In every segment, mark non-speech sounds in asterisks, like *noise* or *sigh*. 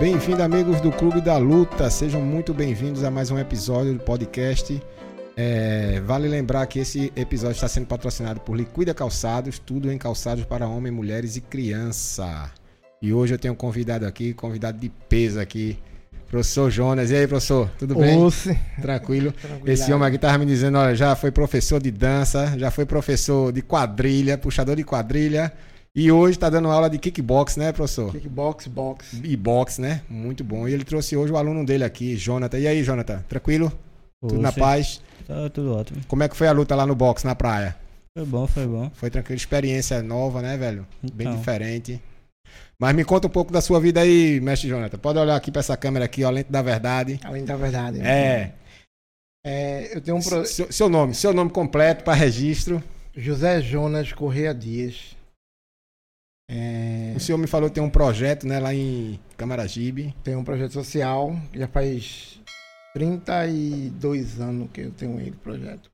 Bem-vindo, amigos do Clube da Luta. Sejam muito bem-vindos a mais um episódio do podcast. É, vale lembrar que esse episódio está sendo patrocinado por Liquida Calçados, tudo em calçados para homens, mulheres e criança. E hoje eu tenho um convidado aqui, convidado de peso aqui, professor Jonas. E aí, professor, tudo bem? Oxe. Tranquilo. *laughs* Esse homem aqui estava me dizendo, olha, já foi professor de dança, já foi professor de quadrilha, puxador de quadrilha. E hoje está dando aula de kickbox, né, professor? Kickbox, box. E box, né? Muito bom. E ele trouxe hoje o aluno dele aqui, Jonathan. E aí, Jonathan? Tranquilo? Tudo na paz? Tá tudo ótimo. Como é que foi a luta lá no box, na praia? Foi bom, foi bom. Foi tranquilo? Experiência nova, né, velho? Bem Então. diferente. Mas me conta um pouco da sua vida aí, mestre Jonathan. Pode olhar aqui para essa câmera aqui, ó, lente da verdade. Além da verdade. É. É, eu tenho um pro... Seu, seu nome, seu nome completo para registro. José Jonas Correia Dias. É, O senhor me falou que tem um projeto, né, lá em Camaragibe. tem um projeto social, que já faz 32 anos que eu tenho ele, projeto.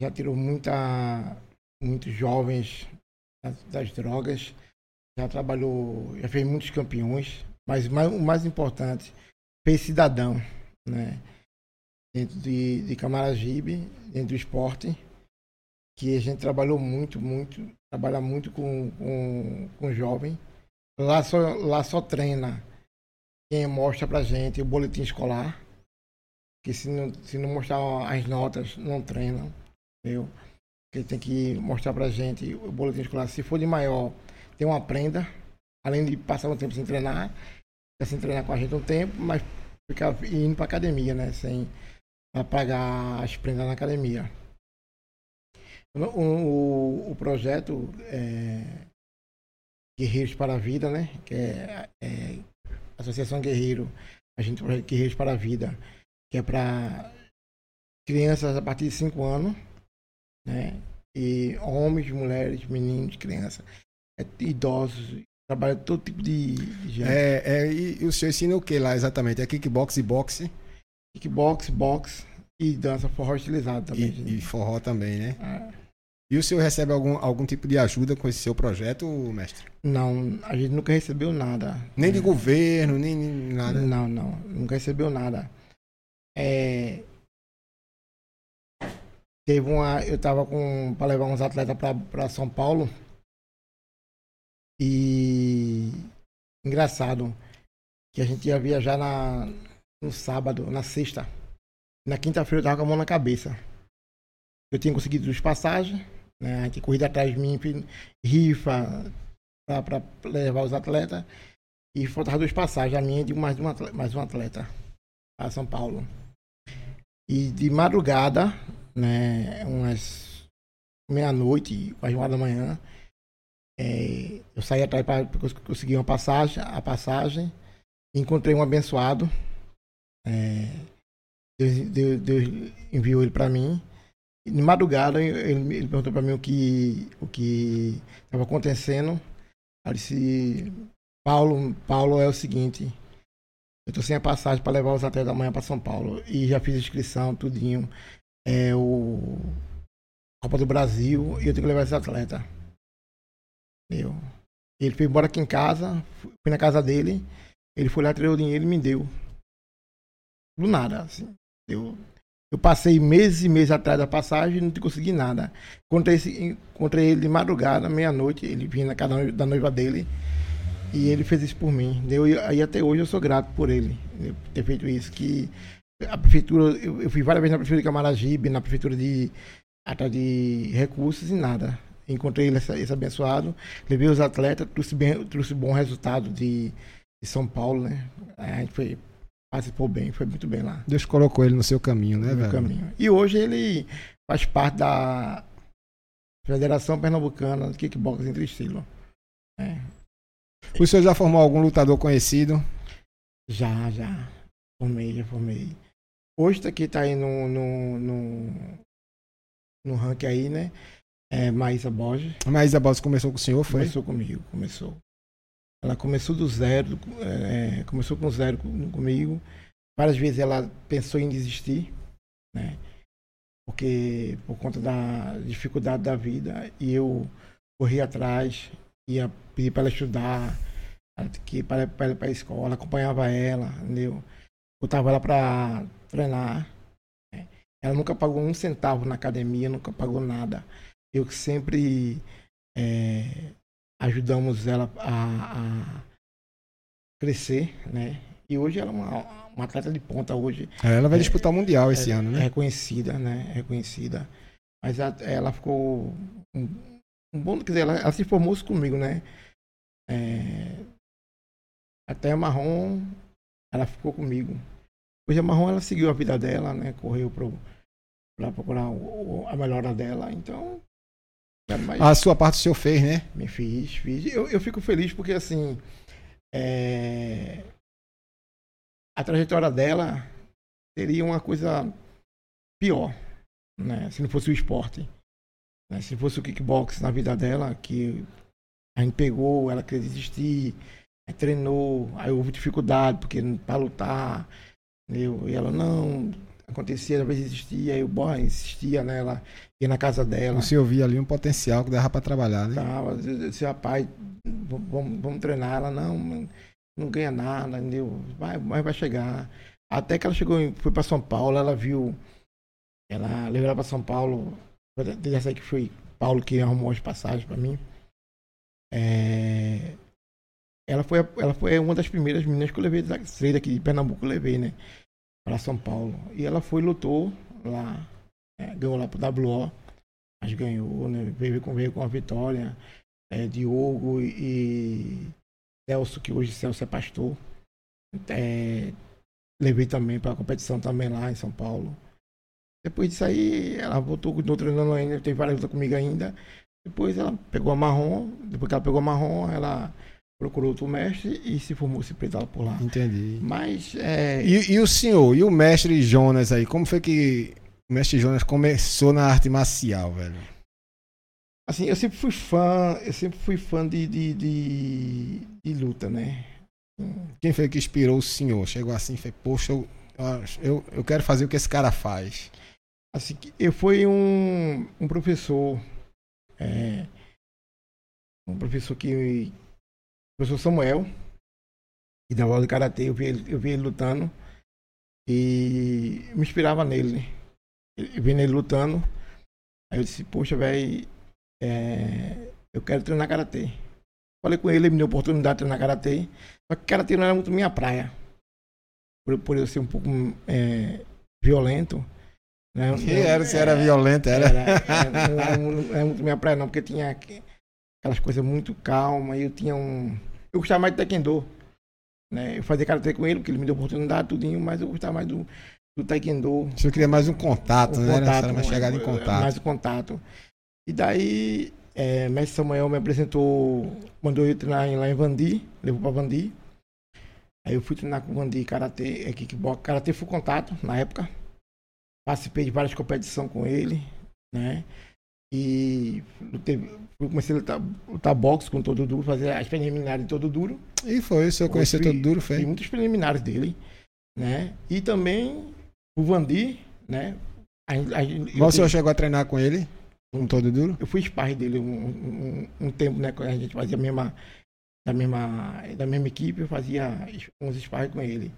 Já tirou muita, muitos jovens das, das drogas, já trabalhou, já fez muitos campeões, mas mais- o mais importante, fez cidadão, né? Dentro de, de Camaragibe, dentro do esporte, que a gente trabalhou muito, muito, trabalha muito com, com, com jovem. Lá só, lá só treina quem mostra pra gente o boletim escolar. Que se não, se não mostrar as notas, não treinam. Entendeu? Porque tem que mostrar pra gente o boletim escolar. Se for de maior, tem uma prenda. Além de passar um tempo sem treinar, fica sem treinar com a gente um tempo, mas ficar indo pra academia, né? Sem pagar as prendas na academia. O, o, o projeto é, Guerreiros para a Vida, né? Que é, é Associação Guerreiro, a gente projeto Guerreiros para a Vida, que é para crianças a partir de 5 anos, né? E homens, mulheres, meninos, crianças, é, idosos, trabalha todo tipo de, de gente. É, é, e, e o senhor ensina o que lá exatamente? É kickbox e boxe Kickbox, box e dança forró estilizado também. e, e forró também, né? É. E o senhor recebe algum, algum tipo de ajuda com esse seu projeto, mestre? Não, a gente nunca recebeu nada. Nem de É. governo, nem, nem nada. Não, não, nunca recebeu nada. É, teve uma, eu tava com para levar uns atletas para São Paulo e engraçado que a gente ia viajar na no sábado, na sexta. Na quinta-feira eu tava com a mão na cabeça. Eu tinha conseguido duas passagens, né? Gente corrida atrás de mim, rifa para levar os atletas. E faltava duas passagens, a minha e de mais, um atleta, mais um atleta para São Paulo. E de madrugada, né, umas meia-noite, quase uma da manhã, é, eu saí atrás para conseguir uma passagem, a passagem, encontrei um abençoado. é, Deus, Deus- Deus enviou ele para mim. De madrugada ele, ele perguntou para mim o que o que estava acontecendo. Aí disse, Paulo, Paulo é o seguinte, eu tô sem a passagem para levar os atletas amanhã para São Paulo e já fiz inscrição, tudinho. É o Copa do Brasil e eu tenho que levar esse atleta. Eu. Ele foi embora aqui em casa, fui na casa dele, ele foi lá, tirou o dinheiro e me deu. Do nada, assim. Eu, eu passei meses e meses atrás da passagem e não consegui nada. Encontrei, esse- encontrei ele de madrugada, meia-noite, ele vinha na casa da noiva- dele. E ele fez isso por mim. Eu, aí até hoje eu sou grato por ele eu ter feito isso. Que a prefeitura, eu, eu fui várias vezes na prefeitura de Camaragibe, na prefeitura de atrás de recursos e nada. Encontrei ele, esse, esse abençoado, levei os atletas, trouxe, bem, trouxe bom resultado de, de São Paulo, né? A gente foi, participou bem, foi muito bem lá Deus colocou ele no seu caminho, né, no velho? caminho. E hoje ele faz parte da Federação Pernambucana de Kickboxing entre estilo. É, O senhor já formou algum lutador conhecido? já, já. Formei, já formei. Hoje tá aqui tá aí no, no, no, no ranking aí, né? É Maísa Borges. A Maísa Boss começou com o senhor, foi? Começou comigo, começou. Ela começou do zero, é, começou com zero com- comigo. Várias vezes ela pensou em desistir, né? Porque por conta da dificuldade da vida, e eu corri atrás, ia pedir para ela estudar. Que para ela para a escola, acompanhava ela, entendeu? Botava ela para treinar. né? Ela nunca pagou um centavo na academia, nunca pagou nada. Eu que sempre é, ajudamos ela a, a crescer, né? E hoje ela é uma, uma atleta de ponta hoje. Ela vai É, disputar o Mundial esse é, ano, é né? reconhecida, né? Reconhecida. Mas a- ela ficou um, um bom, quer dizer, ela, ela se formou comigo, né? É, até a Marrom, ela ficou comigo. Hoje a Marrom ela seguiu a vida dela, né? Correu para procurar o- o- a melhora dela. Então, A sua parte o senhor fez, né? me fiz, fiz. Eu, eu fico feliz porque assim é, a trajetória dela seria uma coisa pior, né? Se não fosse o esporte, né? Se fosse o kickbox na vida dela, que a gente pegou, ela queria desistir, treinou, aí houve dificuldade porque para lutar, entendeu? E ela não acontecia, às vezes existia, aí eu bora, insistia nela, ia na casa dela. O senhor via ali um potencial que dava pra trabalhar, né? Tava, disse, rapaz, vamos, vamos treinar. Ela, não, não- ganha nada, entendeu? Vai, mas vai chegar. Até que ela chegou, foi para São Paulo, ela viu, ela levou ela para São Paulo, aí que foi Paulo que arrumou as passagens para mim. É, ela, foi, ela foi uma das primeiras meninas que eu levei, da- daqui de Pernambuco, eu levei, né? Para São Paulo. E ela foi, lutou lá, é, ganhou lá pro WO mas ganhou, né? Veio com, veio com a vitória. É, Diogo e Celso, que hoje Celso é pastor. É, levei também para a competição também lá em São Paulo. Depois disso aí, ela voltou, continuou treinando ainda, teve várias lutas comigo ainda. Depois ela pegou a marrom, depois que ela pegou a marrom, ela procurou outro mestre e se formou se preta por lá. Entendi. Mas é, E, e o senhor, e o mestre Jonas aí? Como foi que o mestre Jonas começou na arte marcial, velho? Assim, eu sempre fui fã, eu sempre fui fã de, de, de, de luta, né? Quem foi que inspirou o senhor? Chegou assim e fez, poxa, eu, eu, eu quero fazer o que esse cara faz. Assim, eu fui um, um professor, é, um professor que, professor Samuel, que dava aula de karatê, eu vi ele, eu vi ele lutando e me inspirava nele, né? Eu vi ele lutando, aí eu disse, poxa, velho, é, eu quero treinar karatê. Falei com ele, ele me deu a oportunidade de treinar karatê, só que karatê não era muito minha praia, por, por eu ser um pouco é, violento. Né? *laughs* Que era, você era violento, era. Era, era, não, era, era muito minha praia, não, porque tinha aqu- aquelas coisas muito calmas. e Eu tinha um. Eu gostava mais de taekwondo. Né? Eu fazia karatê com ele, porque ele me deu oportunidade, tudinho, mas eu gostava mais do, do taekwondo. Senhor queria mais um contato, o né? contato, Era mais chegada em contato. Mais o contato. E daí, é, mestre Samuel me apresentou, mandou eu treinar lá em Vandi, levou pra Vandi. Aí eu fui treinar com o Vandi Karatê, é, kickbox, Karatê full contato, na época. Participei de várias competições com ele, né? E fui- comecei a lutar, lutar boxe com todo duro, fazer as preliminares de todo duro. E foi, o senhor conheceu Fui- todo duro, foi? muitos preliminares dele, né? E também o Vandi, né? A, a, eu senhor fiz- chegou a treinar com ele? Com todo duro? eu fui sparring dele um, um, um tempo, né? Quando a gente fazia a mesma, da mesma, da mesma equipe, eu fazia uns sparring com ele.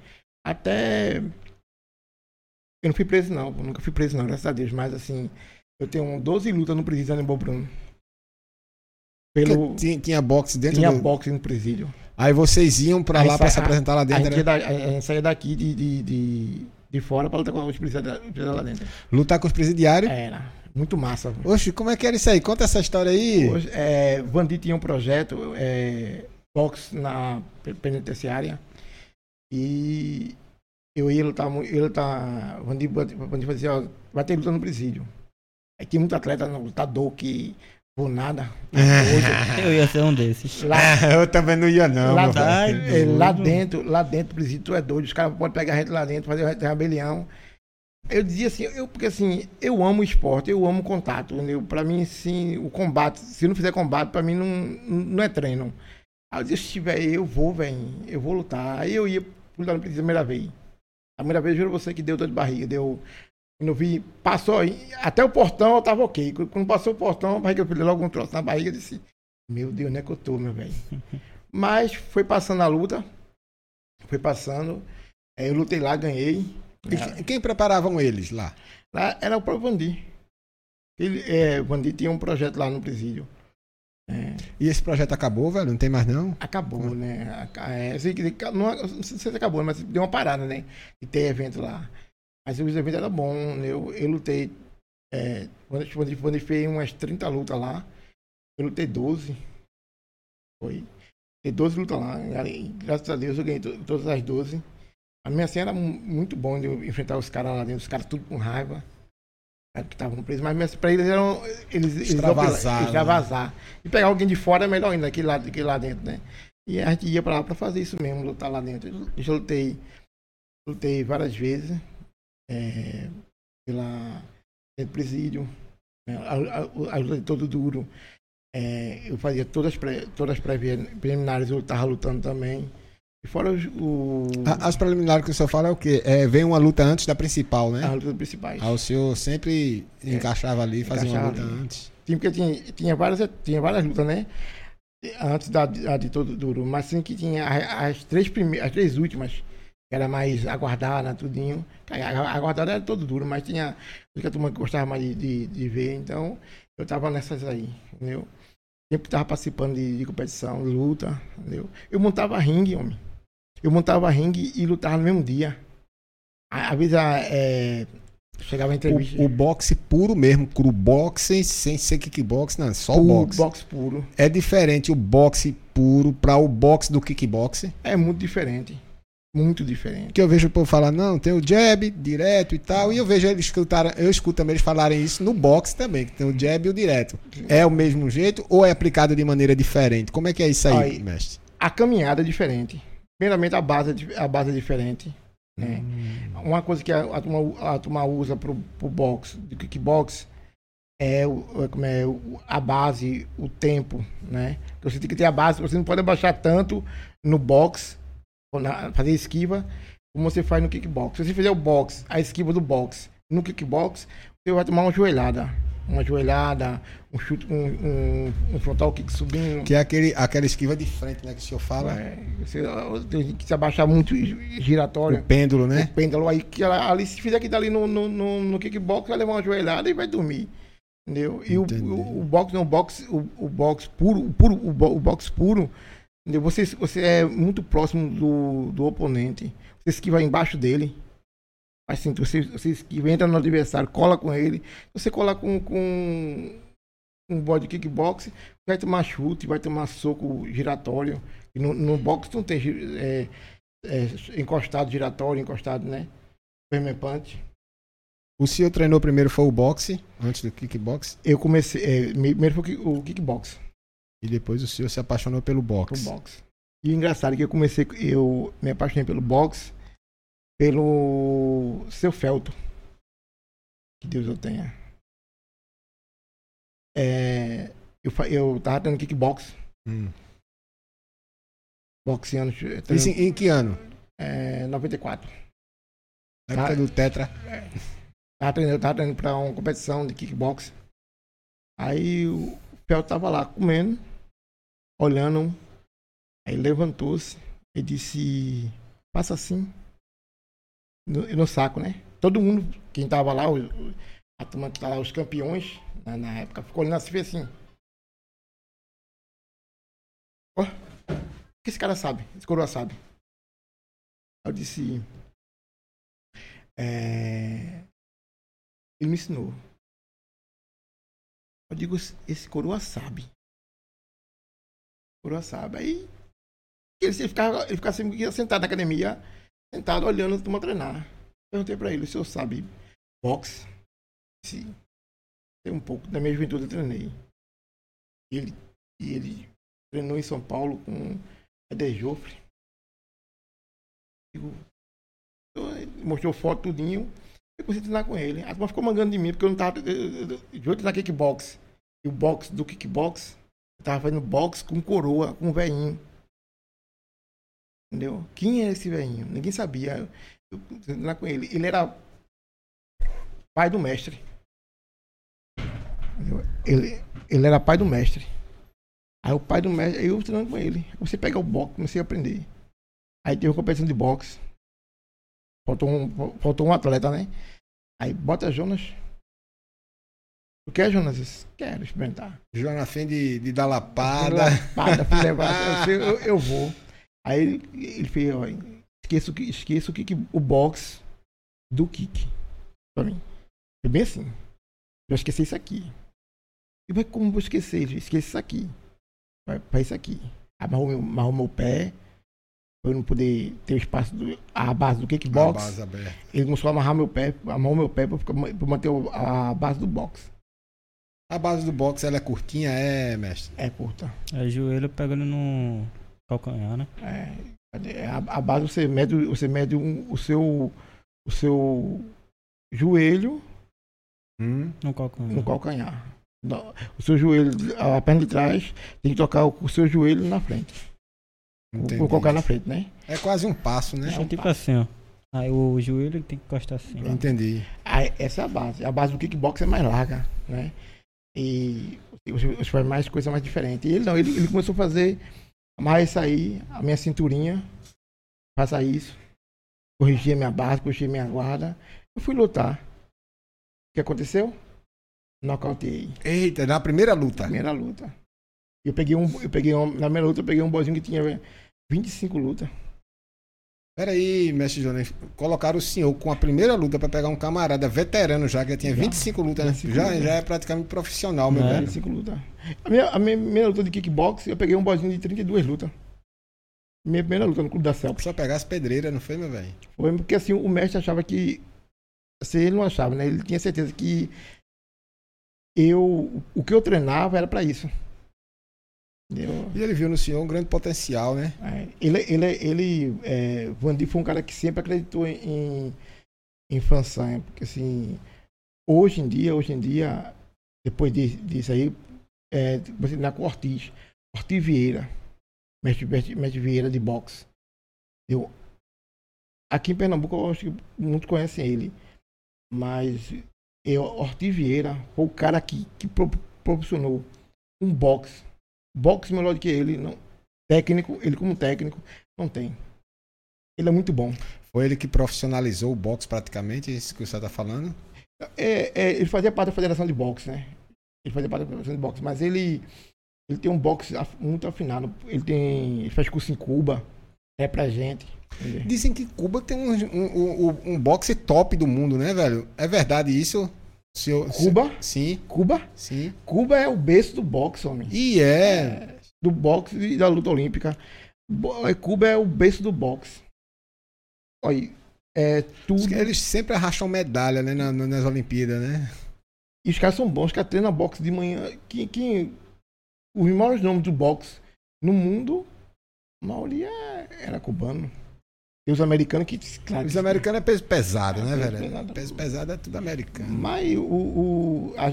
Até eu não fui preso não, eu nunca fui preso não, graças a Deus, mas assim, eu tenho 12 lutas no presídio em Bruno. Pelo Tinha, tinha boxe dentro tinha do... boxe no presídio. Aí vocês iam pra Aí lá pra sa- se apresentar lá A dentro, gente, né? da- a gente saía daqui de, de, de, de fora para lutar com os policiais lá dentro. Lutar com os presidiários. Era muito massa. Oxe, como é que era isso aí? Conta essa história aí. Hoje, é, Vandi tinha um projeto, é, box na pe- penitenciária, e eu ia lutar, ia lutar, Vandi, Vandi fazia, ó, vai ter luta no presídio. Aí tinha muito atleta, no- lutador que por nada. Hoje, *laughs* Eu ia ser um desses. lá, eu também não ia, não. lá, velho. Ai, é, lá dentro, lá dentro presídio, tu é doido, os caras podem pegar a gente lá dentro, fazer rebelião. Eu dizia assim, eu, porque assim, eu amo o esporte, eu amo o contato. Entendeu? Pra mim, sim, o combate, se não fizer combate, pra mim não, não é treino. Aí eu disse, se tiver, eu vou, velho, eu vou lutar. Aí eu ia lutar no presídio a primeira vez. A primeira vez, juro a você que deu dor de barriga, deu. Quando eu vi, passou aí, até o portão eu tava ok. Quando passou o portão, a barriga eu peguei logo um troço na barriga e disse, meu Deus, onde é que eu tô, meu velho? *laughs* Mas foi passando a luta. Foi passando. É, eu lutei lá, ganhei. E que- quem preparavam eles lá? Lá era o próprio Vandi. Ele, é, o Vandi tinha um projeto lá no presídio. É, E esse projeto acabou, velho? Não tem mais não? acabou, né? É, que- não, não sei se acabou, mas deu uma parada, né? De ter evento lá. Mas os eventos eram bons. Eu, eu lutei. É, quando, eu fiz umas 30 lutas lá, eu lutei 12. Foi. Tem 12 lutas lá. E, graças a Deus eu ganhei to- todas as 12. A minha cena era mu- muito bom de eu enfrentar os caras lá dentro, os caras tudo com raiva. Que estavam presos, mas pra eles eram. Eles, eles Extravasar, né? E pegar alguém de fora é melhor ainda, aquele lá, aquele lá dentro, né? E a gente ia pra lá pra fazer isso mesmo, lutar lá dentro. Eu já lutei, lutei várias vezes é, pela do presídio. né? A, a, a luta de todo duro. É, eu fazia todas as, pré, todas as preliminares, eu tava lutando também. E fora os, o, A- As preliminares que o senhor fala é o quê? É, vem uma luta antes da principal, né? as lutas principais. Ah, o senhor sempre encaixava ali, fazia uma É. Encaixava luta ali. antes. Tinha, porque tinha, tinha, várias, tinha várias lutas, né? Antes da, da de todo duro. Mas sim que tinha as, as três primeiras, as três últimas, era mais aguardada, tudinho. Aguardada era todo duro, mas tinha que a turma que gostava mais de, de, de ver. Então, eu tava nessas aí, entendeu? Sempre tava participando de, de competição, luta, entendeu? Eu montava ringue, homem. Eu montava ringue e lutava no mesmo dia. Às vezes, é, chegava a entrevista. O, o boxe puro mesmo, cru boxe, sem ser kickbox, não, só o boxe. boxe puro. É diferente o boxe puro para o boxe do kickboxing. É muito diferente. Muito diferente. Que eu vejo o povo falar, não, tem o jab direto e tal. E eu vejo eles escutarem, eu escuto também eles falarem isso no boxe também, que tem o jab e o direto. É o mesmo jeito ou é aplicado de maneira diferente? Como é que é isso aí, Aí. mestre? A caminhada é diferente. Primeiramente, a base é, a base é diferente. né? Uma coisa que a, a, turma, a turma usa pro, pro boxe, do kickbox, é, o, é como é a base, o tempo, né? Você tem que ter a base, você não pode abaixar tanto no boxe, fazer esquiva, como você faz no kickbox. Se você fizer o boxe, a esquiva do boxe, no kickbox, você vai tomar uma joelhada. Uma joelhada, um chute, um, um, um frontal kick subindo. Que é aquele, aquela esquiva de frente, né, que o senhor fala. É, você tem que se abaixar muito O giratório. pêndulo, né? O pêndulo aí, que ela, ali, se fizer aquilo ali no, no, no, no kickbox, vai levar uma joelhada e vai dormir. Entendeu? E o, o, o boxe, não, o boxe, o, o boxe puro, o, puro o, o boxe puro, entendeu? Você, você é muito próximo do, do oponente. Você esquiva embaixo dele. Assim, você, você esquiva, entra no adversário, cola com ele. Se você colar com, com um bode kickbox, vai tomar chute, vai tomar soco giratório. E no, no boxe não tem é, é, encostado giratório, encostado, né? Permanent punch. O senhor treinou primeiro foi o boxe, antes do kickbox, Eu comecei, é, me- primeiro foi o kickbox, e depois o senhor se apaixonou pelo o boxe. boxe. E o engraçado é que eu comecei, eu me apaixonei pelo boxe, pelo seu Felto. Que Deus eu tenha. É, eu, eu tava tendo kickbox, Hum. boxeando, Isso em, em que ano? é, 94. Na época do Tetra. Tava treinando, eu tava treinando pra uma competição de kickbox. Aí o Fel tava lá comendo, olhando. Aí levantou-se e disse: Passa assim. No, no saco, né? Todo mundo, quem tava lá, o- o- a turma que tá lá, os campeões, na, na época, ficou olhando assim assim. Ó, o que esse cara sabe? Esse coroa sabe. Eu disse. É, ele me ensinou. Eu digo, esse coroa sabe. Sabe. Aí ele, ficava, ele ficava sempre sentado na academia, sentado olhando a turma treinar. Perguntei pra ele, o senhor sabe boxe? Sim. Tem um pouco. Na minha juventude eu treinei. E ele, e ele treinou em São Paulo com Eder Joffre. Digo, eu- mostrou foto, tudinho. Eu a treinar com ele. A turma ficou mangando de mim, porque eu não tava. eu- eu- eu- De outro na kickbox. E o box do kickbox, eu tava fazendo box com coroa, com velhinho. Entendeu? Quem é esse velhinho? Ninguém sabia. Eu, eu com ele. Ele era pai do mestre. Entendeu? Ele, ele era pai do mestre. Aí o pai do mestre, eu treinando com ele. Comecei a pegar o boxe, comecei a aprender. Aí teve uma competição de boxe. Faltou um, faltou um atleta, né? Aí bota Jonas. Tu quer, Jonas? Eu disse, Quero experimentar. Jonas fim de, de dar lapada. Lapada, fui levar. *laughs* Eu, eu, eu vou. Aí ele, ele fez, ó, esqueça, o que- esqueça o, kick, o box do kick. Pra mim. Foi bem assim. Eu esqueci isso aqui. E vai como vou esquecer? Esqueci isso aqui. Vai pra isso aqui. Amarrou meu, amarrou meu pé. Pra eu não poder ter o espaço, do, a base do A kickbox. base aberta. Ele começou a amarrar meu pé, amarrou meu pé pra manter a base do box. A base do boxe ela é curtinha, é, mestre? É curta. Aí joelho pegando no calcanhar, né? É, a, a base você mede, você mede um- o seu o seu joelho Hum. No calcanhar. no calcanhar. Não, O seu joelho, a perna de trás, tem que tocar o, o seu joelho na frente. O, Entendi. o calcanhar na frente, né? É quase um passo, né? É tipo assim, ó. Aí o joelho tem que encostar assim. Entendi. Aí, essa é a base. A base do kickbox é mais larga, né? E você faz mais coisa mais diferente. E ele não, ele, ele começou a fazer mais isso aí, a minha cinturinha, faça isso, corrigir a minha base, corrigir a minha guarda. Eu fui lutar. O que aconteceu? Nocauteei. Eita, na primeira luta. Primeira luta. Eu peguei um, eu peguei um, na primeira luta eu peguei um bozinho que tinha 25 lutas. Peraí, mestre Jonas. Colocaram o senhor com a primeira luta pra pegar um camarada veterano já, que já tinha Já. 25 lutas, né? 25 já, já é praticamente profissional, meu Né? velho. 25 lutas. A minha, a minha primeira luta de kickbox, eu peguei um bozinho de 32 lutas. Minha primeira luta no Clube da Celpa. Só pegar as pedreiras, não foi, meu velho? Foi porque assim, o mestre achava que. Assim, ele não achava, né? Ele tinha certeza que eu. O que eu treinava era pra isso. Entendeu? E ele viu no senhor um grande potencial, né? É, Ele, ele, ele é, Vandi foi um cara que sempre acreditou em, em fansanha, porque assim, hoje em dia, hoje em dia, depois de- disso aí, é, você na com o Ortiz, Ortiz Vieira, mestre, mestre, mestre Vieira de boxe. Eu, aqui em Pernambuco, eu acho que muitos conhecem ele, mas eu, Ortiz Vieira foi o cara que, que pro- proporcionou um boxe, boxe melhor do que ele, não, técnico, ele como técnico, não tem. Ele é muito bom. Foi ele que profissionalizou o boxe praticamente, isso que você tá falando? É, é, ele fazia parte da federação de boxe, né? Ele fazia parte da federação de boxe, mas ele, ele tem um boxe muito afinado. Ele tem. Ele faz curso em Cuba, é pra gente. Dizem que Cuba tem um, um, um, um boxe top do mundo, né, velho? É verdade isso? Senhor, Cuba? Sim, Cuba? sim. Cuba é o berço do boxe, homem. E é. Do boxe e da luta olímpica. É, Cuba é o berço do boxe. Olha, é tudo. Eles sempre arrastam medalha, né, na- na- nas Olimpíadas, né? E os caras são bons, os caras treinam boxe de manhã. Que, que, os maiores nomes do boxe no mundo, a maioria era cubano. E os americanos que. Claro, Os americanos é peso pesado, né, É, peso velho? pesado. Peso pesado é tudo americano. Mas o, o, a-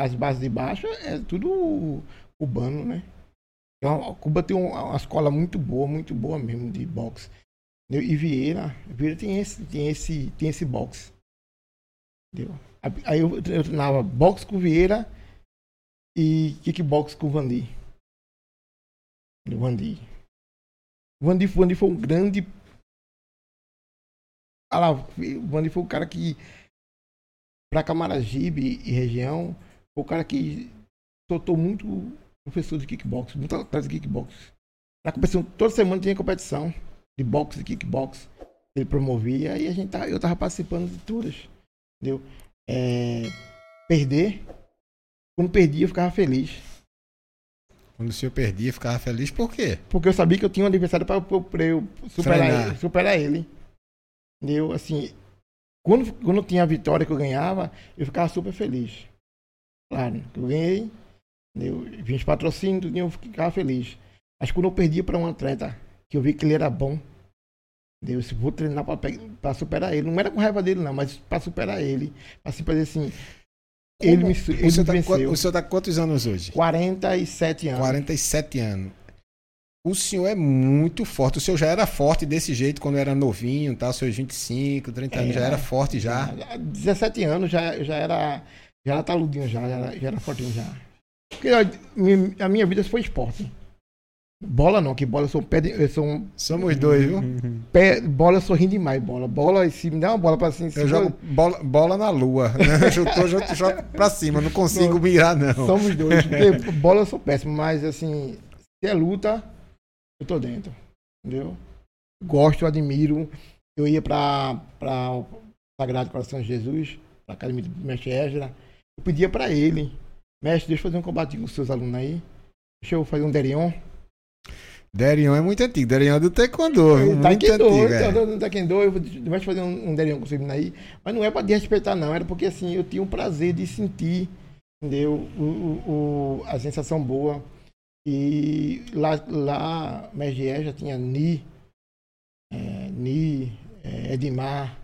a- as bases de baixo é tudo cubano, né? Então, Cuba tem uma, escola muito boa, muito boa mesmo de boxe. E Vieira, Vieira tem esse, tem esse, tem esse boxe. Entendeu? Aí eu, eu treinava boxe com Vieira e kickbox com o Vandi. O Vandi. O Vandi, o Vandi foi um grande. Ah lá, o Vandi foi o cara que para Camaragibe e região, foi o cara que soltou muito professor de kickbox, muito atleta de kickbox. Na competição, toda semana tinha competição de boxe e kickbox. Ele promovia e a gente tá, eu tava participando de todas. Entendeu? É, perder. Quando perdia, eu ficava feliz. Quando o senhor perdia, ficava feliz, por quê? Porque eu sabia que eu tinha um adversário para eu superar Treinar. ele, superar ele. Entendeu? Assim, quando, quando tinha a vitória que eu ganhava, eu ficava super feliz. Claro, que eu ganhei, entendeu? vinha os patrocínios, eu ficava feliz. Mas quando eu perdia para um atleta, que eu vi que ele era bom, entendeu? Se vou treinar para superar ele, não era com raiva dele, não, mas para superar ele, para assim, pra dizer assim, ele me, o, ele senhor me tá, venceu. o senhor tá com quantos anos hoje? 47 anos. 47 anos. O senhor é muito forte. O senhor já era forte desse jeito quando era novinho, tá? Os seus 25, 30 anos, É, já era forte já. 17 anos já, já era. Já era taludinho já, já era, já era fortinho já. Porque mi- a minha vida foi esporte. Bola não, que bola eu sou pé de, eu sou um Somos dois, viu? *laughs* pé, bola eu sou rindo demais, bola. Bola, se me dá uma bola pra se Eu jogo bola, bola na lua. Né? *laughs* Chutou, jogo, jogo pra cima. Não consigo mirar, não. Somos dois. Porque bola eu sou péssimo, mas assim, se é luta, eu tô dentro. Entendeu? Gosto, admiro. Eu ia pra, pra o Sagrado Coração de Jesus, pra academia do mestre Esdra. Eu pedia pra ele, mestre, deixa eu fazer um combate com os seus alunos aí. Deixa eu fazer um Derion. Derion é muito antigo. Derion é do Taekwondo. viu? Muito Taekwondo, antigo. é. no Taekwondo, eu vou fazer um, um Derion com você aí. Mas não é pra desrespeitar, não. Era porque assim, eu tinha um prazer de sentir, entendeu? O, o, o- a sensação boa. E lá, lá Mestre já tinha Ni, é, Ni, é, Edmar,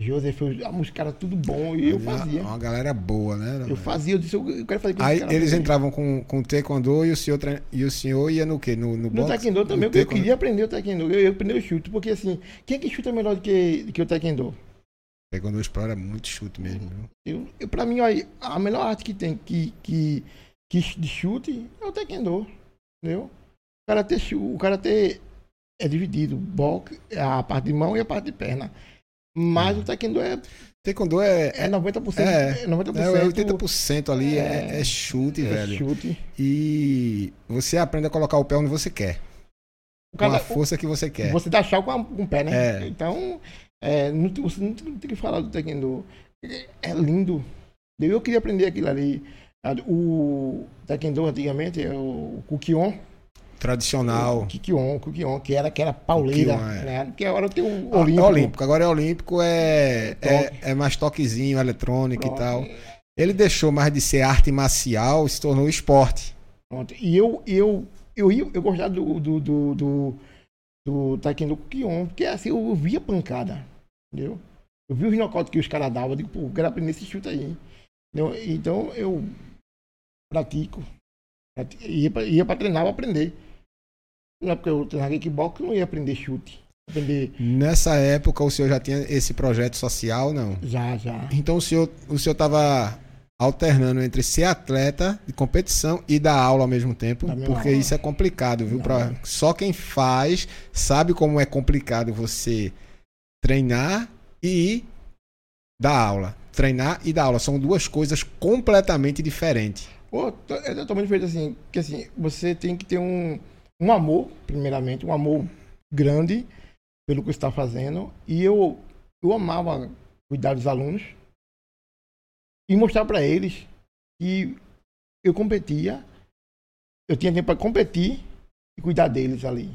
Joseph, eu- os caras tudo bom. E eu Uma- fazia. Uma galera boa, né? Eu fazia, eu disse, eu eu quero fazer com Aí eles também. entravam com, com Taekwondo e o senhor, e o senhor ia no quê? No, no, No boxe? Taekwondo também, No eu queria aprender o Taekwondo. Eu ia aprender o chute, porque assim, quem é que chuta melhor do que, do que o Taekwondo? Taekwondo explora é muito chute mesmo. viu? Eu, eu, pra mim, ó, a melhor arte que tem que, que, que de chute é o taekwondo. Entendeu? O karatê, o karatê é dividido. Boxe, é a parte de mão e a parte de perna. Mas o taekwondo é, Taekwondo é, é 90%. É, É, 90% é 80% ali, é, é chute, é velho. chute. E você aprende a colocar o pé onde você quer. Com a força que você quer. Você dá chau com, a- com o pé, né? É. Então, é, não, tem- você não tem, não tem que falar do taekwondo. É, é lindo. Eu queria aprender aquilo ali. O taekwondo antigamente é o Kukion. Tradicional. O Kikion, Kukion, que era, que era pauleira. Kukion, é. Né? Porque agora tem um Ah, olímpico. É olímpico. Agora é olímpico, é, é, é mais toquezinho, eletrônico e Pronto. tal. Ele deixou mais de ser arte marcial e se tornou esporte. Pronto. E eu, eu, eu, ia- eu gostava do, do, do, do, do Taekwondo Kukion, porque assim, eu via pancada. Entendeu? Eu vi os nocautes que os caras davam, eu digo, pô, eu quero aprender esse chute aí. Então eu pratico. prati- Ia pra, ia pra treinar pra aprender. Na época eu treinava kickbox, eu não ia aprender chute. Aprender Nessa época, o senhor já tinha esse projeto social, não? já, já. Então o senhor o senhor estava alternando entre ser atleta de competição e dar aula ao mesmo tempo, porque isso é complicado, viu? Não. Pra, só quem faz sabe como é complicado você treinar e dar aula. Treinar e dar aula são duas coisas completamente diferentes. Pô, é totalmente diferente assim, que assim, você tem que ter um, um amor, primeiramente, um amor grande pelo que está fazendo. E eu, eu amava cuidar dos alunos e mostrar para eles que eu competia, eu tinha tempo para competir e cuidar deles ali.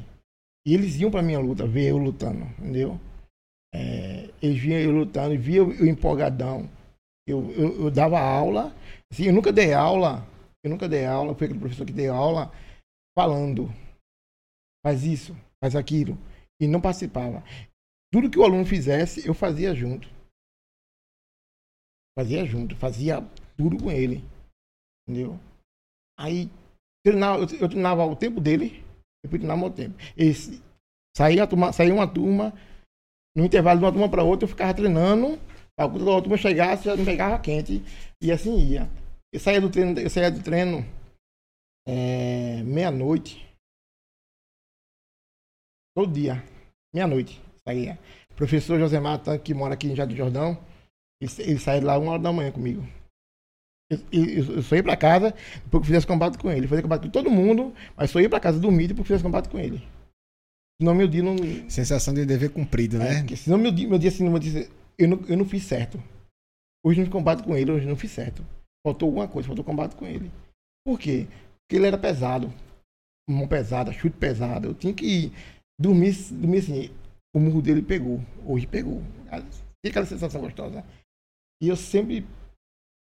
E eles iam para minha luta, ver eu lutando, entendeu? É, eles viam eu lutando, via eu empolgadão. Eu, eu, eu dava aula, assim, eu nunca dei aula, eu nunca dei aula, foi aquele professor que deu aula falando, faz isso, faz aquilo, e não participava. Tudo que o aluno fizesse, eu fazia junto. Fazia junto, fazia tudo com ele. Entendeu? Aí treinava, eu, eu treinava o tempo dele, eu treinava o tempo. Esse, saía, turma, saía uma turma, no intervalo de uma turma para outra, eu ficava treinando, para quando a outra turma chegasse, já me pegava quente, e assim ia. Eu saía do treino, eu saía do treino é, meia-noite. Todo dia. Meia-noite. Saía. Professor José Mata, que mora aqui em Jardim Jordão, ele, ele saía lá uma hora da manhã comigo. Eu, eu, eu só ia pra casa depois que fizesse combate com ele. Fazia combate com todo mundo, mas só ia pra casa dormir depois que fizesse combate com ele. Senão meu dia não. Sensação de dever cumprido, É, né? porque senão meu dia, meu dia assim, meu dia, eu, não, eu não fiz certo. Hoje no combate com ele, hoje não fiz certo. Faltou alguma coisa, faltou combate com ele. Por quê? Porque ele era pesado. Mão pesada, chute pesado. Eu tinha que dormir, dormir assim. O murro dele pegou. Hoje pegou. Tinha aquela sensação gostosa. E eu sempre.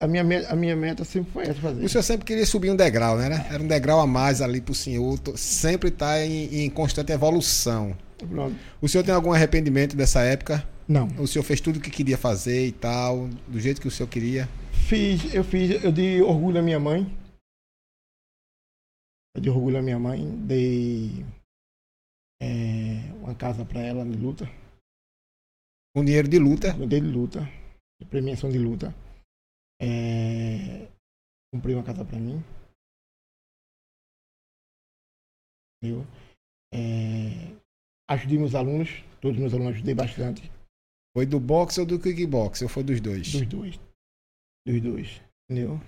A minha, me- a minha meta sempre foi essa fazer. O senhor sempre queria subir um degrau, né? Era um degrau a mais ali pro senhor. Sempre tá em, em constante evolução. Pronto. O senhor tem algum arrependimento dessa época? Não. O senhor fez tudo o que queria fazer e tal, do jeito que o senhor queria? Fiz, eu fiz, eu dei orgulho à minha mãe. Eu dei orgulho à minha mãe, dei é, uma casa para ela de luta. Com dinheiro de luta. Eu dei de luta, de premiação de luta. É, comprei uma casa para mim. Entendeu? É, ajudei meus alunos, todos os meus alunos ajudei bastante. Foi do boxe ou do kickbox? Ou foi dos dois? Dos dois. Dos dois. Entendeu?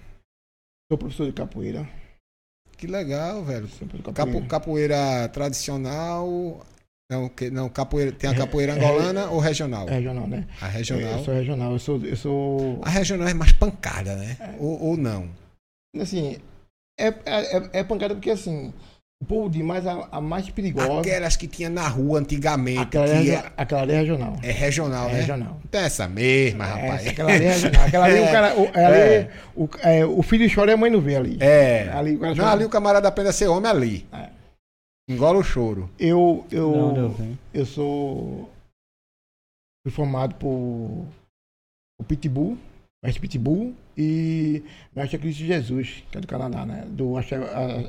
Sou professor de capoeira. Que legal, velho. Capoeira. capoeira tradicional. Não, que, não capoeira, tem a É, capoeira é, angolana ou regional? É regional, né? A regional. Eu sou regional. Eu sou. Eu sou A regional é mais pancada, né? Ou, ou não? assim, é, é, é pancada porque assim, o povo de mais a, a mais perigosa. Aquelas que tinha na rua antigamente, Aquela, que ali é, é, aquela ali é regional. é regional, É né? regional. Então é essa mesma, rapaz. Essa, aquela ali é regional. Aquela ali, *laughs* o cara. O, ali, É. o, é, o filho chora e a mãe não vê ali. É. Ali, o cara Não, ali o camarada aprende a ser homem ali. É. Engola o choro. Eu, eu eu, venho. eu sou. Fui formado por. O Pitbull, mestre Pitbull e mestre Cristo Jesus, que é do Canadá, né? Do Axé,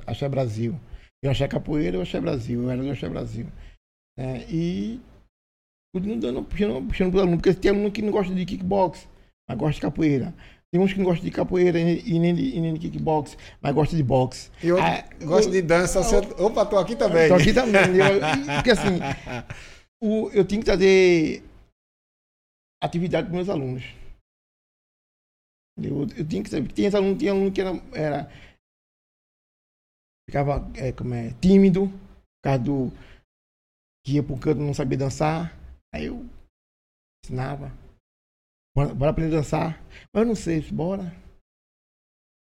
Axé Brasil. Eu Axé Capoeira e o Axé Brasil. Eu era do Axé Brasil. É, e. Continuo dando, puxando, puxando pro aluno, porque tem aluno que não gosta de kickbox, mas gosta de capoeira. Tem uns que não gostam de capoeira e nem de, e nem de kickbox, mas gosta de boxe. E outro Ah, gosta o- de dança. Você... Opa, tô aqui também. Tô aqui também. Eu, porque assim, *laughs* o- eu tenho que trazer atividade para meus alunos. Eu, eu tinha que saber. Tinha aluno, tinha aluno que era, era ficava é, como é, tímido, por causa do que ia pro canto não sabia dançar. Aí eu ensinava. Bora, bora aprender a dançar. Mas eu não sei, bora.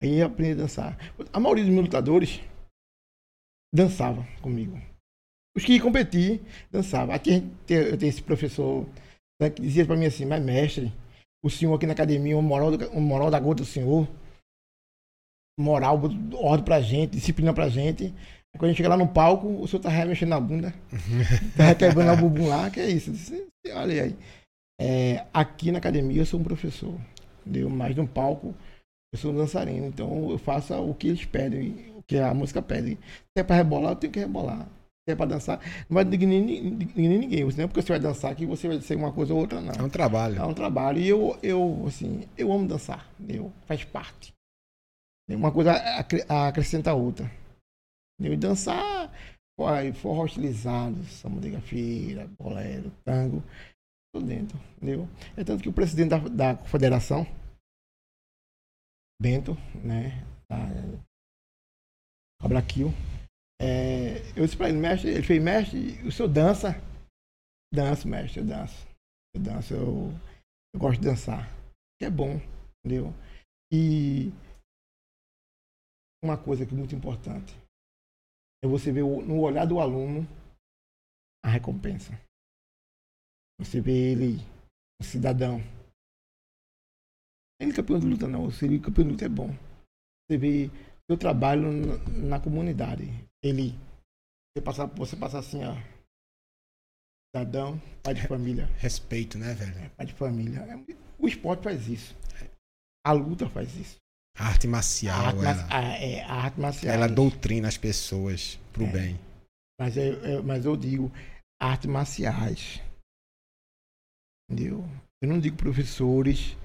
Aí eu aprendi a dançar. A maioria dos meus lutadores dançava comigo. Os que competir, dançavam. Aqui eu tenho esse professor né, que dizia pra mim assim, mas mestre, o senhor aqui na academia, o moral, do, o moral da gota do senhor, moral, ordem pra gente, disciplina pra gente. Quando a gente chega lá no palco, o senhor tá remexendo na bunda, *laughs* tá quebrando o bumbum lá, que é isso. Olha aí. É, aqui na academia eu sou um professor, entendeu? Mas no palco eu sou um dançarino, então eu faço o que eles pedem, o que a música pede. Se é pra rebolar, eu tenho que rebolar. Se é pra dançar, não vai dignar ni- dignar ninguém. Não é porque você vai dançar que você vai ser uma coisa ou outra, não. É um trabalho. É um trabalho. E eu, eu assim, eu amo dançar. Eu, faz parte. Uma coisa acre- acrescenta a outra. Eu dançar, forró estilizado, samba de gafeira, bolero, tango, tô dentro, entendeu? É tanto que o presidente da, da confederação, Bento, né, da Abraquil, é, eu disse pra ele, mestre, ele fez, mestre, o senhor dança? Danço, mestre, eu danço. Eu danço, eu, eu gosto de dançar. Que é bom, entendeu? E uma coisa que é muito importante é você ver o- no olhar do aluno a recompensa. Você vê ele, um cidadão. Ele é campeão de luta não, se ele é campeão de luta é bom. Você vê seu trabalho na, na comunidade. Ele, você passar, você passar assim, ó, cidadão, pai de família, Respeito, né, velho? pai de família. É- O esporte faz isso. A luta faz isso. A arte A marcial, arte, ela, a, é, a arte marcial. ela doutrina as pessoas pro É. bem. Mas, eu, mas eu digo artes marciais. Entendeu? Eu não digo professores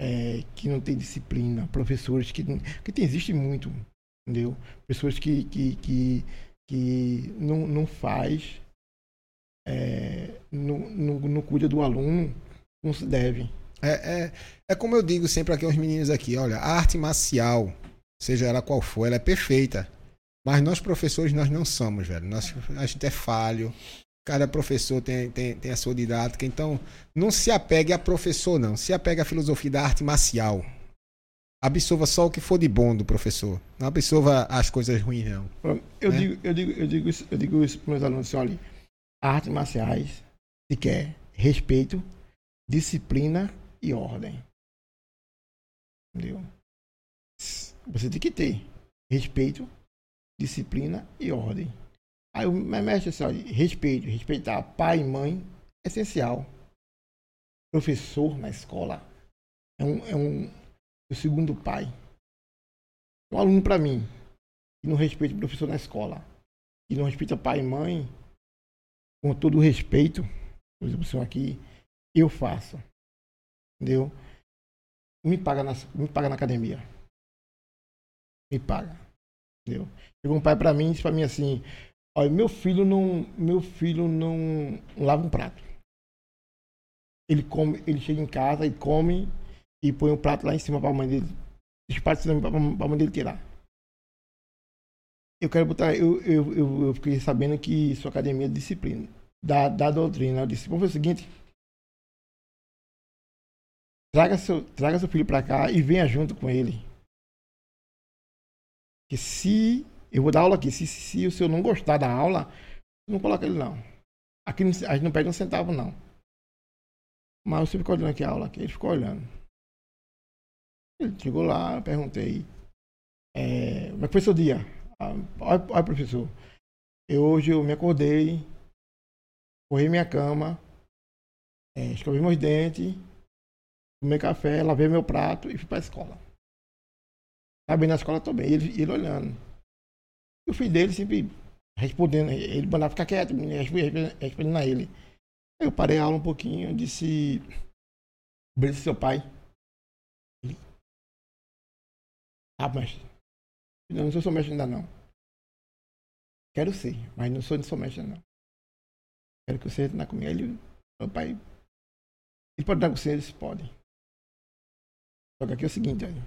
é, que não têm disciplina, professores que. que tem, existe muito, entendeu? Pessoas que, que, que, que não, não faz, é, não, não, não cuida do aluno como se deve. É, é, é como eu digo sempre aqui aos meninos aqui, olha, a arte marcial, seja ela qual for, ela é perfeita. Mas nós professores, nós não somos, velho. Nós, a gente é falho. Cada professor tem, tem, tem a sua didática. Então, não se apegue a professor, não. Se apegue à filosofia da arte marcial. Absorva só o que for de bom do professor. Não absorva as coisas ruins, não. Eu, né? digo, eu, digo, eu, digo isso, eu digo isso para meus alunos assim, olha, artes marciais se quer respeito, disciplina e ordem. Entendeu? Você tem que ter respeito, disciplina e ordem. Aí o mestre assim, respeito, respeitar pai e mãe é essencial. Professor na escola é um, é um o segundo pai. Um aluno para mim que não respeita o professor na escola, que não respeita pai e mãe, com todo o respeito, por exemplo, aqui, eu faço. Entendeu? Me paga na, me paga na academia. Me paga. Entendeu? Chegou um pai pra mim e disse pra mim assim, Olha, meu filho não, meu filho não lava um prato. Ele come, ele chega em casa e come e põe o prato lá em cima para a mãe dele. Deixa o prato para a mãe dele tirar. Eu quero botar, eu, eu, eu, eu fiquei sabendo que sua academia é disciplina, da, da doutrina. Eu disse, vamos fazer o seguinte, traga seu, traga seu filho para cá e venha junto com ele. Que se eu vou dar aula aqui, se, se o senhor não gostar da aula, não coloca ele não. Aqui a gente não pega um centavo não. Mas você ficou olhando aqui a aula aqui, ele ficou olhando. Ele chegou lá, perguntei. É, como é que foi seu dia? Ah, olha, olha, professor. Eu, hoje eu me acordei, corri minha cama, é, escovi meus dentes, tomei café, lavei meu prato e fui para a escola. Bem na escola também, ele, ele olhando. E o filho dele sempre respondendo, ele mandava ficar quieto, respondendo, a ele. Eu parei a aula um pouquinho, disse. Obedeça seu pai. Ele. Ah, mestre. Eu não sou mestre ainda não. Quero ser, mas não sou de seu mestre não. Quero que você entre comigo. Ele, meu pai. Ele pode dar com você, ele pode. Só que aqui é o seguinte, olha.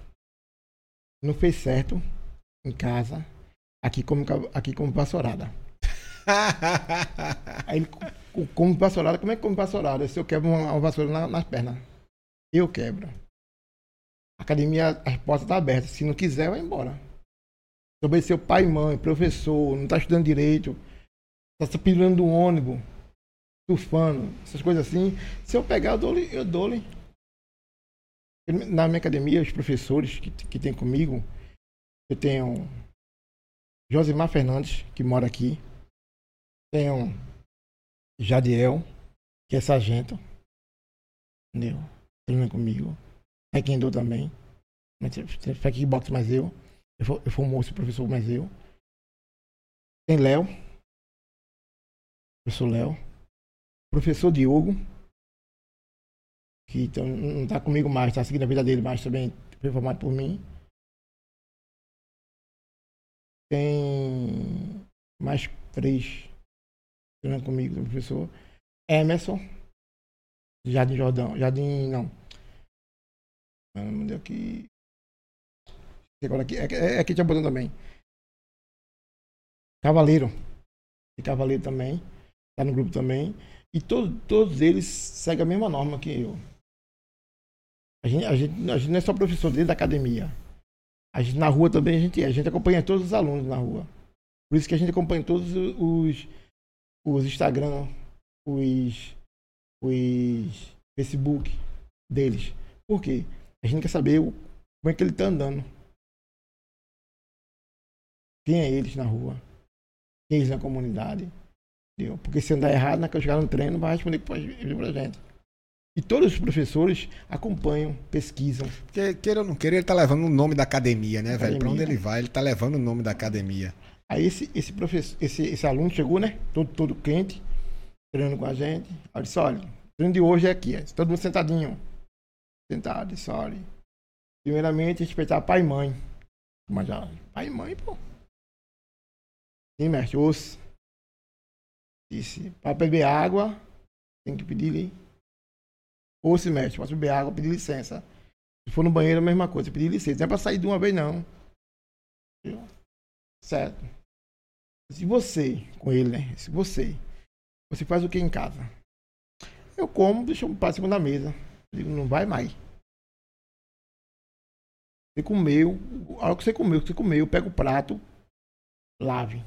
Não fez certo em casa. Aqui como, aqui como pastorada. *laughs* Aí ele come vassourada. Como é que come vassourada? Se eu quebro uma, uma vassoura na, nas pernas. Eu quebro. A academia, as portas estão tá abertas. Se não quiser, vai embora. Se obedecer pai e mãe, professor, não está estudando direito, está se pilando do ônibus, surfando, essas coisas assim. Se eu pegar, eu dou-lhe. Eu dou Na minha academia, os professores que, que tem comigo, eu tenho Josimar Fernandes, que mora aqui. Tenho Jadiel, que é sargento. Entendeu? Treina comigo. Taekwondo também. Foi kickbox mais eu. Eu eu fui moço professor mais eu. Tem Léo. Professor Léo. Professor Diogo. Que então, não está comigo mais, está seguindo a vida dele, mas também foi formado por mim. Tem mais três treinando comigo, professor Emerson, Jardim Jordão, Jardim, não. Mandei aqui. Agora aqui, é, é aqui tinha botão também. Cavaleiro. E Cavaleiro também. Tá no grupo também. E todo, todos eles seguem a mesma norma que eu. A gente, a gente, a gente não é só professor dentro da academia. A gente na rua também a gente é. A gente acompanha todos os alunos na rua. Por isso que a gente acompanha todos os os Instagram, os, os Facebook deles. Por quê? A gente quer saber o, como é que ele tá andando. Quem é eles na rua? Quem é eles na comunidade? Entendeu? Porque se andar errado, na que eu chegar no treino, vai responder pra gente. E todos os professores acompanham, pesquisam. Porque, queira ou não queira, ele tá levando o nome da academia, né, velho? Pra onde ele vai, ele tá levando o nome da academia. Aí esse, esse professor, esse, esse aluno chegou, né? Todo, todo quente, treinando com a gente. Aí disse, olha, o treino de hoje é aqui, é, todo mundo sentadinho. Sentado, disse, olha. Primeiramente, respeitar pai e mãe. Mas já, pai e mãe, pô. Sim, mestre, osso. Disse, para beber água, tem que pedir ali. Osso, mestre, posso beber água, pedir licença. Se for no banheiro, a mesma coisa, pedir licença. Não é pra sair de uma vez, não. Certo? Se você, com ele, né? Se você, você faz o que em casa? Eu como, deixo para cima da mesa. Digo, não vai mais. Você comeu, a hora que você comeu, você comeu, pega o prato, lave.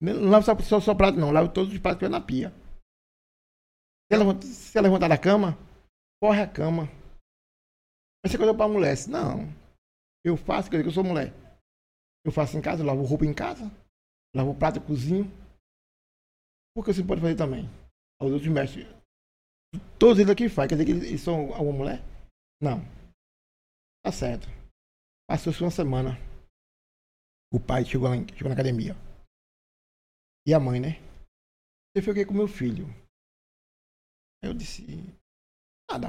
Não lave só, só, o prato, não. Lave todos os pratos que na pia. Se ela, levantar da cama, corre a cama. Mas você coisa pra mulher. Não. Eu faço, quer dizer eu sou mulher. Eu faço em casa, eu lavo roupa em casa, lavo prato, cozinho. Porque você pode fazer também. Os outros mestres. Todos eles aqui fazem. Quer dizer que eles são alguma mulher? Não. Tá certo. Passou-se uma semana. O pai chegou, lá, chegou na academia. E a mãe, né? Você fez o que com meu filho? Eu disse. Nada.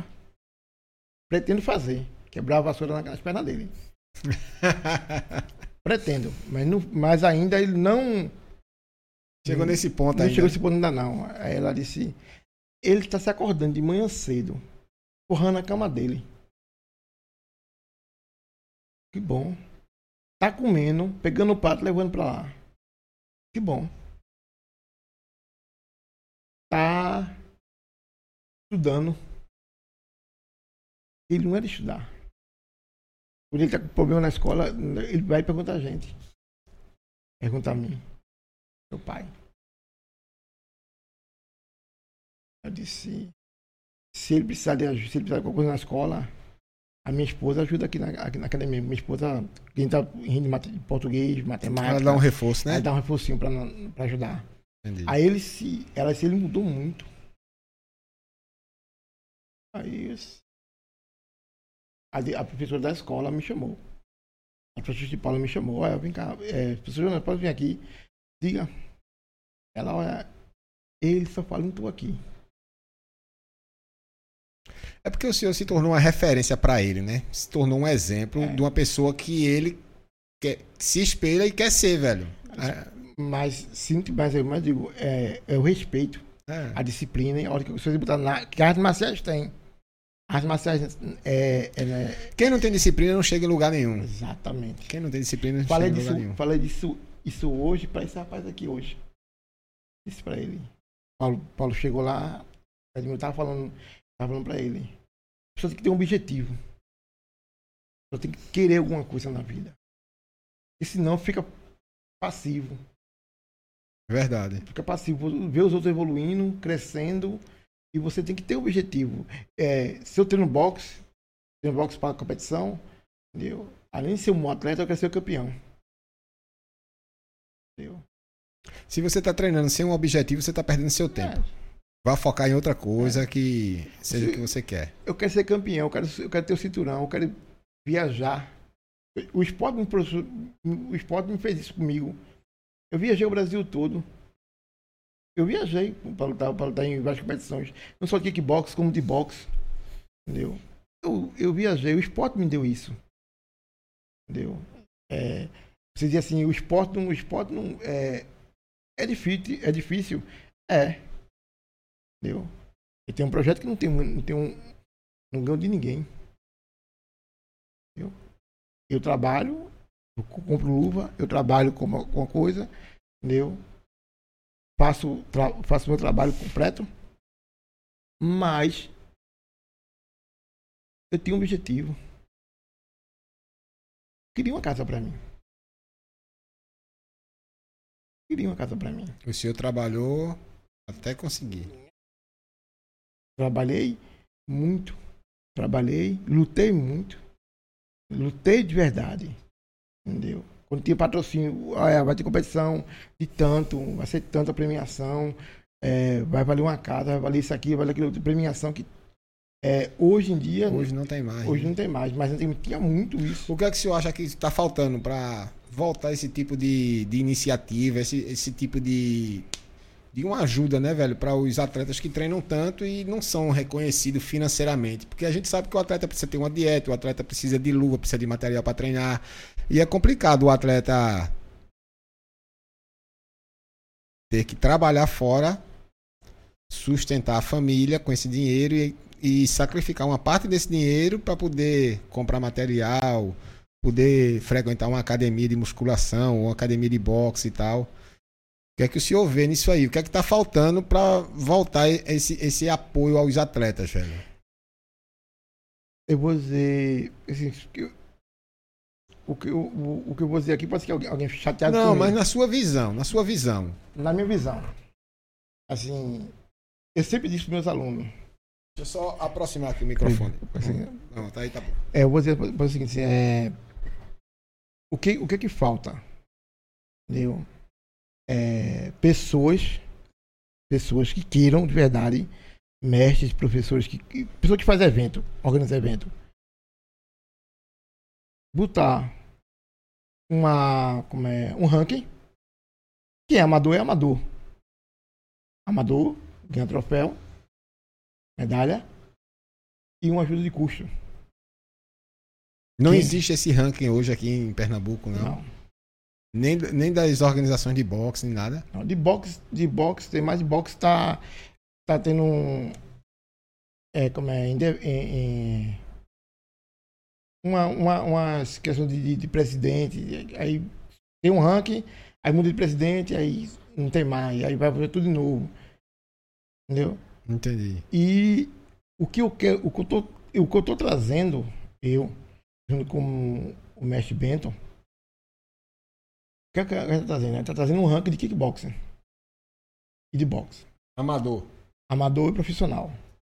Pretendo fazer. Quebrar a vassoura nas pernas dele. *laughs* Pretendo, mas, não, mas ainda ele não Chegou nesse ponto Não ainda. chegou esse ponto ainda não. Aí ela disse, ele está se acordando de manhã cedo, porrando a cama dele. Que bom. Tá comendo, pegando o prato, levando pra lá. Que bom. Tá estudando. Ele não de estudar. Quando ele tá com problema na escola, ele vai perguntar a gente. Pergunta a mim. Meu pai. Eu disse, se ele precisar de ajuda, se ele precisar de alguma coisa na escola, a minha esposa ajuda aqui na, aqui na academia. Minha esposa, quem tá em português, matemática, Ela dá um reforço, né? ela dá um reforcinho pra ajudar. Entendi. Aí ele se, ela se ele mudou muito. Aí a, a professora da escola me chamou. A professora de Paula me chamou. Olha, vem cá, é, professora, Jonas, pode vir aqui. Diga. Ela, olha, ele só fala, não tô aqui. É porque o senhor se tornou uma referência pra ele, né? Se tornou um exemplo É. de uma pessoa que ele quer, se espelha e quer ser, velho. Mas sinto, mas eu mas digo, é, é o respeito, É. a disciplina, a hora que você botar na. Que as marciais têm. As marciais é, é, né, Quem não tem disciplina não chega em lugar nenhum. Exatamente. Quem não tem disciplina não Falei chega em disso, lugar nenhum. falei disso isso hoje para esse rapaz aqui hoje. Disse para ele. Paulo, Paulo chegou lá, eu tava falando, tava falando para ele. A pessoa tem que ter um objetivo. A pessoa tem que querer alguma coisa na vida. E senão fica passivo. Verdade. Fica passivo. Ver os outros evoluindo, crescendo. E você tem que ter um objetivo. É, se eu treino boxe, treino boxe para competição, entendeu? Além de ser um atleta, eu quero ser o campeão. Entendeu? Se você tá treinando sem um objetivo, você tá perdendo seu tempo. É, Vá focar em outra coisa que seja o que você quer. eu quero ser campeão, eu quero, eu quero ter o cinturão, eu quero viajar. O esporte, me, o esporte me fez isso comigo. Eu viajei o Brasil todo. Eu viajei para lutar, para lutar em várias competições. Não só de kickbox, como de boxe. Entendeu? Eu, eu viajei, o esporte me deu isso. Entendeu? É, você diz assim, o esporte não. O esporte não é, é difícil. É difícil. É. Entendeu? E tem um projeto que não tem, não tem um. Não ganho de ninguém. Entendeu? Eu trabalho, eu co- compro luva, eu trabalho com uma, com uma coisa, entendeu? Faço, faço meu trabalho completo, mas eu tenho um objetivo. Queria uma casa pra mim. Queria uma casa pra mim. O senhor trabalhou até conseguir. Trabalhei muito. Trabalhei, lutei muito. Lutei de verdade. Entendeu? Quando tinha patrocínio, olha, vai ter competição de tanto, vai ser tanta premiação, é, vai valer uma casa, vai valer isso aqui, vai valer aquilo, premiação que é, hoje em dia, Hoje hoje, não tem mais. não tem mais, mas antigamente tinha muito isso. O que é que o senhor acha que está faltando para voltar esse tipo de, de iniciativa, esse, esse tipo de, de uma ajuda, né, velho, para os atletas que treinam tanto e não são reconhecidos financeiramente? Porque a gente sabe que o atleta precisa ter uma dieta, o atleta precisa de luva, precisa de material para treinar. E é complicado o atleta ter que trabalhar fora, sustentar a família com esse dinheiro e, e sacrificar uma parte desse dinheiro para poder comprar material, poder frequentar uma academia de musculação, uma academia de boxe e tal. O que é que o senhor vê nisso aí? O que é que tá faltando para voltar esse, esse apoio aos atletas, velho? Eu vou dizer. assim, o, que eu, o, o que eu vou dizer aqui pode ser que alguém, alguém chateado Não, mas na sua visão, na sua visão. na minha visão. Assim, eu sempre disse para meus alunos. Deixa eu só aproximar aqui o microfone. Assim, Não, tá aí, tá bom. é, eu vou dizer para o seguinte, é, o que o que que falta, entendeu? É, pessoas, pessoas que queiram de verdade, mestres, professores que, que pessoas que fazem evento, organizam evento, botar uma como é um ranking. Quem é amador é amador. Amador ganha troféu, medalha e uma ajuda de custo. Não Quem- existe esse ranking hoje aqui em Pernambuco, não. Não. Nem, nem das organizações de boxe, nem nada. Não, de boxe, de boxe, tem mais de boxe, tá, tá tendo um. É, como é, em, em- uma, uma, uma questão de, de, de presidente, aí tem um ranking, aí muda de presidente, aí não tem mais, aí vai fazer tudo de novo. Entendeu? Entendi. E o que eu quero, o que eu tô, o que eu tô trazendo, eu, junto com o mestre Benton, o que, é que a gente tá trazendo? A gente tá trazendo um ranking de kickboxing e de boxe. Amador. Amador e profissional.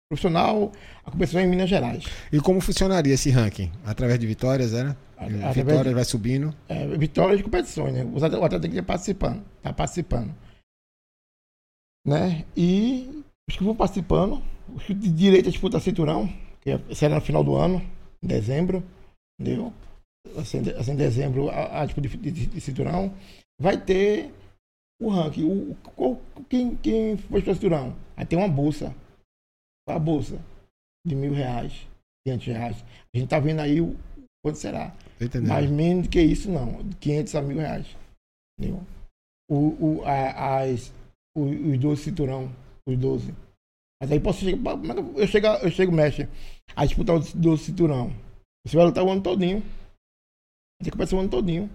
Profissional, a competição é em Minas Gerais. E como funcionaria esse ranking? Através de vitórias, era? Através Vitórias de- vai subindo. É, vitórias de competições, né? O atleta tem que estar participando. Tá participando. Né? E os que vão participando, os que de direito a disputa cinturão, que é- será no final do ano, em dezembro, entendeu? Assim, assim, em dezembro, a, a disputa de, de- de cinturão, vai ter o ranking. O, o- qual- quem, quem foi para o cinturão? Aí tem uma bolsa. A bolsa de mil reais, quinhentos reais. A gente tá vendo aí o quanto será. Entendendo. Mas menos do que isso, não. De 500 a mil reais. Entendeu? O, o, a, as, o, os 12 cinturão. Os 12. Mas aí posso chegar. Eu chego, eu chego, mexe. A disputar os 12 cinturão. Você vai lutar o ano todinho. Que começar o ano todinho.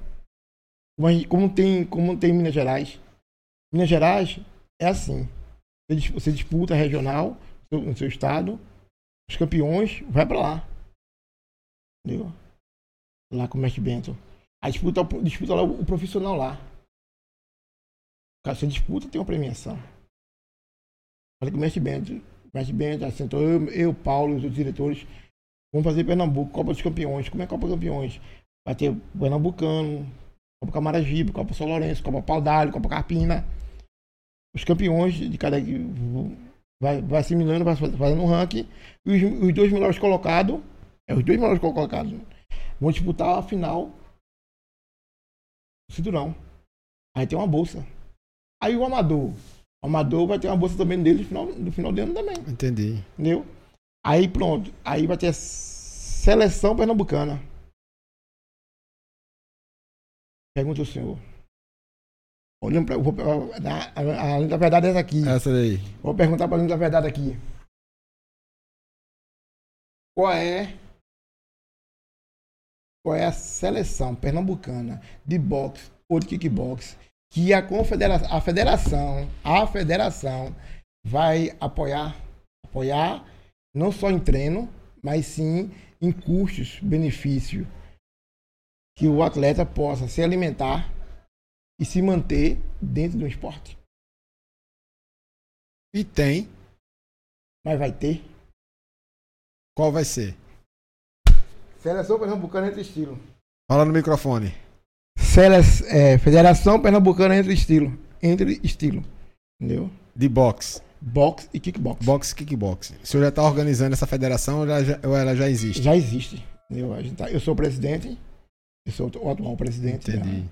Mas como tem, como tem em Minas Gerais. Minas Gerais é assim. Você Você disputa regional no seu- estado. Os campeões vai pra lá. Entendeu? lá com o Mestre Bento. Aí disputa, disputa lá o, profissional lá. Você disputa, tem uma premiação. Falei com o Mestre Bento. O Mestre Bento assentou eu, eu, Paulo, os outros diretores. Vamos fazer Pernambuco, Copa dos Campeões. Como é Copa dos Campeões? Vai ter Pernambucano, Copa Camaragibe, Copa São Lourenço, Copa Paudalho, Copa Carpina. Os campeões de cada. Vai, vai assimilando, vai fazendo um ranking. E os, os dois melhores colocados. É, os dois melhores colocados vão disputar a final do cinturão. Aí tem uma bolsa. Aí o amador. O amador vai ter uma bolsa também dele no final, no final de ano também. Entendi. Entendeu? Aí pronto. Aí vai ter a seleção pernambucana. Pergunta o senhor. Olhando pra. Vou, a, a, a linha da verdade é essa aqui. Essa daí. Vou perguntar pra linha da verdade aqui. Qual é. Qual é a seleção pernambucana de boxe ou de kickbox que a confederação, a federação, a federação vai apoiar, apoiar não só em treino, mas sim em custos, benefício que o atleta possa se alimentar e se manter dentro do esporte. E tem. Mas vai ter Qual vai ser? Seleção Pernambucana entre estilo. Fala no microfone. Sele é, Federação Pernambucana entre estilo. Entre estilo. Entendeu? De boxe. Boxe e kickbox. Boxe kickbox. O senhor já está organizando essa federação ou ela já, ou ela já existe? Já existe. Entendeu? A gente tá- eu sou o presidente. Eu sou o atual presidente. Entendi. da-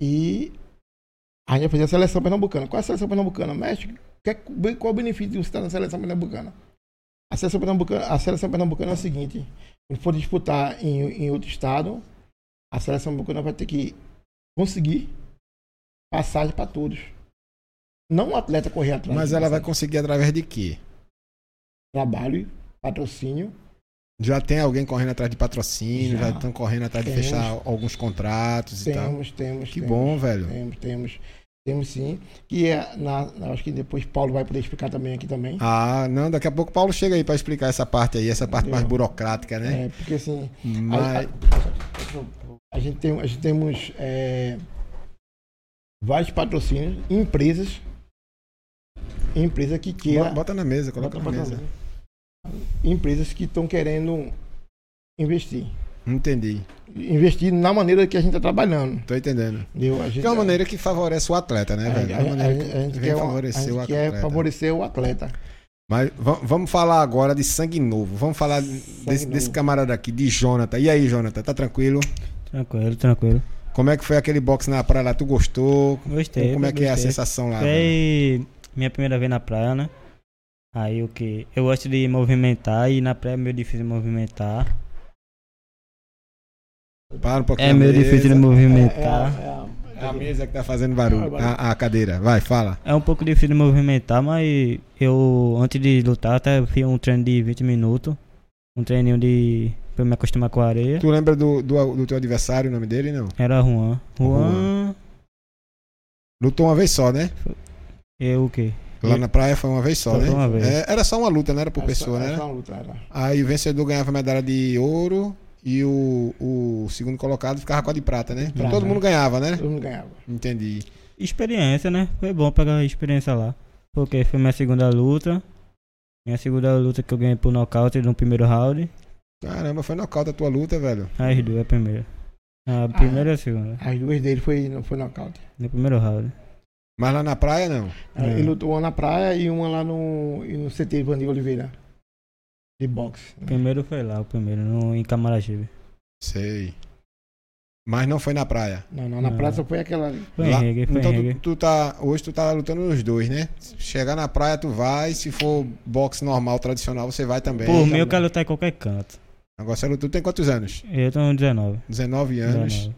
E a gente vai fazer a seleção pernambucana. Qual é a seleção pernambucana? Mestre, quer- qual o benefício de você estar na seleção pernambucana? A seleção pernambucana, a seleção pernambucana é o seguinte: quando for disputar em, em outro estado, a seleção pernambucana vai ter que conseguir passagem para todos. Não o atleta correr atrás. Mas ela vai conseguir através de quê? Trabalho, patrocínio. Já tem alguém correndo atrás de patrocínio, já estão correndo atrás de Temos. fechar alguns contratos e tal. Temos, temos. Que temos. bom, velho. Temos, temos. Temos sim. Que é, na, na- acho que depois Paulo vai poder explicar também aqui também. Ah, não, daqui a pouco Paulo chega aí para explicar essa parte aí, essa parte mais Entendeu? burocrática, né? É, porque assim, a, Mas a- a gente tem, a gente temos é, vários patrocínios, empresas, empresa que queira, Bo- bota na mesa, coloca na Bota- bota mesa. Empresas que estão querendo investir, Entendi. investir na maneira que a gente está trabalhando, Tô entendendo. entendeu? A gente, Que é uma maneira que favorece o atleta, né, a- velho? É a- uma maneira a- a gente que quer favorecer a gente o quer atleta. favorecer o atleta. Mas va- vamos falar agora de sangue novo. Vamos falar desse, novo. desse camarada aqui, de Jonathan. E aí, Jonathan, tá tranquilo? Tranquilo, tranquilo. Como é que foi aquele boxe na praia lá? Tu gostou? Gostei. Como é que é a gostei. sensação lá? Foi minha primeira vez na praia, né? Aí o que? Eu gosto de movimentar e na praia é meio difícil movimentar. Para um pouquinho. É a meio mesa. difícil de É, movimentar. é, é, É a mesa que tá fazendo barulho. A, a cadeira. Vai, fala. É um pouco difícil de movimentar, mas eu, antes de lutar, até fiz um treino de 20 minutos. Um treininho de. pra me acostumar com a areia. Tu lembra do, do, do teu adversário, o nome dele, não? Era Juan. Juan. Juan. Lutou uma vez só, né? Eu o quê? Lá na praia foi uma vez só, Só né? foi uma vez. É, era só uma luta, não era por Era pessoa, só- né? era só uma luta, era. Aí o vencedor ganhava a medalha de ouro e o, o segundo colocado ficava com a de prata, né? Prata. Todo mundo ganhava, né? Todo mundo ganhava. Entendi. Experiência, né? Foi bom pegar a experiência lá. Porque foi minha segunda luta. Minha segunda luta que eu ganhei por nocaute no primeiro round. Caramba, foi nocaute a tua luta, velho. As duas, a primeira. A primeira e a segunda. As duas dele foi, não foi nocaute. No primeiro round. Mas lá na praia, não. É. Ele lutou uma na praia e uma lá no, no CT Vandir Oliveira. De boxe. O primeiro foi lá, o primeiro, no, em Camaragibe. Sei. Mas não foi na praia. Não, não, na Não. praia só foi aquela. Foi Lá- em reggae, foi então tu, reggae. tu tá. Hoje tu tá lutando nos dois, né? Chegar na praia, tu vai. Se for boxe normal, tradicional, você vai também. Por mim, eu quero lutar em qualquer canto. Agora você luta. Tu tem quantos anos? Eu tô 19. 19 anos. 19.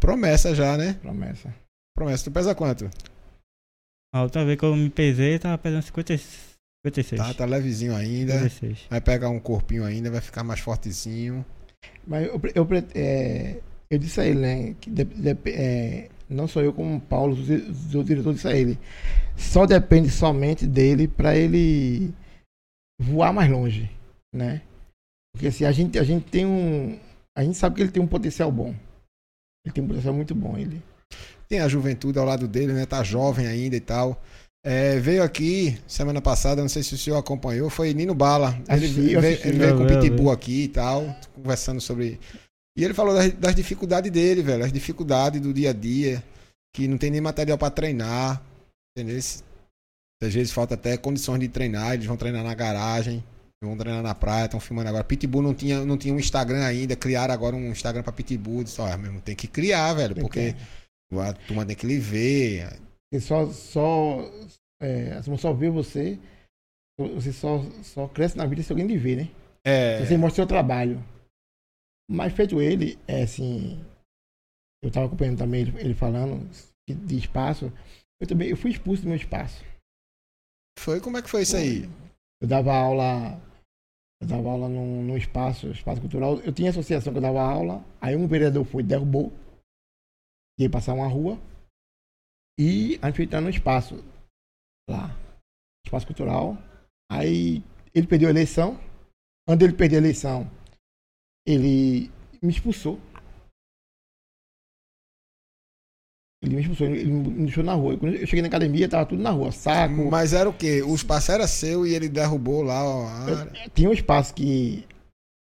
Promessa já, né? Promessa. Promessa. Tu pesa quanto? A outra vez que eu me pesei, tava pesando 50, 56. Tá, tá levezinho ainda. 56. Vai pegar um corpinho ainda, vai ficar mais fortezinho. Mas eu, eu, é, eu disse a ele, né? Que de- de- é, não sou eu como o Paulo, o diretor disse a ele. Só depende somente dele para ele voar mais longe, né? Porque assim, a gente, a gente tem um. A gente sabe que ele tem um potencial bom. Ele tem um potencial muito bom. Ele. Tem a juventude ao lado dele, né? Tá jovem ainda e tal. É, veio aqui semana passada, não sei se o senhor acompanhou, foi Nino Bala. Ele, Assisti, veio, assisti. ele veio com o. Pitbull aqui e tal, conversando sobre. E ele falou das, das dificuldades dele, velho, as dificuldades do dia a dia, que não tem nem material pra treinar, entendeu? Às vezes falta até condições de treinar, eles vão treinar na garagem, vão treinar na praia, estão filmando agora. Pitbull não tinha, não tinha um Instagram ainda, criaram agora um Instagram pra Pitbull. Disse, ó, mesmo, tem que criar, velho, porque a turma tem que lhe ver. Porque só, só, é, as pessoas só vê você, você só, só cresce na vida se alguém lhe vê, né? É, você mostra o seu trabalho. Mas feito ele, é assim. Eu tava acompanhando também ele, ele falando de, espaço. Eu também eu fui expulso do meu espaço. foi? Como é que foi isso aí? Eu dava aula. Eu dava aula num, num espaço, espaço cultural. Eu tinha associação que eu dava aula. Aí um vereador foi e derrubou. Ia passar uma rua. E a gente foi entrar no espaço. Lá. Espaço cultural. Aí ele perdeu a eleição. Antes dele perder a eleição, ele me expulsou. Ele me expulsou, ele me deixou na rua. Quando eu cheguei na academia, tava tudo na rua. Saco, Mas era o quê? O espaço era seu e ele derrubou lá ó, tinha um espaço que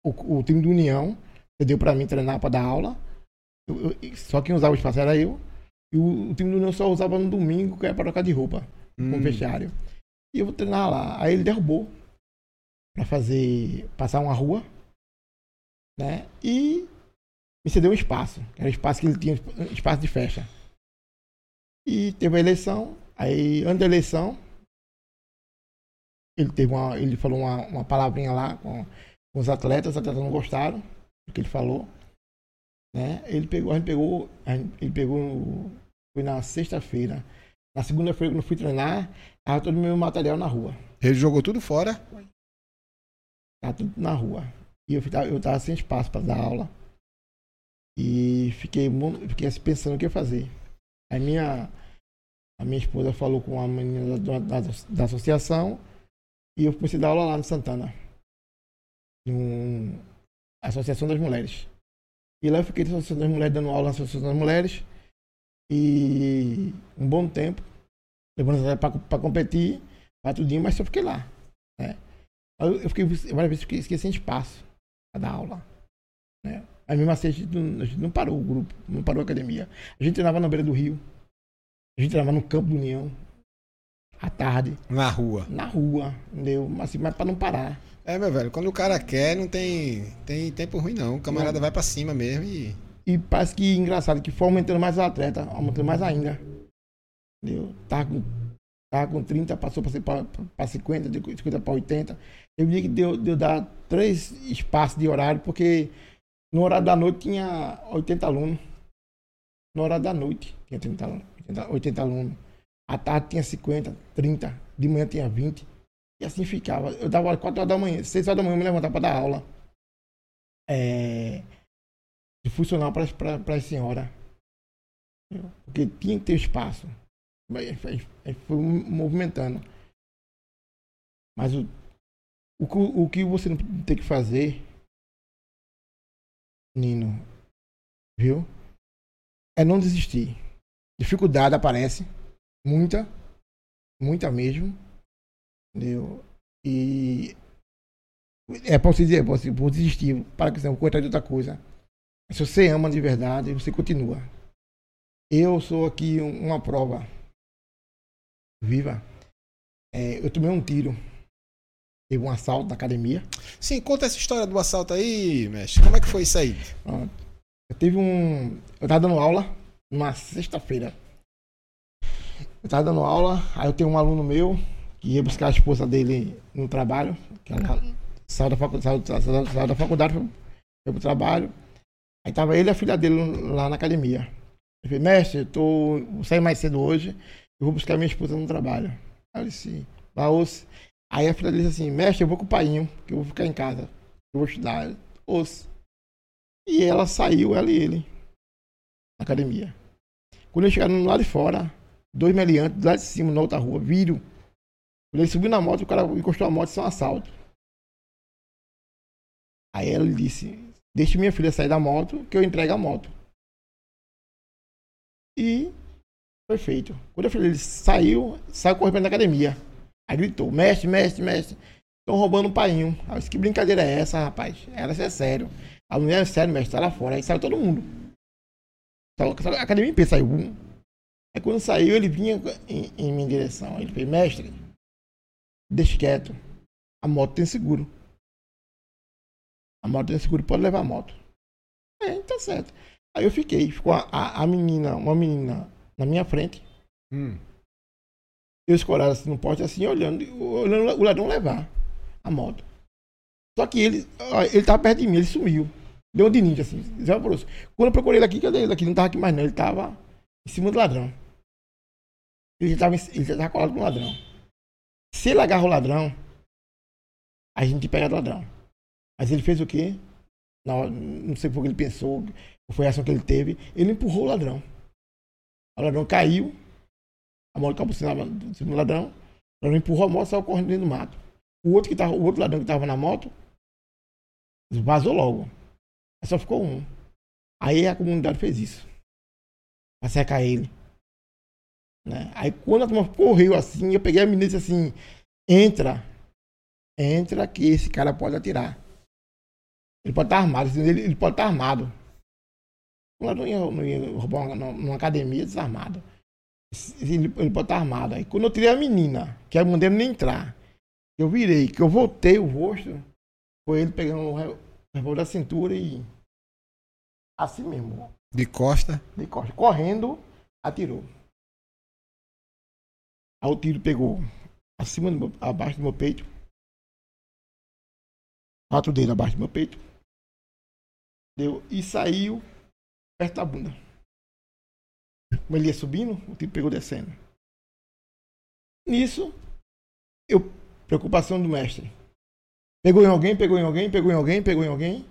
o, o time do União deu pra mim treinar pra dar aula. Eu- eu- só quem usava o espaço era eu. E o, o time do União só usava no domingo, que era pra trocar de roupa, com Hum. o vestiário. E eu vou treinar lá. Aí ele derrubou pra fazer. passar uma rua. Né? E me cedeu um espaço. Era o espaço que ele tinha, um espaço de festa. E teve a eleição. Aí, antes da eleição, ele teve uma. Ele falou uma, uma palavrinha lá com, com os atletas, os atletas não gostaram do que ele falou. Né? Ele pegou, a gente pegou. a gente- ele pegou. Foi na sexta-feira. Na segunda-feira, quando eu fui treinar, tava todo o meu material na rua. Ele jogou tudo fora. Tava tudo na rua. E eu, fica- eu tava sem espaço para dar aula. E fiquei, fiquei assim pensando o que fazer. Aí minha, a minha esposa falou com a menina da, da, da associação e eu comecei a dar aula lá no Santana. No Associação das Mulheres. E lá eu fiquei na Associação das Mulheres dando aula na Associação das Mulheres. E um bom tempo. Levando para competir, para tudinho, mas só fiquei lá. Né? Eu eu fiquei várias vezes fiquei, fiquei sem espaço para dar aula. Né? Aí mesmo assim a gente, não, a gente não parou o grupo, não parou a academia. A gente treinava na beira do rio. A gente treinava no campo do União. À tarde, Na rua. na rua, entendeu? Mas, assim, mas para não parar. É, meu velho, quando o cara quer, não tem, tem tempo ruim, não. O camarada Não. vai pra cima mesmo e. E parece que engraçado que foi aumentando mais os atletas, aumentando mais ainda. Entendeu? Tava com, tava com 30, passou para 50, de 50 para 80. Eu vi que deu, deu dar três espaços de horário, porque no horário da noite tinha 80 alunos. na hora da noite. Tinha 30, alunos, 80, 80 alunos. À tarde tinha 50, 30. De manhã tinha 20. E assim ficava. Eu dava aula 4 horas da manhã, 6 horas da manhã eu me levantava para dar aula. É, de funcional para a senhora. Porque tinha que ter espaço. Aí foi movimentando. Mas o, o, o que você tem que fazer, Nino, viu? É não desistir. Dificuldade aparece. Muita. Muita mesmo. Entendeu? E. É você dizer, você vou desistir, para que você não de outra coisa. Se você ama de verdade, você continua. Eu sou aqui uma prova viva. É, eu tomei um tiro. Teve um assalto na academia. Sim, conta essa história do assalto aí, mestre. Como é que foi isso aí? Eu tive um. Eu tava dando aula numa sexta-feira. Eu tava dando aula, aí eu tenho um aluno meu que ia buscar a esposa dele no trabalho, que ela saiu da faculdade, saiu, saiu da faculdade foi, foi pro trabalho. Aí tava ele e a filha dele lá na academia. Eu falei, mestre, eu tô, vou sair mais cedo hoje, eu vou buscar minha esposa no trabalho. Aí eu disse. Aí a filha dele disse assim, mestre, eu vou com o pai, que eu vou ficar em casa. Eu vou estudar. Ouça. E ela saiu, ela e ele, na academia. Quando eles chegaram lá de fora, dois meliantes, lá de cima, na outra rua, viram. Ele subiu na moto, o cara encostou a moto, isso é um assalto. Aí ela disse, deixe minha filha sair da moto, que eu entrego a moto. E foi feito. Quando a filha dele saiu, saiu correndo da academia. Aí gritou, mestre, mestre, mestre, estão roubando um painho. Aí eu disse, que brincadeira é essa, rapaz? Ela é sério. A mulher é sério, mestre, tá lá fora. Aí saiu todo mundo. A academia inteira saiu. Aí quando saiu, ele vinha em, em minha direção. Ele fez, mestre, deixe quieto. A moto tem seguro. A moto tem seguro, pode levar a moto. É, tá certo. Aí eu fiquei, ficou a, a, a menina, uma menina na minha frente. Hum. Eu escorado assim no poste, assim, olhando, olhando o ladrão levar a moto. Só que ele, ele tava perto de mim, ele sumiu. Deu um de ninja, assim, desapareceu. Quando eu procurei ele aqui, cadê ele aqui? Não tava aqui mais não, ele tava em cima do ladrão. Ele já tava, ele já tava colado com o ladrão. Se ele agarra o ladrão, a gente pega o ladrão. Mas ele fez o quê? Não, não sei por que ele pensou, foi a ação que ele teve. Ele empurrou o ladrão. O ladrão caiu, a moto acabou em cima ladrão. O ladrão empurrou a moto e saiu correndo dentro do mato. O outro, que tava, o outro ladrão que estava na moto vazou logo. Só ficou um. Aí a comunidade fez isso. Pra secar ele. Né? Aí quando a turma correu assim, eu peguei a menina e disse assim: entra. Entra que esse cara pode atirar. Ele pode estar armado. Ele, ele pode estar armado. Ela não ia, não ia roubar uma, numa academia desarmado. Ele, ele pode estar armado. Aí quando eu tirei a menina, que a mandei nem entrar, eu virei, que eu voltei o rosto, foi ele pegando o revólver da cintura e. Assim mesmo. De costa? De costa. Correndo, atirou. Aí o tiro pegou acima do meu, abaixo do meu peito. Quatro dele abaixo do meu peito. Deu, e saiu perto da bunda. Como ele ia subindo, o tiro pegou descendo. Nisso, eu preocupação do mestre. Pegou em alguém, pegou em alguém, pegou em alguém, pegou em alguém.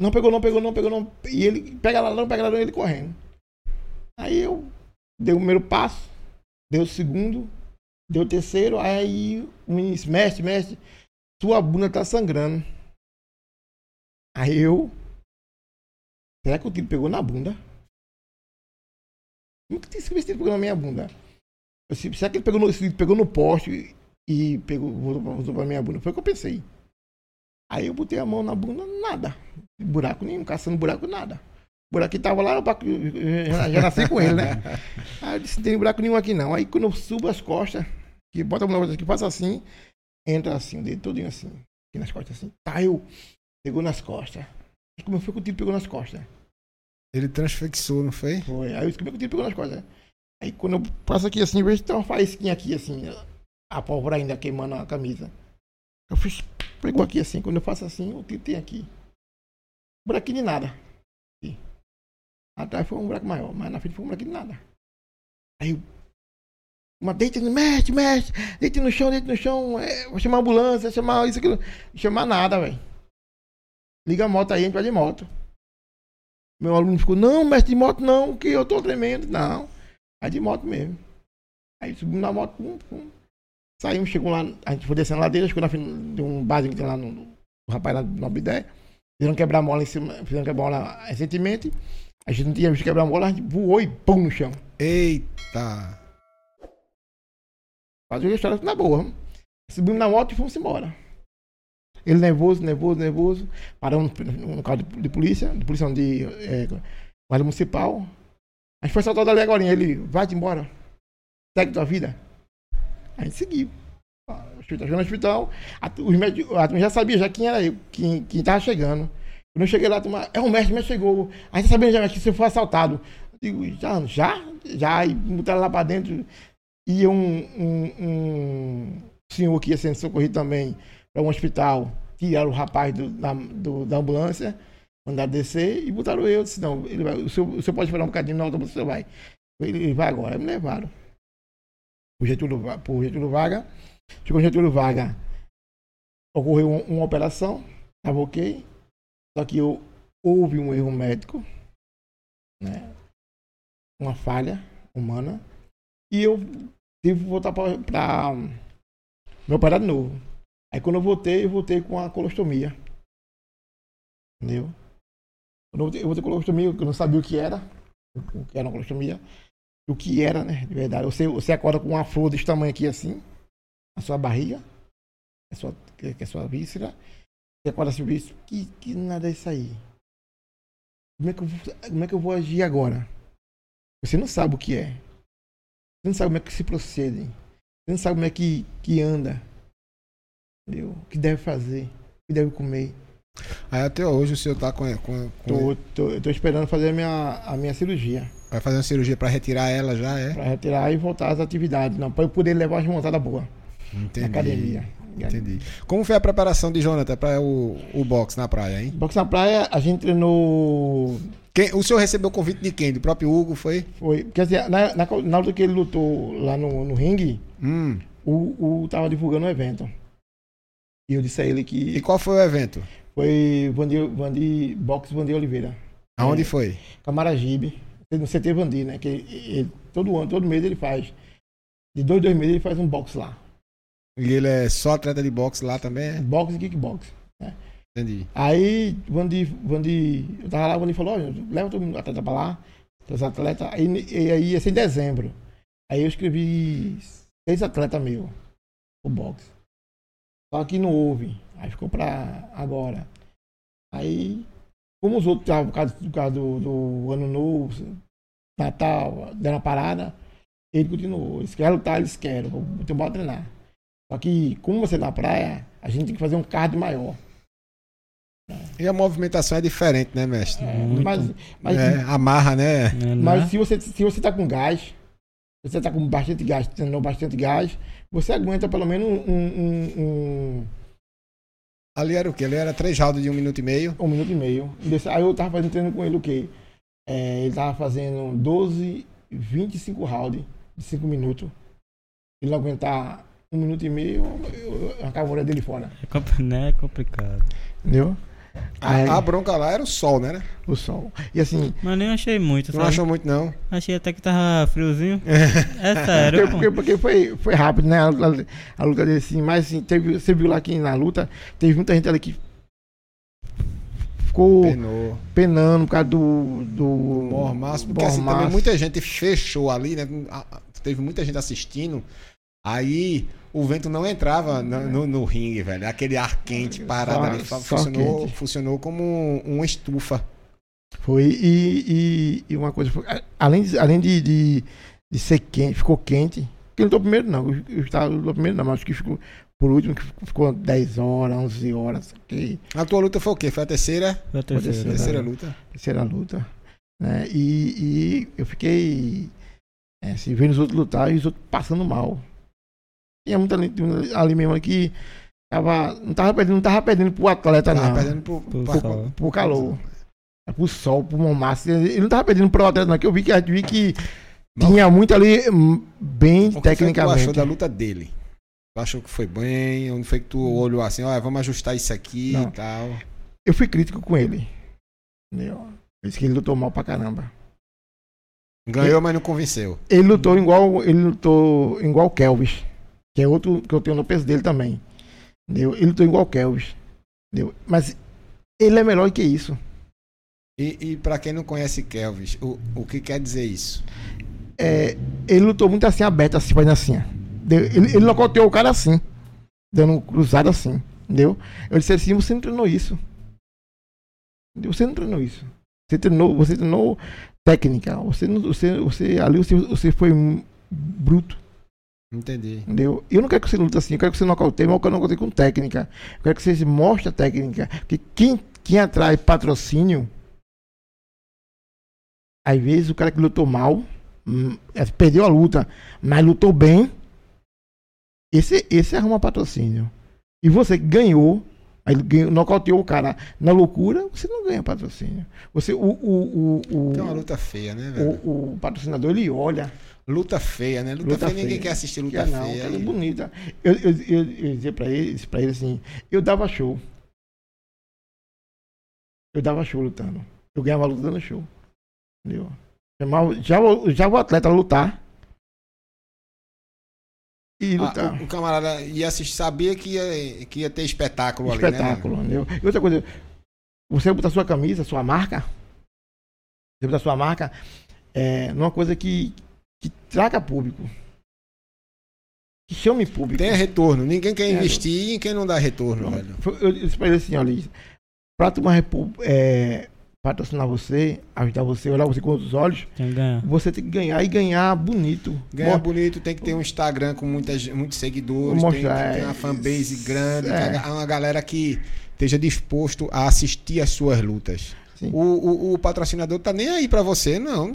Não pegou, não pegou, não pegou, não. E ele pega lá, não pega lá, ele correndo. Aí eu dei o primeiro passo, dei o segundo, dei o terceiro, aí o ministro, mestre, mestre, sua bunda tá sangrando. Aí eu Será que o tiro pegou na bunda? Nunca tinha esse tiro pegou na minha bunda. Eu, será que ele pegou no, pegou no poste e pegou, voltou pra minha bunda? Foi o que eu pensei. Aí eu botei a mão na bunda, nada. Buraco nenhum, caçando buraco, nada. O buraco que tava lá, já, já nasci com ele, né? *laughs* Aí eu disse, não tem buraco nenhum aqui não. Aí quando eu subo as costas, que bota a mão aqui, passa assim, entra assim, o dedo todinho assim. Aqui nas costas assim. Tá, eu pegou nas costas. Como foi que o tiro pegou nas costas? Ele transfixou, não foi? Foi. Aí como é que o tiro pegou nas costas? Aí quando eu passo aqui assim, vejo que tem uma faísquinha aqui assim, a pólvora ainda queimando a camisa. Eu fiz, pegou aqui assim, quando eu faço assim, o tiro tem aqui. Buraquinho de nada. Atrás foi um buraco maior, mas na frente foi um buraco de nada. Aí. Uma deita, mexe, mexe, deita no chão, deita no chão, é, vou chamar a ambulância, chamar isso, aquilo. Não chamar nada, velho. Liga a moto aí, a gente vai de moto. Meu aluno ficou, não, mestre de moto não, que eu tô tremendo. Não, vai de moto mesmo. Aí subimos na moto, pum, pum. Saímos, chegou lá, a gente foi descendo a ladeira, chegou na frente de um barzinho que tem lá no, no o rapaz lá do Ideia. Fizeram quebrar mola em cima, fizeram quebrar mola recentemente. A gente não tinha visto quebrar a mola, a gente voou e pum no chão. Eita. Fazia a história na boa. Subimos na moto e fomos embora. Ele nervoso, nervoso, nervoso. Paramos no, no carro de, de polícia, de polícia de é, guarda municipal. A gente foi soltado ali agora. Ele, vai-te embora. Segue tua vida. A gente seguiu. Chegou no hospital, a, os médicos, a já sabia já quem era eu, quem, quem tava chegando. Quando eu cheguei lá, a turma, é o mestre, mestre chegou. A gente sabia já que você foi assaltado. Eu digo, já, já, já, e botaram lá pra dentro. E um, um, um senhor que ia sendo socorrido também para um hospital, tiraram o rapaz do, da, do, da ambulância, mandaram descer e botaram eu. Disse, não, ele vai, o, senhor, o senhor pode esperar um bocadinho na autobus, o vai. Ele vai agora. Aí me levaram. Por Getúlio, por Getúlio Varga. Chegou Getúlio Varga. Ocorreu um- uma operação, estava ok. Só que houve um erro médico, né? Uma falha humana. E eu tive que voltar para me operar de novo. Aí quando eu voltei, eu voltei com a colostomia. Entendeu? Quando eu voltei, com a colostomia, eu não sabia o que era. O que era uma colostomia. O que era, né? De verdade. Você, você acorda com uma flor desse tamanho aqui assim, na sua barriga, a sua, que é sua víscera. Acorda assim, isso, que, que nada é isso aí? Como é, que eu vou, como é que eu vou agir agora? Você não sabe o que é. Você não sabe como é que se procede. Você não sabe como é que, que anda. Entendeu? O que deve fazer. O que deve comer. Aí até hoje o senhor tá com. com, com- Tô, tô, eu tô esperando fazer a minha, a minha cirurgia. Vai fazer uma cirurgia pra retirar ela já, é? Pra retirar e voltar às atividades. Não, pra eu poder levar uma montada boa Entendi. na academia. Entendi. Como foi a preparação de Jonathan para o, o boxe na praia, hein? Boxe na praia, a gente treinou. Quem, o senhor recebeu o convite de quem? Do próprio Hugo, foi? Foi. Quer dizer, na, na, na hora que ele lutou lá no, no ringue, Hum. o, o tava divulgando o evento. E eu disse a ele E que qual foi o evento? foi Vandir, Vandir, Boxe Vandir Oliveira. Aonde É. foi? Camaragibe, no CT Vandir, né? Que ele- ele- todo ano, todo mês ele faz. De dois, dois meses ele faz um boxe lá. E ele é só atleta de boxe lá também? é? Boxe e kickbox. Entendi. Aí, Vandi, Vandi, eu tava lá, o Vandi falou, olha, leva todo mundo atleta pra lá, os atletas, aí, e aí ia ser em dezembro. Aí eu escrevi seis atletas meus, o boxe. Só que não houve, aí ficou pra agora. Aí, como os outros estavam por causa, por causa do, do ano novo, Natal, deram uma parada, ele continuou. Eles querem lutar, eles querem, então bora treinar. Só que, como você na praia, a gente tem que fazer um cardio maior. E a movimentação é diferente, né, mestre? É, Muito. mas, mas, É, amarra, né? É, mas né? se você se você tá com gás, se você tá com bastante gás, tendo bastante gás, você aguenta pelo menos um, um, um, Ali era o quê? Ali era três rounds de um minuto e meio. um minuto e meio. Aí eu tava fazendo treino com ele o quê? É, ele tava fazendo 12, 25 rounds de 5 minutos. Ele não aguentar um minuto e meio, eu, a orelha dele fora. É, né, é complicado. Entendeu? Aí, A, a bronca lá era o sol, né? né? o sol. E assim, Mas nem achei muito, Não sabe? achou muito, não. Achei até que tava friozinho. É sério, Porque, porque, porque foi, foi rápido, né? A, a- a luta dele, assim. Mas assim, teve, você viu lá que na luta, teve muita gente ali que ficou Penou. penando por causa do. do mormaço. Porque assim, mormaço. também muita gente fechou ali, né? A- a- Teve muita gente assistindo. Aí o vento não entrava no, no, no ringue, velho. Aquele ar quente parado Só- ali. só Funcionou, quente. funcionou como um- uma estufa. Foi. E, e, e uma coisa. foi- a- além de, além de, de, de ser quente, ficou quente. Porque ele lutou primeiro, não. Eu, estava lutou primeiro, não. Mas acho que ficou. Por último, que ficou 10 horas, 11 horas. Que, A tua luta foi o quê? Foi a terceira? Foi a terceira. terceira. Terceira né? luta. terceira luta. Né? E, e eu fiquei é, assim, vendo os outros lutar e os outros passando mal. Tinha muita ali, ali mesmo que tava, não tava perdendo, não tava perdendo pro atleta, Tava não. perdendo pro, Pro pra- sol. Pro calor. pro sol, pro Momaço. Ele não tava perdendo pro atleta, não. Que eu vi que, eu vi que tinha muito ali hum, bem O que foi que tu tecnicamente. achou da luta dele? Tu achou que foi bem? Onde foi que tu olhou assim, olha, vamos ajustar isso aqui Não. e tal? Eu fui crítico com ele. Entendeu? Eu disse que ele lutou mal pra caramba. Ganhou, mas não convenceu. Ele lutou igual. Ele lutou igual o Kelvis. Que é outro que eu tenho no peso dele também. Entendeu? Ele lutou igual o Kelvis. Entendeu? Mas ele é melhor que isso. E, e para quem não conhece Kelvis, o, o que quer dizer isso? É, ele lutou muito assim, aberto, assim, fazendo assim. Entendeu? Ele, ele nocauteou o cara assim. Dando um cruzado assim. Entendeu? Eu disse assim, você não treinou isso. Você não treinou isso. Você treinou, você treinou técnica. Você, você, você ali você, você foi bruto. Entendi. Entendeu? Eu não quero que você lute assim, eu quero que você nocauteie, mas eu quero nocauteie com técnica. Eu quero que você mostre a técnica. Porque quem, quem atrai patrocínio, às vezes o cara que lutou mal, hum, é, perdeu a luta, mas lutou bem, esse, esse arruma patrocínio. E você que ganhou, aí ganhou, nocauteou o cara na loucura, você não ganha patrocínio. Você, o, o, o, o, Tem uma luta feia, né, velho? o, o patrocinador, ele olha. Luta feia, né? Luta, Luta feia, ninguém feia. quer assistir luta não, feia. é bonita. Eu, eu, eu, eu dizia pra ele, disse pra ele assim, eu dava show. Eu dava show lutando. Eu ganhava luta dando show. Entendeu? Chamava, já, já o atleta lutar. E Ah, lutar. o, o camarada ia assistir, sabia que ia, que ia ter espetáculo, ali, né? espetáculo, entendeu? E outra coisa, você botar sua camisa, sua marca, você botar sua marca é, numa coisa que, que traga público. Que chame público. Tem retorno. Ninguém quer É, investir em quem não dá retorno, velho. Foi- Eu disse pra ele assim, olha, pra uma repu- é, patrocinar você, ajudar você, olhar você com outros olhos, Tem que ganhar. você tem que ganhar e ganhar bonito. Ganhar Mo- bonito tem que ter um Instagram com muitas, muitos seguidores, Mostrar, tem que ter é. uma fanbase grande, É. uma galera que esteja disposto a assistir as suas lutas. O, o, o patrocinador tá nem aí pra você, não.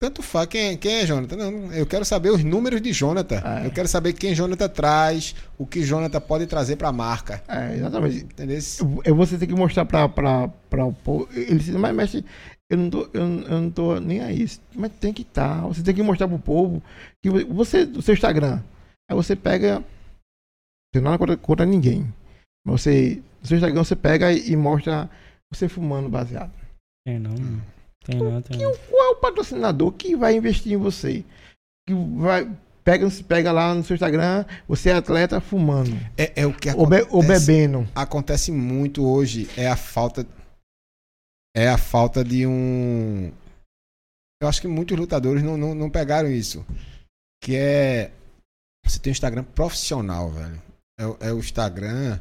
Tanto faz. Quem, quem é Jonathan? Não, eu quero saber os números de Jonathan. É. Eu quero saber quem Jonathan traz, o que Jonathan pode trazer pra marca. É, exatamente. Entendeu? Eu- você tem que mostrar pra o povo. Ele disse, mas mestre, eu não tô, eu, não- eu não tô nem aí. Mas tem que estar. Você tem que mostrar pro povo que você, o seu Instagram. Aí você pega. Você não é contra, contra ninguém. Mas você. No seu Instagram você pega e, e mostra você fumando baseado. Tem não. Hum. Tem não, tem não. Qual é o patrocinador que vai investir em você? Que vai. Pega, pega lá no seu Instagram, você é atleta fumando. É, é o que Ou, be, acontece. ou bebendo. acontece muito hoje é a falta é a falta de um eu acho que muitos lutadores não, não, não pegaram isso que é você tem um Instagram profissional velho é, é o Instagram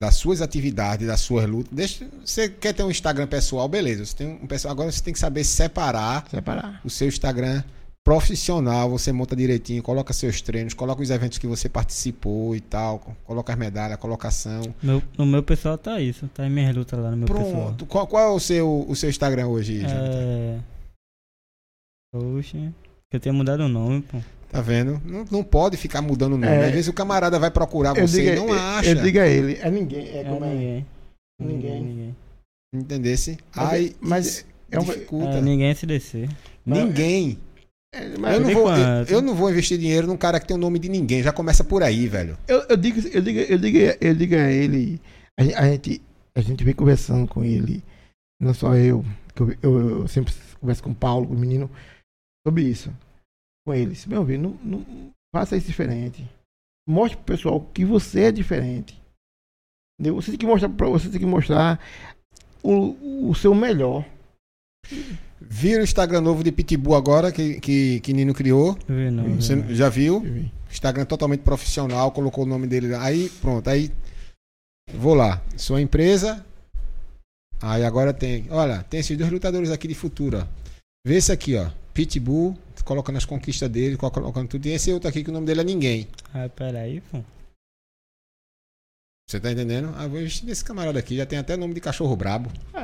das suas atividades das suas lutas Deixa, você quer ter um Instagram pessoal beleza você tem um pessoal agora você tem que saber separar Separar. o seu Instagram profissional, você monta direitinho, coloca seus treinos, coloca os eventos que você participou e tal, coloca as medalhas, colocação. Meu, no meu pessoal tá isso. Tá em minhas lutas lá no meu pessoal. Pronto. Qual, qual é o seu, o seu Instagram hoje, Jonathan? É. Oxe. Que eu tenho mudado o nome, pô. Tá vendo? Não, não pode ficar mudando o nome. É. Às vezes o camarada vai procurar Eu você e não eu, acha. eu digo a ele, é ninguém. É É, como é. ninguém. Ninguém. Ninguém. Entendesse? Mas- Aí, mas isso é um- dificulta. É, ninguém SDC. Ninguém. É, mas Eu não, vou, eu, eu não vou investir dinheiro num cara que tem o nome de ninguém. Já começa por aí, velho. eu, eu digo, eu digo, eu digo, eu digo a ele, a, a gente, a gente vem conversando com ele, não só eu, que eu, eu- eu sempre converso com o Paulo, com o menino, sobre isso. Com eles. Meu filho, não, não faça isso diferente. Mostre pro pessoal que você é diferente. Entendeu? Você tem que mostrar para você tem que mostrar o, o seu melhor. Vira o Instagram novo de Pitbull agora, que, que, que Nino criou. Vi, não. Você vi, não. já viu? Instagram totalmente profissional, colocou o nome dele lá. Aí, pronto, aí vou lá. Sua empresa. Aí agora tem, olha, tem esses dois lutadores aqui de futuro, ó. Vê esse aqui, ó. Pitbull, colocando as conquistas dele, colocando tudo. E esse outro aqui que o nome dele é ninguém. Ah, peraí, pô. Você tá entendendo? Ah, vou investir nesse camarada aqui, já tem até nome de cachorro brabo. *laughs*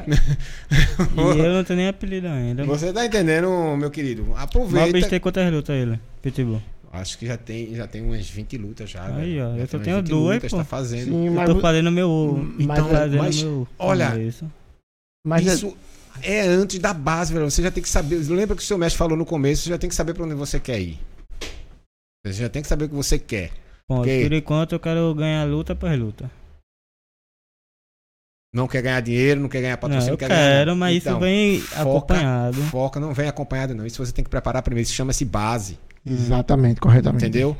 E eu não tenho nem apelido ainda. Você tá entendendo, meu querido? Mas Aproveita. tem quantas lutas ele? Pitbull. Acho que já tem, já tem umas 20 lutas já. Aí, velho. ó, Já eu só tenho 20 duas, lutas, pô. tá fazendo. Sim, Eu mas, tô fazendo meu. Mas- Então, fazendo mas, meu. olha, começo. mas é- Isso É antes da base, velho. Você já tem que saber. Lembra que o seu mestre falou no começo, você já tem que saber pra onde você quer ir. Você já tem que saber o que você quer. Bom, Ok. por enquanto eu quero ganhar luta por luta. Não quer ganhar dinheiro, não quer ganhar Não, patrocínio, eu quer ganhar. quero, mas Então, isso vem foca- acompanhado. Foca, não vem acompanhado, não. Isso você tem que preparar primeiro. Isso chama-se base. Exatamente, corretamente. Entendeu?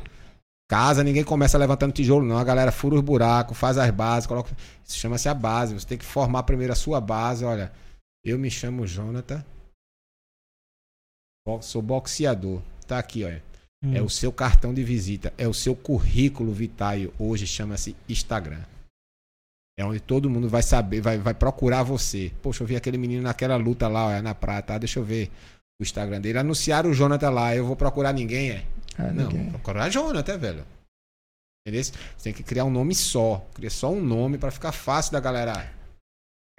Casa, ninguém começa levantando tijolo, não. A galera fura os buracos, faz as bases, coloca. Isso chama-se a base. Você tem que formar primeiro a sua base. Olha, eu me chamo Jonathan. Sou boxeador. Tá aqui, olha. Hum. É o seu cartão de visita. É o seu currículo vitae. Hoje chama-se Instagram. É onde todo mundo vai saber, vai, vai procurar você. Poxa, eu vi aquele menino naquela luta lá, olha, na prata. Ah, deixa eu ver o Instagram dele. Anunciaram o Jonathan lá. Eu vou procurar ninguém, é? É, Não, ninguém- procurar Jonathan, velho. Entendeu? Você tem que criar um nome só. Cria só um nome pra ficar fácil da galera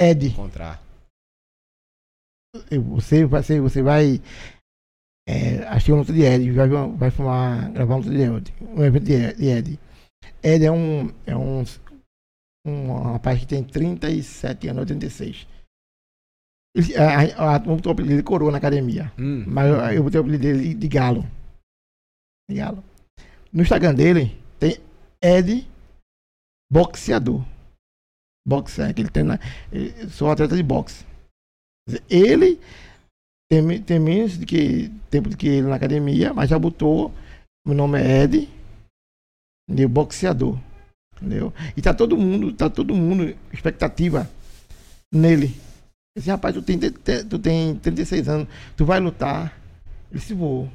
Ed, encontrar. Você vai, você, você vai é, assistir uma luta de Ed, vai, vai filmar, gravar uma luta de Ed, um evento de Ed. Ed. É um, é um, um rapaz que tem 37 anos, 86. Ele, a, a, o apelido dele coroa na academia. Hum. Mas eu, eu botei o apelido dele de, de Galo. De Galo. No Instagram dele tem Ed Boxeador. Boxe, é que ele treina. ele- Sou atleta de boxe. Ele tem, tem menos de que, tempo que ele na academia, mas já botou. Meu nome é Ed. Entendeu? Boxeador. Entendeu? E tá todo mundo, tá todo mundo, expectativa nele. Esse rapaz, tu tem, te- tu tem 36 anos, tu vai lutar. Ele disse, vou.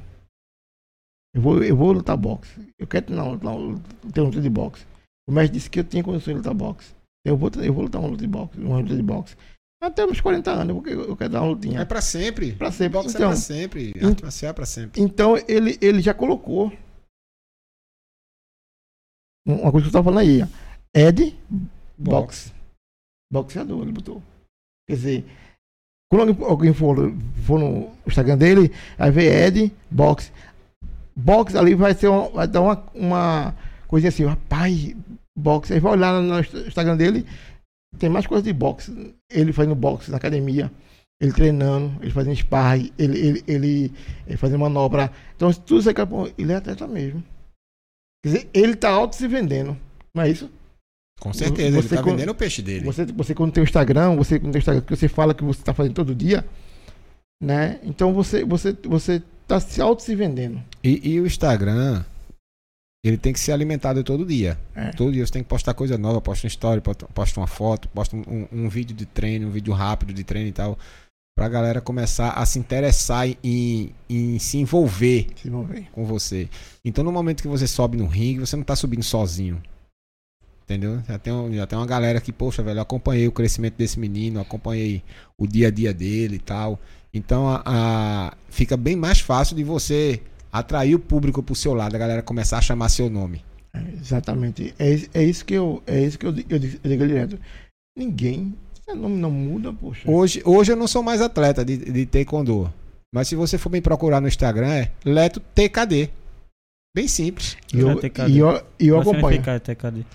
Eu vou, eu vou lutar boxe. Eu quero não, não, ter uma luta de boxe. O mestre disse que eu tinha condições de lutar boxe. Eu vou, eu vou lutar uma luta de boxe, uma luta de boxe. Até uns 40 anos, eu, eu quero dar uma É lutinha. pra sempre. Pra sempre. Boxe é Então, pra sempre. Arte marcial é sempre. então ele, ele já colocou uma coisa que eu tava falando aí. Ed Box. Boxeador, ele botou. Quer dizer, quando alguém, for, for no Instagram dele, aí vê Ed Box. Box ali vai ser uma, vai dar uma, uma coisinha assim, rapaz, boxe. Aí vai olhar no Instagram dele, tem mais coisa de boxe. Ele fazendo boxe na academia, ele treinando, ele fazendo sparring, ele, ele, ele, ele fazendo manobra. Então, tudo isso aqui, pô, ele é atleta mesmo. Quer dizer, ele tá auto se vendendo, não é isso? Com certeza, ele Você tá con- vendendo o peixe dele. Você, você quando tem o Instagram, você quando tem o Instagram que você fala que você está fazendo todo dia, né? Então você você você tá se auto se vendendo. E, e o Instagram, ele tem que ser alimentado todo dia. É. Todo dia você tem que postar coisa nova, posta uma história, posta uma foto, posta um, um- vídeo de treino, um vídeo rápido de treino e tal. Pra galera começar a se interessar em, em se envolver Se vão ver. com você. Então no momento que você sobe no ringue, você não tá subindo sozinho. Entendeu? Já tem, já tem uma galera que, poxa, velho, eu acompanhei o crescimento desse menino, acompanhei o dia a dia dele e tal. Então a, a- fica bem mais fácil de você atrair o público pro seu lado, a galera começar a chamar seu nome. É, exatamente. É, é isso que eu é isso que eu, eu, di- eu digo direto. Ninguém, seu nome não muda, poxa. Hoje, hoje eu não sou mais atleta de, de taekwondo. Mas se você for bem procurar no Instagram, é Leto TKD. Bem simples. E eu, TKD. e eu, e eu acompanho. TKD?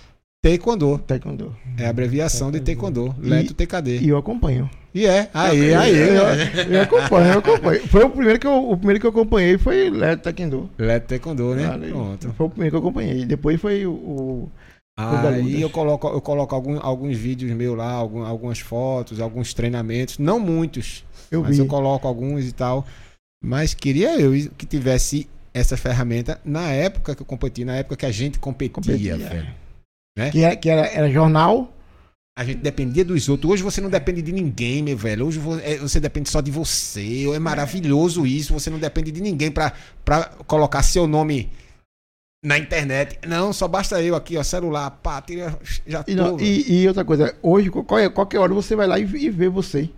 Taekwondo. Taekwondo. É a abreviação de taekwondo. Leto TKD. E eu acompanho. E é. Aí, aí. eu, eu acompanho, eu acompanho. Foi o primeiro que eu, o primeiro que eu acompanhei foi Leto Taekwondo. Leto Taekwondo, né? Pronto. Foi o primeiro que eu acompanhei. Depois foi o, o Aí eu coloco, eu coloco algum- alguns vídeos meus lá, algum- algumas fotos, alguns treinamentos. Não muitos, eu mas vi. eu coloco alguns e tal. Mas queria eu que tivesse essa ferramenta na época que eu competi, na época que a gente competia, Competia. velho. Que, era, que era, era jornal. A gente dependia dos outros. Hoje você não depende de ninguém, meu velho. Hoje é, você depende só de você. É maravilhoso isso. Você não depende de ninguém pra, pra colocar seu nome na internet. Não, só basta eu aqui, ó, celular, pá, tira, já tô. E, não- e, e outra coisa, hoje, qualquer, qualquer hora você vai lá e, e vê você.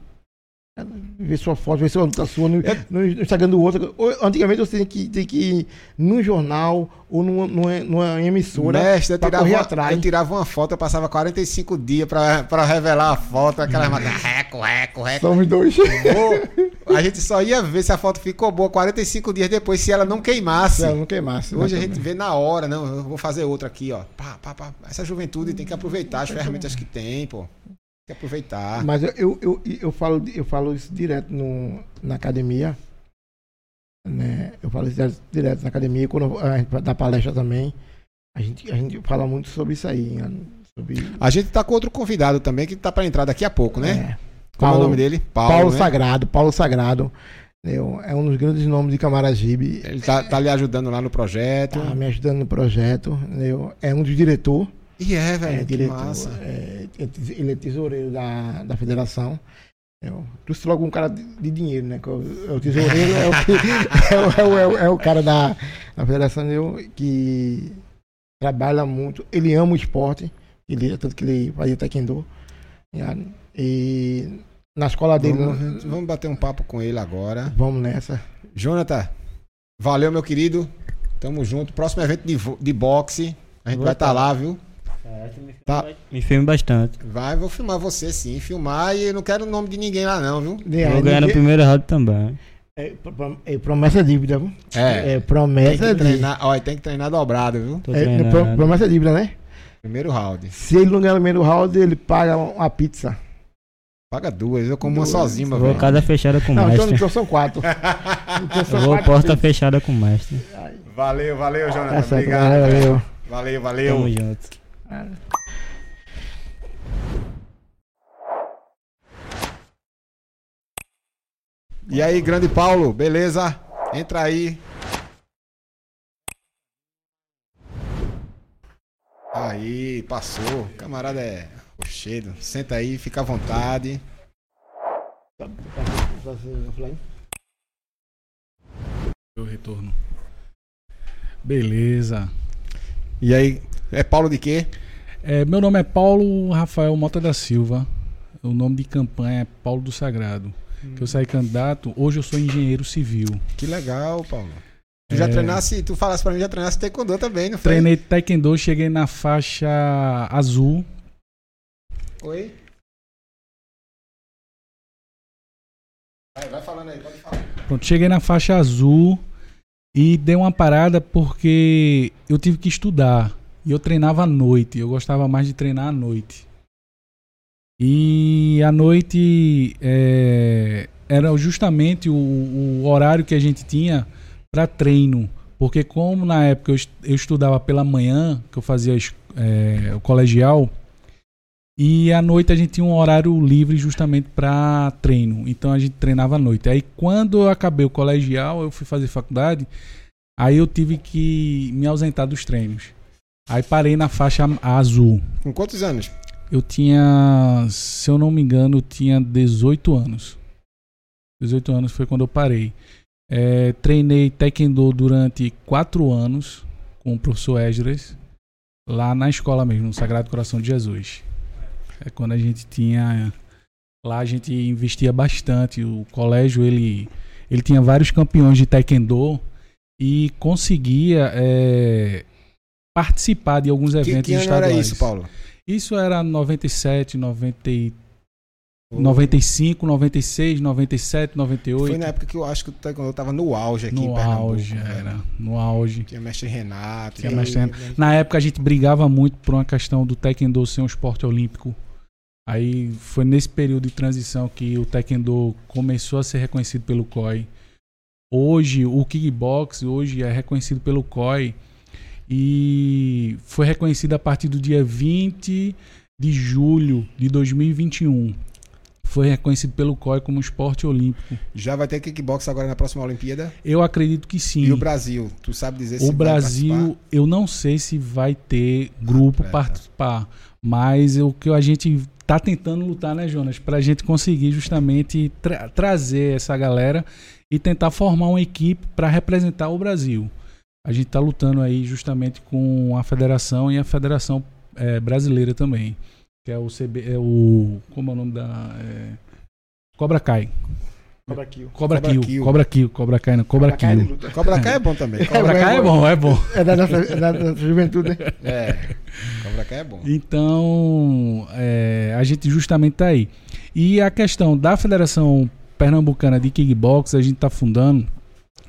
Ver sua foto, ver sua luta sua no, É. no Instagram do outro. Ou, Antigamente você tem que, tem que ir num jornal ou numa, numa, numa emissora Mestre, eu tirava, uma, atrás. eu tirava uma foto, eu passava 45 dias pra, pra revelar a foto, aquelas máquinas, reco, reco, reco. Somos dois. A gente só ia ver se a foto ficou boa 45 dias depois, se ela não queimasse. Se ela não queimasse. Hoje a gente vê na hora, não, eu vou fazer outra aqui, ó. Pá, pá, pá. Essa juventude tem que aproveitar as ferramentas que tem, pô. Que aproveitar. Mas eu, eu, eu, eu falo, eu falo isso direto no, na academia. Né? Eu falo isso direto, na academia. Quando a gente dá palestra também, a gente, a gente fala muito sobre isso aí. né? Sobre, A gente tá com outro convidado também que tá para entrar daqui a pouco, né? é, Qual é o Paulo- nome dele? Paulo, né? Sagrado. Paulo Sagrado. É um dos grandes nomes de Camaragibe. Ele tá, tá lhe ajudando lá no projeto. Tá me ajudando no projeto. entendeu? É um dos diretores. E é, É, velho, que diretor, massa. é, ele é tesoureiro da, da federação. Eu trouxe logo um cara de, de dinheiro, né? que o tesoureiro é o, *laughs* é, o, é, o, é o- é o cara da, da federação eu, que trabalha muito. Ele ama o esporte, ele, tanto que ele fazia taekwondo. né? E na escola dele. Vamos, vamos bater um papo com ele agora. Vamos nessa. Jonathan, valeu, meu querido. Tamo junto. Próximo evento de, de boxe. A gente Vou vai estar tá. lá, viu? Tá. Me filme bastante. Vai, vou filmar você sim. Filmar e eu não quero o nome de ninguém lá, não, viu? De- Vou ganhar no ninguém- primeiro round também. é, pro- é promessa dívida, viu? É. É, Tem promessa que dívida. treinar, olha, tem que treinar dobrado, viu? Tô É, treinando. pro- promessa dívida, né? Primeiro round. Se ele não ganhar o primeiro round, ele paga uma pizza. Paga duas, eu como uma Duas. sozinho, meu Vou velho. casa fechada com o Não, então, mestre. são quatro. Então são Eu vou quatro porta fechada com o mestre. Valeu, valeu, Jonathan. Tá certo, Obrigado. valeu. Valeu, valeu. Tamo junto. E aí, grande Paulo, beleza? Entra aí. Aí, passou. Camarada é rochedo. Senta aí, fica à vontade. O retorno. Beleza. E aí, é Paulo de quê? É, meu nome é Paulo Rafael Mota da Silva. O nome de campanha é Paulo do Sagrado. Que eu saí candidato. Hoje eu sou engenheiro civil. Que legal, Paulo. Tu já É. treinasse, tu falasse pra mim, já treinasse taekwondo também, não foi? Treinei taekwondo, cheguei na faixa azul. Oi? Vai, vai falando aí, pode falar. Pronto, cheguei na faixa azul e dei uma parada porque eu tive que estudar. E eu treinava à noite. Eu gostava mais de treinar à noite. E à noite é, era justamente o, o horário que a gente tinha para treino. Porque como na época eu, eu estudava pela manhã, que eu fazia é, o colegial, e à noite a gente tinha um horário livre justamente para treino. Então a gente treinava à noite. Aí quando eu acabei o colegial, eu fui fazer faculdade, aí eu tive que me ausentar dos treinos. Aí parei na faixa azul. Com quantos anos? Eu tinha, se eu não me engano, eu tinha 18 anos. 18 anos foi quando eu parei. É, treinei Taekwondo durante 4 anos com o professor Esdras, lá na escola mesmo, no Sagrado Coração de Jesus. É quando a gente tinha. Lá a gente investia bastante. O colégio ele, ele tinha vários campeões de Taekwondo e conseguia é, participar de alguns Que, eventos que ano estaduais. era isso, Paulo? Isso era 97, 90, e- 95, 96, 97, 98. Foi na época que eu acho que o taekwondo tava no auge aqui em no Pernambuco. auge, velho. era. No auge. Tinha mestre Renato. Tinha mestre Na época a gente brigava muito por uma questão do Taekwondo ser um esporte olímpico. Aí foi nesse período de transição que o Taekwondo começou a ser reconhecido pelo COI. Hoje, o kickbox hoje é reconhecido pelo COI e foi reconhecido a partir do dia 20 de julho de 2021. Foi reconhecido pelo COI como esporte olímpico. Já vai ter kickbox agora na próxima Olimpíada? Eu acredito que sim. E o Brasil? Tu sabe dizer se O Brasil, eu não sei se vai ter grupo Atleta. participar, mas o que a gente tá tentando lutar, né, Jonas, pra gente conseguir justamente tra- trazer essa galera e tentar formar uma equipe para representar o Brasil. A gente tá lutando aí justamente com a federação e a federação eh, brasileira também, que é o CB, é o como é o nome da é, Cobra Kai. Cobra Kill. Cobra, Cobra Kill, Kill. Cobra Kill, Cobra Kai, não, Cobra, Cobra Kai luta. Cobra Kai é bom também. *laughs* Cobra Kai é bom, é bom. É da nossa, é da nossa juventude, né? É. Cobra Kai é bom. Então, é, a gente justamente tá aí. E a questão da Federação Pernambucana de Kickbox, a gente tá fundando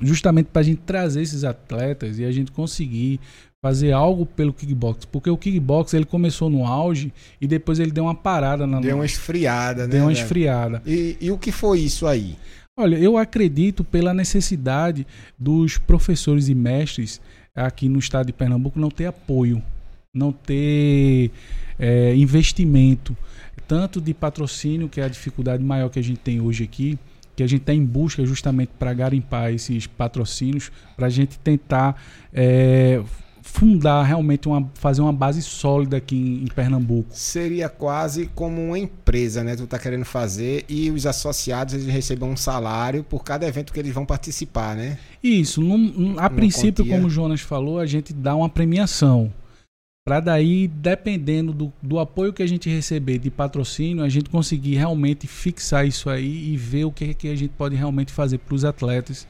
justamente para a gente trazer esses atletas e a gente conseguir fazer algo pelo kickbox, porque o kickbox ele começou no auge e depois ele deu uma parada na Deu uma esfriada, né? deu uma velho? esfriada. E, e o que foi isso aí? Olha, eu acredito pela necessidade dos professores e mestres aqui no estado de Pernambuco não ter apoio, não ter é, investimento, tanto de patrocínio, que é a dificuldade maior que a gente tem hoje aqui, que a gente está em busca justamente para garimpar esses patrocínios, para a gente tentar é, fundar realmente uma, fazer uma base sólida aqui em, em Pernambuco. Seria quase como uma empresa, né? Tu tá querendo fazer e os associados eles recebem um salário por cada evento que eles vão participar, né? Isso, num- num- a princípio, quantia. como o Jonas falou, a gente dá uma premiação. Para daí, dependendo do, do apoio que a gente receber de patrocínio, a gente conseguir realmente fixar isso aí e ver o que, que a gente pode realmente fazer para os atletas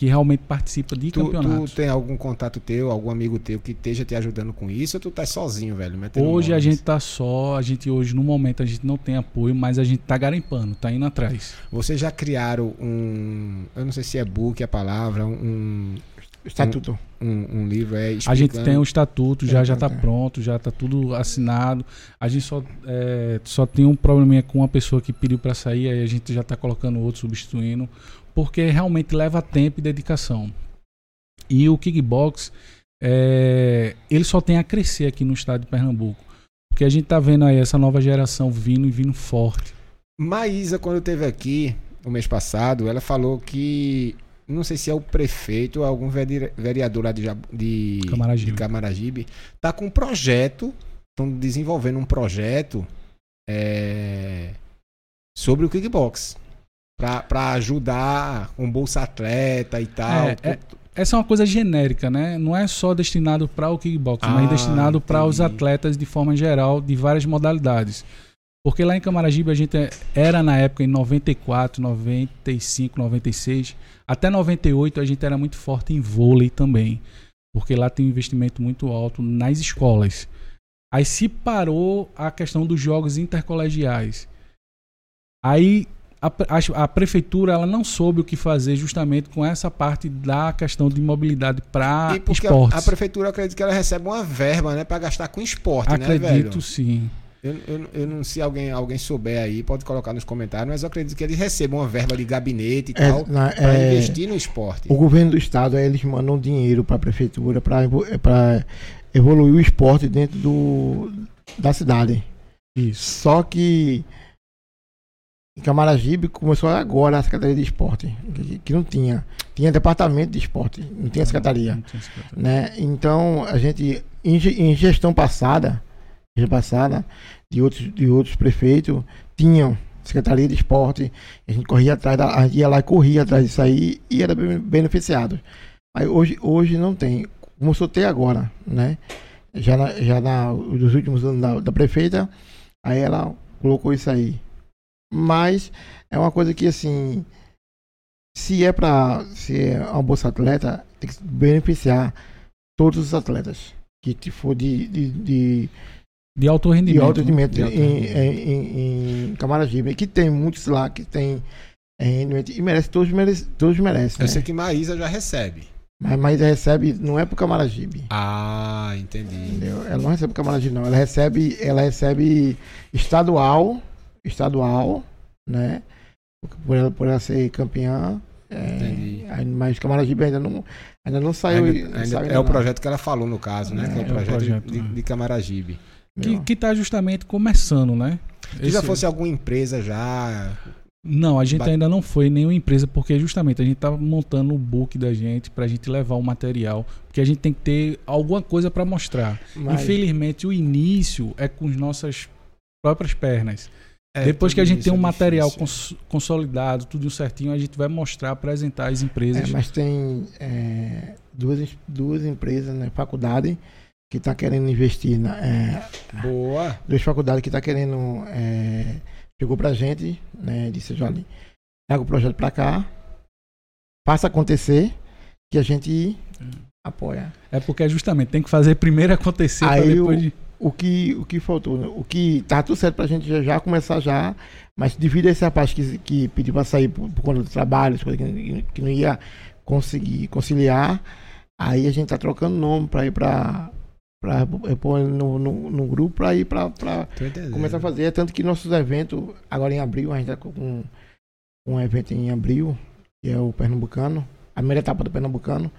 que realmente participam de Tu, campeonatos. tu tem algum contato teu, algum amigo teu que esteja te ajudando com isso ou tu tá sozinho, velho? Hoje mão a gente tá só, a gente hoje no momento a gente não tem apoio, mas a gente tá garimpando, tá indo atrás. Vocês já criaram um. Eu não sei se é book a palavra, um, Estatuto. um, um livro. É, A gente explicando- tem o estatuto, já Tem, já tem, tá tem. pronto, já tá tudo assinado. A gente só, é, só tem um probleminha com uma pessoa que pediu para sair, aí a gente já tá colocando outro substituindo, porque realmente leva tempo e dedicação. E o kickbox, é, ele só tem a crescer aqui no estado de Pernambuco. Porque a gente tá vendo aí essa nova geração vindo e vindo forte. Maísa, quando esteve aqui o mês passado, ela falou que. Não sei se é o prefeito ou algum vereador lá de, de, Camaragibe. de Camaragibe. Tá com um projeto. Estão desenvolvendo um projeto é, sobre o kickbox. Pra ajudar com Bolsa Atleta e tal. É, é- Essa é uma coisa genérica, né? Não é só destinado para o kickbox, Ah, mas destinado para os atletas de forma geral, de várias modalidades. Porque lá em Camaragibe a gente era na época em 94, 95, 96, até 98 a gente era muito forte em vôlei também, porque lá tem um investimento muito alto nas escolas. Aí se parou a questão dos jogos intercolegiais. Aí a, a- a prefeitura ela não soube o que fazer justamente com essa parte da questão de mobilidade para e porque a, esportes. a prefeitura acredita que ela recebe uma verba, né? Pra gastar com esporte, né, Acredito velho? sim. Eu, eu, eu não sei alguém alguém souber aí, pode colocar nos comentários, mas eu acredito que eles recebam uma verba de gabinete e É, tal para é, investir no esporte. O governo do estado, aí eles mandam dinheiro para a prefeitura para evoluir o esporte dentro do, da cidade. Isso. Só que em Camaragibe começou agora a Secretaria de Esporte, que, que não tinha. Tinha departamento de esporte, não tinha secretaria. Não tinha secretaria. né? Então, a gente, em, em gestão passada, gestão passada, de outros, de outros prefeitos, tinham Secretaria de Esporte, a gente corria atrás, da, a gente ia lá e corria atrás disso aí e era beneficiado. Mas hoje, hoje não tem. Começou a ter agora, né? Já, na, já na, nos últimos anos da, da prefeita, aí ela colocou isso aí. Mas é uma coisa que assim, se é para se é uma bolsa atleta, tem que beneficiar todos os atletas que for de, de, de, De alto de rendimento. alto rendimento né? De alto em, rendimento. em, em, em Camaragibe. Que tem muitos lá que tem é, rendimento e merece, todos merecem. Todos merecem Eu né? sei que Maísa já recebe. Mas, mas recebe, não é pro Camaragibe. Ah, entendi. Entendeu? Ela não recebe pro Camaragibe, não. Ela recebe, ela recebe estadual, estadual, né? Por ela, por ela ser campeã. É, mas Camaragibe ainda não, ainda não saiu. Ainda- ainda é o não. projeto que ela falou no caso, né? É, que é o é o projeto, projeto, de, né? de Camaragibe. Que, Entendeu? que tá justamente começando, né? Se já fosse alguma empresa já. Não, a gente Ba- ainda não foi nenhuma empresa, porque justamente a gente tá montando o book da gente pra gente levar o material, porque a gente tem que ter alguma coisa pra mostrar. Mas- Infelizmente, o início é com as nossas próprias pernas. é, Depois que a gente tem um é material cons- consolidado, tudo certinho, a gente vai mostrar, apresentar às empresas. É, mas tem é, duas, duas empresas, né, faculdade, que está querendo investir na. É, Boa. duas faculdades que está querendo. É, chegou pra gente, né? Disse, olha, pega o projeto pra cá, faça acontecer, que a gente apoia. É porque justamente tem que fazer primeiro acontecer Aí depois o- de... O que, o que faltou, né? o que tá tudo certo pra gente já, já começar já, mas devido a esse rapaz que, que pediu pra sair por, por conta do trabalho, que, que não ia conseguir conciliar, Aí a gente tá trocando nome pra ir pra. Eu pôr no, no, no grupo pra ir entendendo. começar a fazer. É tanto que nossos eventos, agora em abril, a gente tá com um evento em abril, que é o Pernambucano, a primeira etapa do Pernambucano.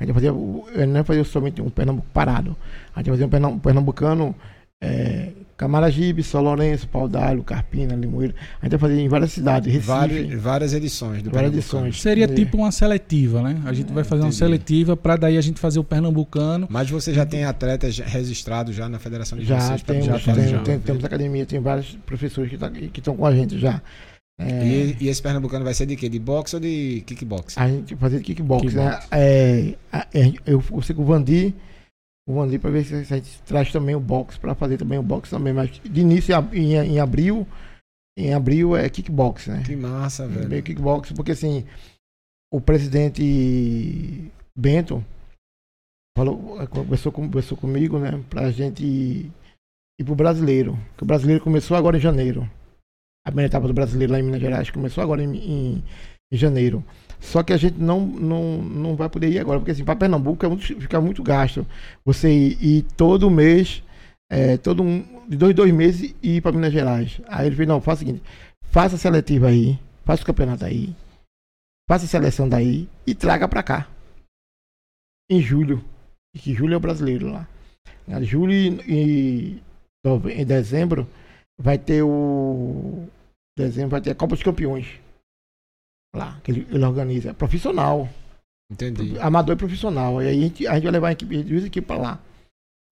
A gente vai fazer, não vai fazer somente um Pernambuco parado. A gente vai fazer um Pernam- Pernambucano, é, Camaragibe, São Lourenço, Pau d'Alho, Carpina, Limoeiro. A gente vai fazer em várias cidades, Recife. Várias, várias edições do Várias Pernambucano. edições. Seria É. tipo uma seletiva, né? A gente vai fazer uma entendi. seletiva pra daí a gente fazer o pernambucano. Mas você já tem atletas registrados já na federação de Já vocês? temos, já tem- já. tem- temos academia, tem vários professores que tá- que estão com a gente já. É, E, e esse pernambucano vai ser de quê? De boxe ou de kickbox? a gente fazer kickbox, Kickbox. né? É, a- é, eu consigo com o Vandi, o Vandi para ver se, a gente traz também o box para fazer também o box também, mas de início em, em abril, em abril é kickbox, né? Que massa, Meio velho. kickbox, porque assim, o presidente Bento falou, conversou, com- conversou comigo, né, pra gente ir, ir pro brasileiro. Que o brasileiro começou agora em janeiro. A primeira etapa do brasileiro lá em Minas Gerais começou agora em, em- em janeiro. Só que a gente não, não, não vai poder ir agora, porque assim, para Pernambuco é muito, fica muito gasto. Você ir, ir todo mês, é, todo um, de dois, dois meses e ir para Minas Gerais. Aí ele fez, não, faz o seguinte, faça a seletiva aí, faça o campeonato aí, faça a seleção daí e traga para cá. Em julho. Que julho é o brasileiro lá. Em julho e, em dezembro vai ter o. Dezembro vai ter a Copa dos Campeões. Lá, que ele, ele organiza. É profissional. Entendi. Amador e profissional. E aí a gente, a gente vai levar a equipe, duas equipes para lá.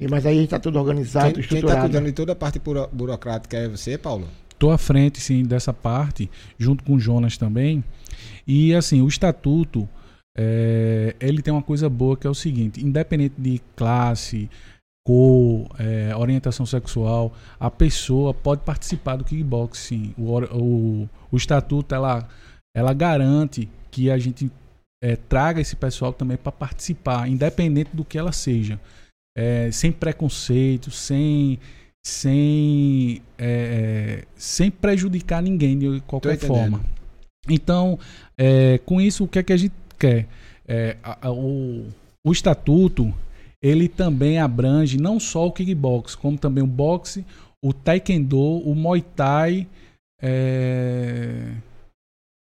E, mas aí a gente tá tudo organizado, Quem, quem tá estruturado. cuidando de toda a parte buro- burocrática é você, Paulo? Tô à frente, sim, dessa parte, junto com o Jonas também. E, assim, o estatuto, é, ele tem uma coisa boa que é o seguinte: independente de classe, cor, é, orientação sexual, a pessoa pode participar do kickbox, sim. O, o, o estatuto, ela, ela garante que a gente é, traga esse pessoal também para participar, independente do que ela seja. É, sem preconceito, sem sem é, sem prejudicar ninguém de qualquer forma. Então, é, com isso, o que é que a gente quer? A- a- o, o estatuto ele também abrange não só o kickbox, como também o boxe, o taekwondo, o muay thai, é,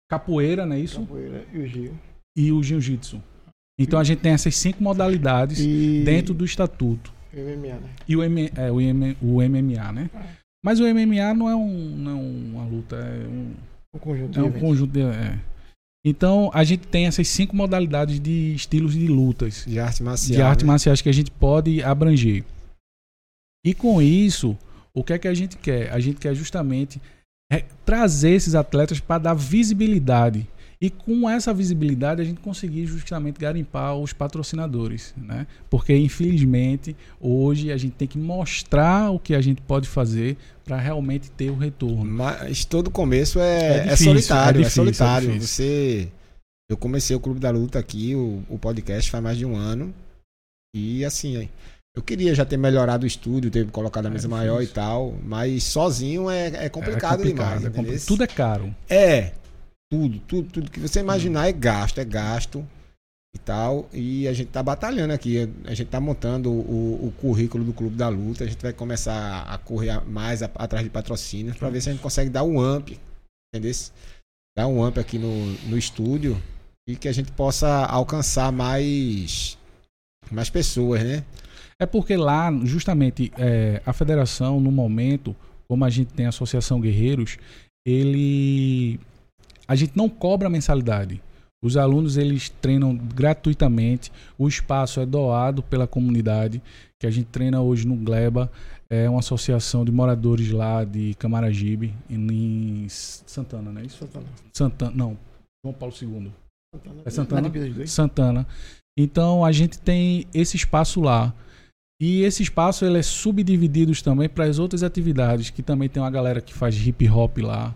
capoeira, não é isso? Capoeira e o Gil. E o jiu-jitsu. Então a gente tem essas cinco modalidades E dentro do estatuto. MMA, né? E o, M, é, o, M, o MMA, né? É. Mas o MMA não é, um, não é uma luta, é um, O conjunto é um conjunto de. é. Então a gente tem essas cinco modalidades de estilos de lutas, De arte marcial. de artes né? marciais que a gente pode abranger. E com isso, o que é que a gente quer? A gente quer justamente trazer esses atletas para dar visibilidade. E com essa visibilidade a gente conseguir justamente garimpar os patrocinadores, né? Porque infelizmente hoje a gente tem que mostrar o que a gente pode fazer para realmente ter o retorno. Mas todo começo é, É é difícil, solitário, é é, difícil, solitário. é difícil. Você. Eu comecei o Clube da Luta aqui, o, o podcast, faz mais de um ano. E assim, eu queria já ter melhorado o estúdio, ter colocado a É mesa difícil. maior e tal. Mas sozinho é, é complicado, demais. é compli- Tudo é caro. É, tudo, tudo, tudo que você imaginar é gasto, é gasto e tal. E a gente tá batalhando aqui, a gente tá montando o, o currículo do Clube da Luta, a gente vai começar a correr mais a- atrás de patrocínios para ver se a gente consegue dar um amp, entendeu? Dar um amp aqui no, no estúdio e que a gente possa alcançar mais mais pessoas, né? É porque lá, justamente, é, a federação, no momento, como a gente tem a Associação Guerreiros, ele. A gente não cobra mensalidade. Os alunos eles treinam gratuitamente. O espaço é doado pela comunidade, que a gente treina hoje no Gleba. É uma associação de moradores lá de Camaragibe, em, Santana, não é isso? Santana. Santana, não. João Paulo II. Santana. É Santana? De dois. Santana. Então a gente tem esse espaço lá. E esse espaço ele é subdividido também para as outras atividades, que também tem uma galera que faz hip hop lá.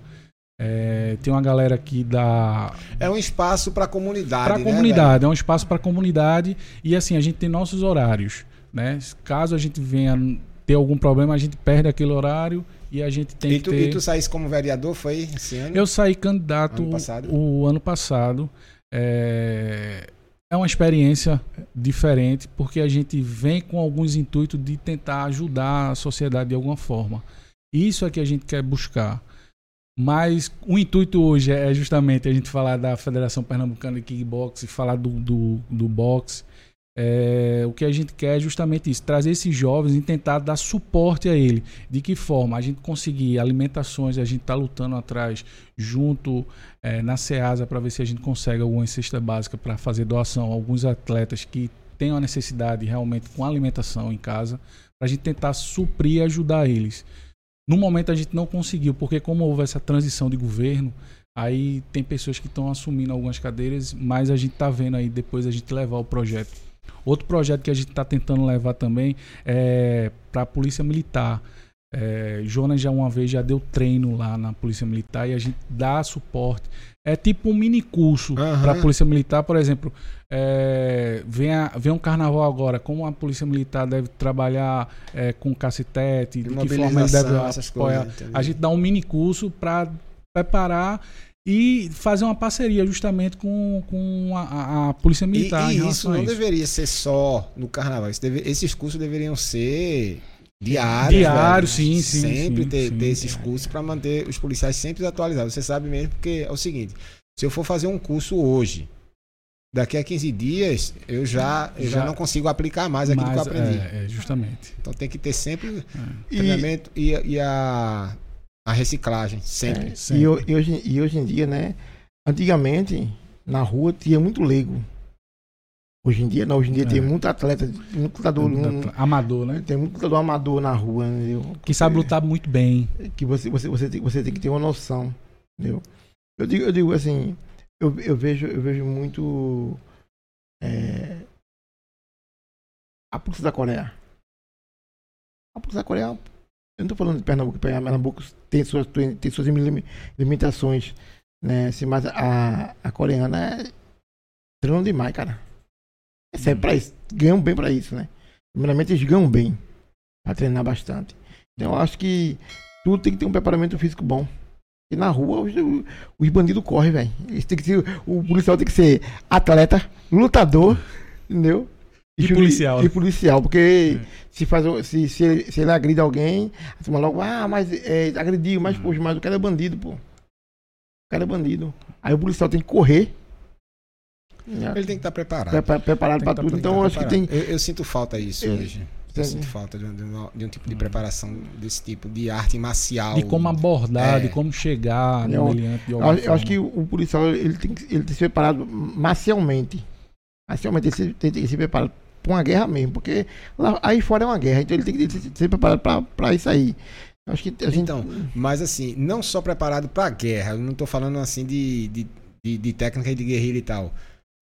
É, tem uma galera que dá É um espaço para a comunidade, para a né, comunidade, é um espaço para a comunidade e assim a gente tem nossos horários, né? Caso a gente venha ter algum problema, a gente perde aquele horário e a gente tem? E que tu, ter e tu saísse como vereador, foi esse ano? eu saí candidato Ano o ano passado. É, é uma experiência diferente, porque a gente vem com alguns intuitos de tentar ajudar a sociedade de alguma forma. Isso é que a gente quer buscar. Mas o intuito hoje é justamente a gente falar da Federação Pernambucana de Kickbox, falar do, do, do boxe. É, o que a gente quer é justamente isso, trazer esses jovens e tentar dar suporte a ele. De que forma? A gente conseguir alimentações, a gente está lutando atrás, junto é, na SEASA, para ver se a gente consegue alguma cesta básica para fazer doação a alguns atletas que têm uma necessidade realmente com alimentação em casa, para a gente tentar suprir e ajudar eles. No momento a gente não conseguiu, porque como houve essa transição de governo, aí tem pessoas que estão assumindo algumas cadeiras, mas a gente está vendo aí depois a gente levar o projeto. Outro projeto que a gente está tentando levar também é para a Polícia Militar. É, Jonas já uma vez já deu treino lá na Polícia Militar e a gente dá suporte. É tipo um mini curso uhum. para a Polícia Militar, por exemplo. É, vem, a, vem um carnaval agora, como a Polícia Militar deve trabalhar é, com cacetete, de, que forma ele deve apoiar. Coisas, a gente dá um mini curso para preparar e fazer uma parceria justamente com, com a, a Polícia Militar. E, e isso não isso. deveria ser só no carnaval. Deve, esses cursos deveriam ser diários. Diários, sim, sim. Sempre sim, ter, sim, ter esses cursos para manter os policiais sempre atualizados. Você sabe mesmo, porque é o seguinte: se eu for fazer um curso hoje, daqui a 15 dias eu já, eu já, já não consigo aplicar mais aquilo que eu aprendi. É, é, justamente. Então tem que ter sempre é. treinamento e, e, a, a reciclagem, sempre. É, sempre. E, e, hoje, e hoje em dia, né? Antigamente, na rua tinha muito leigo. Hoje em dia, não. Hoje em dia é. tem muito atleta, muito lutador. Um, amador, né? Tem muito lutador amador na rua, entendeu? Que sabe lutar muito bem. Que você, você, você, tem, você tem que ter uma noção, entendeu? Eu digo, eu digo assim, eu, eu vejo, eu vejo muito é, a polícia da Coreia. A polícia da Coreia, eu não estou falando de Pernambuco, Pernambuco tem suas, tem suas limitações, né? Assim, mas a, a coreana é treino demais, cara. É sério, pra isso. Ganham bem para isso, né? Primeiramente, eles ganham bem para treinar bastante. Então, eu acho que tudo tem que ter um preparamento físico bom. E na rua, os, os bandidos correm, velho. O policial tem que ser atleta, lutador, entendeu? E, e policial. E policial, porque é. se, faz, se, se, ele, se ele agride alguém, a turma logo, ah, mas é, agrediu, mas, uhum. poxa, mas o cara é bandido, pô. O cara é bandido. Aí o policial tem que correr ele tem que estar preparado. Pre preparado para tudo. Então, acho que tem. Eu, eu, sinto falta disso é. hoje. Eu sinto falta de um, de um, tipo de preparação desse tipo, de arte marcial. De como abordar, é. de como chegar no meliante. Eu, eu acho que o, policial ele tem, que, ele tem que ser preparado marcialmente. Marcialmente, ele tem que ser preparado para uma guerra mesmo, porque lá, aí fora é uma guerra, então ele tem que ser preparado para isso aí. Acho que gente... Então, mas assim, não só preparado para a guerra, eu não estou falando assim de, de, de, de técnica de guerrilha e tal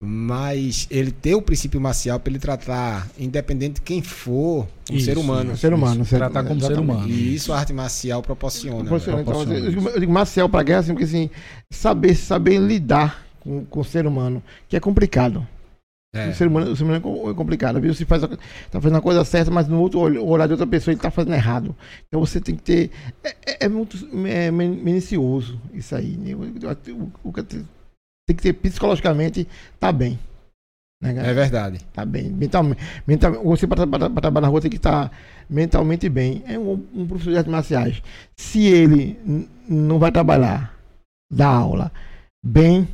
mas ele ter o princípio marcial para ele tratar, independente de quem for, um isso, ser humano. Um ser humano. Isso, tratar como ser humano. E isso a arte marcial proporciona. proporciona, proporciona. Então, eu digo marcial para guerra, assim, porque assim, saber, saber lidar com, com o ser humano, que é complicado. É. O, ser humano, o ser humano é complicado. Viu? Você faz tá fazendo a coisa certa, mas no outro olhar de outra pessoa ele está fazendo errado. Então você tem que ter. É, é, é muito é, minucioso isso aí. Né? O, o, tem que ter psicologicamente tá bem. Né, é verdade. Tá bem. Mentalmente. Mental, você para trabalhar na rua tem que estar tá mentalmente bem. É um, um, professor de artes marciais. Se ele não vai trabalhar, dar aula bem,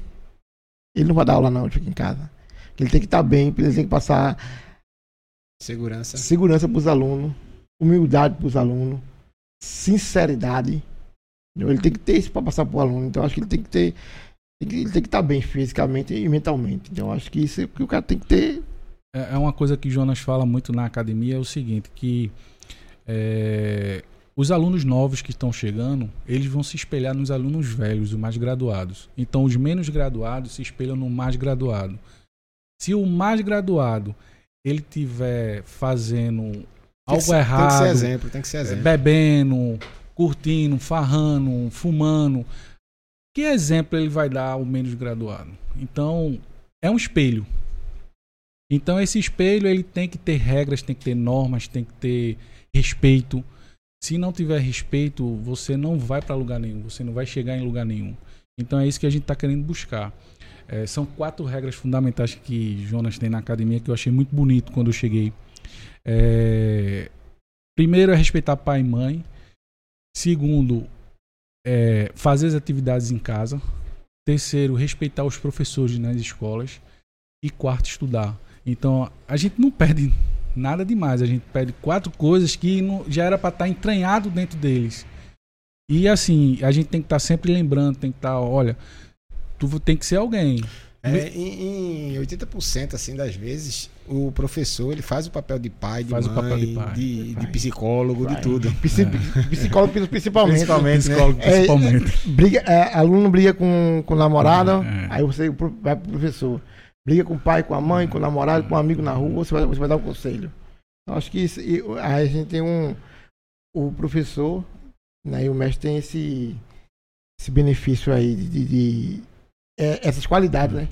ele não vai dar aula não, ele fica em casa. Ele tem que estar tá bem, ele tem que passar segurança, segurança para os alunos, humildade para os alunos, sinceridade. Ele tem que ter isso para passar para o aluno. Então acho que ele tem que ter ele tem que estar bem fisicamente e mentalmente. Então, acho que isso é que o cara tem que ter. É, é uma coisa que Jonas fala muito na academia, é o seguinte, que é, os alunos novos que estão chegando, eles vão se espelhar nos alunos velhos, os mais graduados. Então, os menos graduados se espelham no mais graduado. Se o mais graduado ele tiver fazendo algo ser, errado, tem que ser exemplo, tem que ser exemplo. bebendo, curtindo, farrando, fumando, que exemplo ele vai dar ao menos graduado? Então, é um espelho. Então, esse espelho ele tem que ter regras, tem que ter normas, tem que ter respeito. Se não tiver respeito, você não vai para lugar nenhum, você não vai chegar em lugar nenhum. Então é isso que a gente está querendo buscar. É, são quatro regras fundamentais que Jonas tem na academia que eu achei muito bonito quando eu cheguei. É, primeiro é respeitar pai e mãe. Segundo, é, fazer as atividades em casa. Terceiro, respeitar os professores nas escolas. E quarto, estudar. Então, a gente não perde nada demais. A gente perde quatro coisas que não, já era para estar tá entranhado dentro deles. E assim, a gente tem que estar tá sempre lembrando, tem que estar, tá, olha, tu tem que ser alguém. É, em, em 80% assim das vezes, o professor ele faz o papel de pai, de faz mãe, o papel de, pai. de, de psicólogo, pai. de tudo. *laughs* É. Psicólogo principalmente. Principalmente, psicólogo, né? principalmente. É, briga, é, aluno briga com, com o namorado, é. aí você vai pro professor. Briga com o pai, com a mãe, com o namorado, com um amigo na rua, você vai, você vai dar um conselho. Eu acho que isso, a gente tem um. O professor né, e o mestre tem esse, esse benefício aí de, de, de é, essas qualidades, né?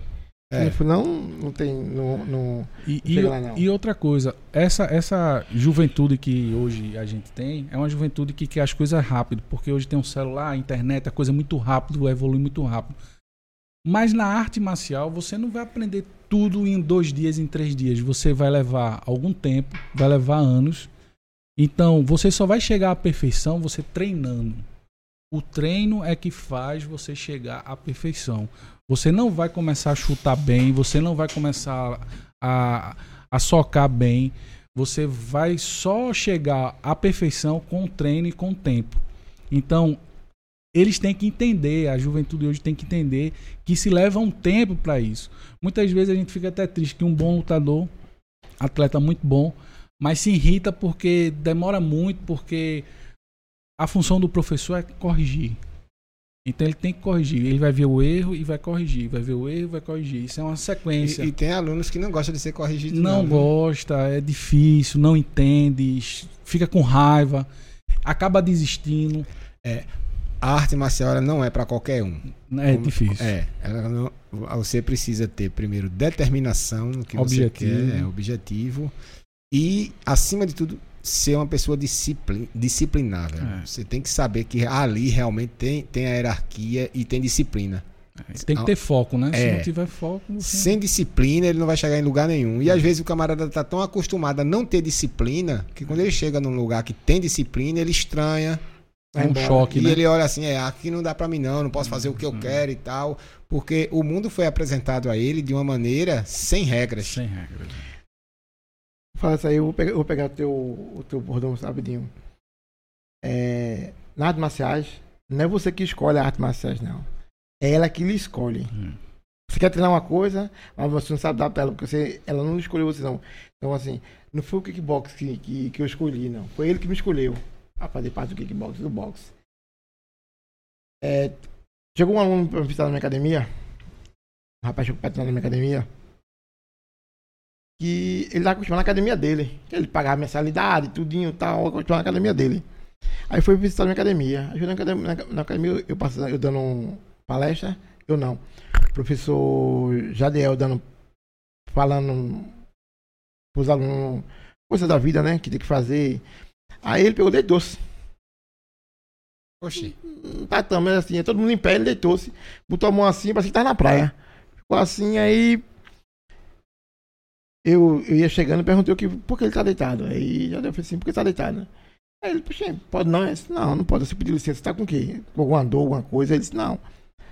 É. Não, não tem. Não, não, e, e, lá, não. e, outra coisa, essa, essa juventude que hoje a gente tem é uma juventude que quer as coisas rápido, porque hoje tem um celular, a internet, a coisa é muito rápido, evolui muito rápido. Mas na arte marcial você não vai aprender tudo em dois dias, em três dias. Você vai levar algum tempo, vai levar anos. Então você só vai chegar à perfeição você treinando. O treino é que faz você chegar à perfeição. Você não vai começar a chutar bem, você não vai começar a, a socar bem. Você vai só chegar à perfeição com o treino e com o tempo. Então, eles têm que entender, a juventude hoje tem que entender que se leva um tempo para isso. Muitas vezes a gente fica até triste que um bom lutador, atleta muito bom, mas se irrita porque demora muito, porque a função do professor é corrigir. Então ele tem que corrigir. Ele vai ver o erro e vai corrigir. Vai ver o erro e vai corrigir. Isso é uma sequência. E, e tem alunos que não gostam de ser corrigidos. Não, não né? gosta, é difícil, não entende, fica com raiva, acaba desistindo. É, a arte marcial não é para qualquer um. É Como, difícil. É, não, você precisa ter primeiro determinação no que objetivo. você quer, é, objetivo e acima de tudo ser uma pessoa disciplin, disciplinável. É. Você tem que saber que ali realmente tem, tem a hierarquia e tem disciplina. É, tem que ter foco, né? Se é. não tiver foco. Você... Sem disciplina, ele não vai chegar em lugar nenhum. E às vezes o camarada está tão acostumado a não ter disciplina que quando ele chega num lugar que tem disciplina, ele estranha. É um choque, e né? ele olha assim, é, aqui não dá para mim não, não posso fazer o que eu uhum. quero e tal, porque o mundo foi apresentado a ele de uma maneira sem regras. Sem regras. Fala isso aí, eu vou pegar, eu vou pegar o, teu, o teu bordão rapidinho. É, na arte marciais, não é você que escolhe a arte marciais, não. É ela que lhe escolhe. Hum. Você quer treinar uma coisa, mas você não sabe dar pra ela, porque você, ela não escolheu você, não. Então, assim, não foi o kickbox que, que, que eu escolhi, não. Foi ele que me escolheu a fazer parte do kickbox do boxe. É, chegou um aluno pra visitar na minha academia. Um rapaz chegou pra treinar na minha academia que ele estava acostumado na academia dele. Ele pagava mensalidade, tudinho e tal, acostumado na academia dele. Aí foi visitar a minha academia. Aí na academia, na, na academia eu, passando, eu dando palestra, eu não. O professor Jadiel dando, falando pros alunos coisa da vida, né? Que tem que fazer. Aí ele pegou deitou-se. Oxi. Tá também assim, todo mundo em pé, ele deitou-se, botou a mão assim, parecia que tava na praia. Ficou assim, aí eu, eu ia chegando e perguntei o que, por que ele tá deitado. Aí já deu assim, por que tá deitado? Aí ele, puxa, pode não? Eu disse, não, não pode. Você pediu licença, tá com o quê? Com alguma dor, alguma coisa? Ele disse, não.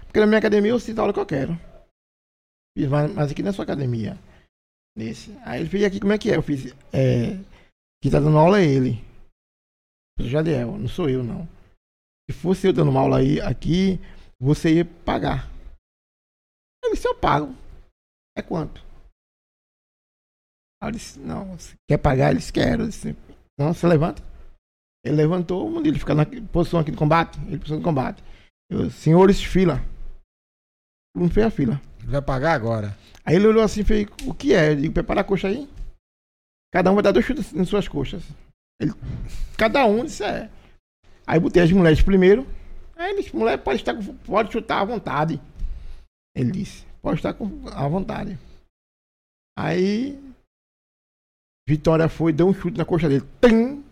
Porque na minha academia eu sinto a hora que eu quero. Fiz, mas aqui na sua academia. Nesse. Aí ele fez aqui, como é que é? Eu fiz, é, quem tá dando aula é ele. O Jadiel, não sou eu, não. Se fosse eu dando uma aula aí, aqui, você ia pagar. Ele disse, eu pago. É quanto? Aí eu disse, não, quer pagar? Eles querem. disse, não, você levanta. Ele levantou, o ele fica na posição aqui de combate. Ele posição de combate. Eu, senhores, fila. Não fez a fila. Vai pagar agora. Aí ele olhou assim e fez, o que é? Eu digo, prepara a coxa aí. Cada um vai dar dois chutes em suas coxas. Ele, cada um disse, é. Aí botei as mulheres primeiro. Aí ele disse, mulher pode, estar, pode chutar à vontade. Ele disse, pode estar com, à vontade. Aí Vitória foi, deu um chute na coxa dele. Tim!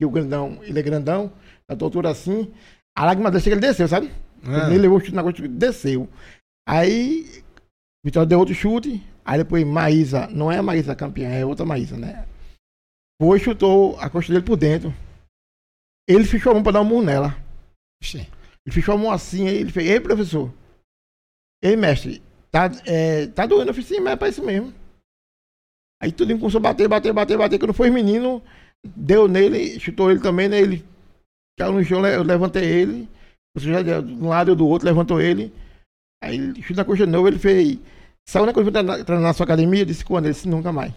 E o grandão, ele é grandão, na altura assim. A lágrima dele chega, ele desceu, sabe? Ah. Ele levou o chute na coxa, desceu. Aí, Vitória deu outro chute. Aí depois Maísa, não é a Maísa campeã, é outra Maísa, né? Foi, chutou a coxa dele por dentro. Ele fechou a mão pra dar um murro nela. Oxê. Ele fechou a mão assim, aí ele fez, ei, professor. Ei, mestre, tá, é, tá doendo? Eu falei, sim, mas é pra isso mesmo. Aí tudo começou a bater, bater, bater, bater. Quando foi menino, deu nele, chutou ele também, né? Ele caiu no chão, eu levantei ele. Você já de um lado e do outro, levantou ele. Aí ele chutou na coxa de novo, ele fez. Saiu na coisa na, na, na sua academia? Eu disse quando? Ele disse nunca mais.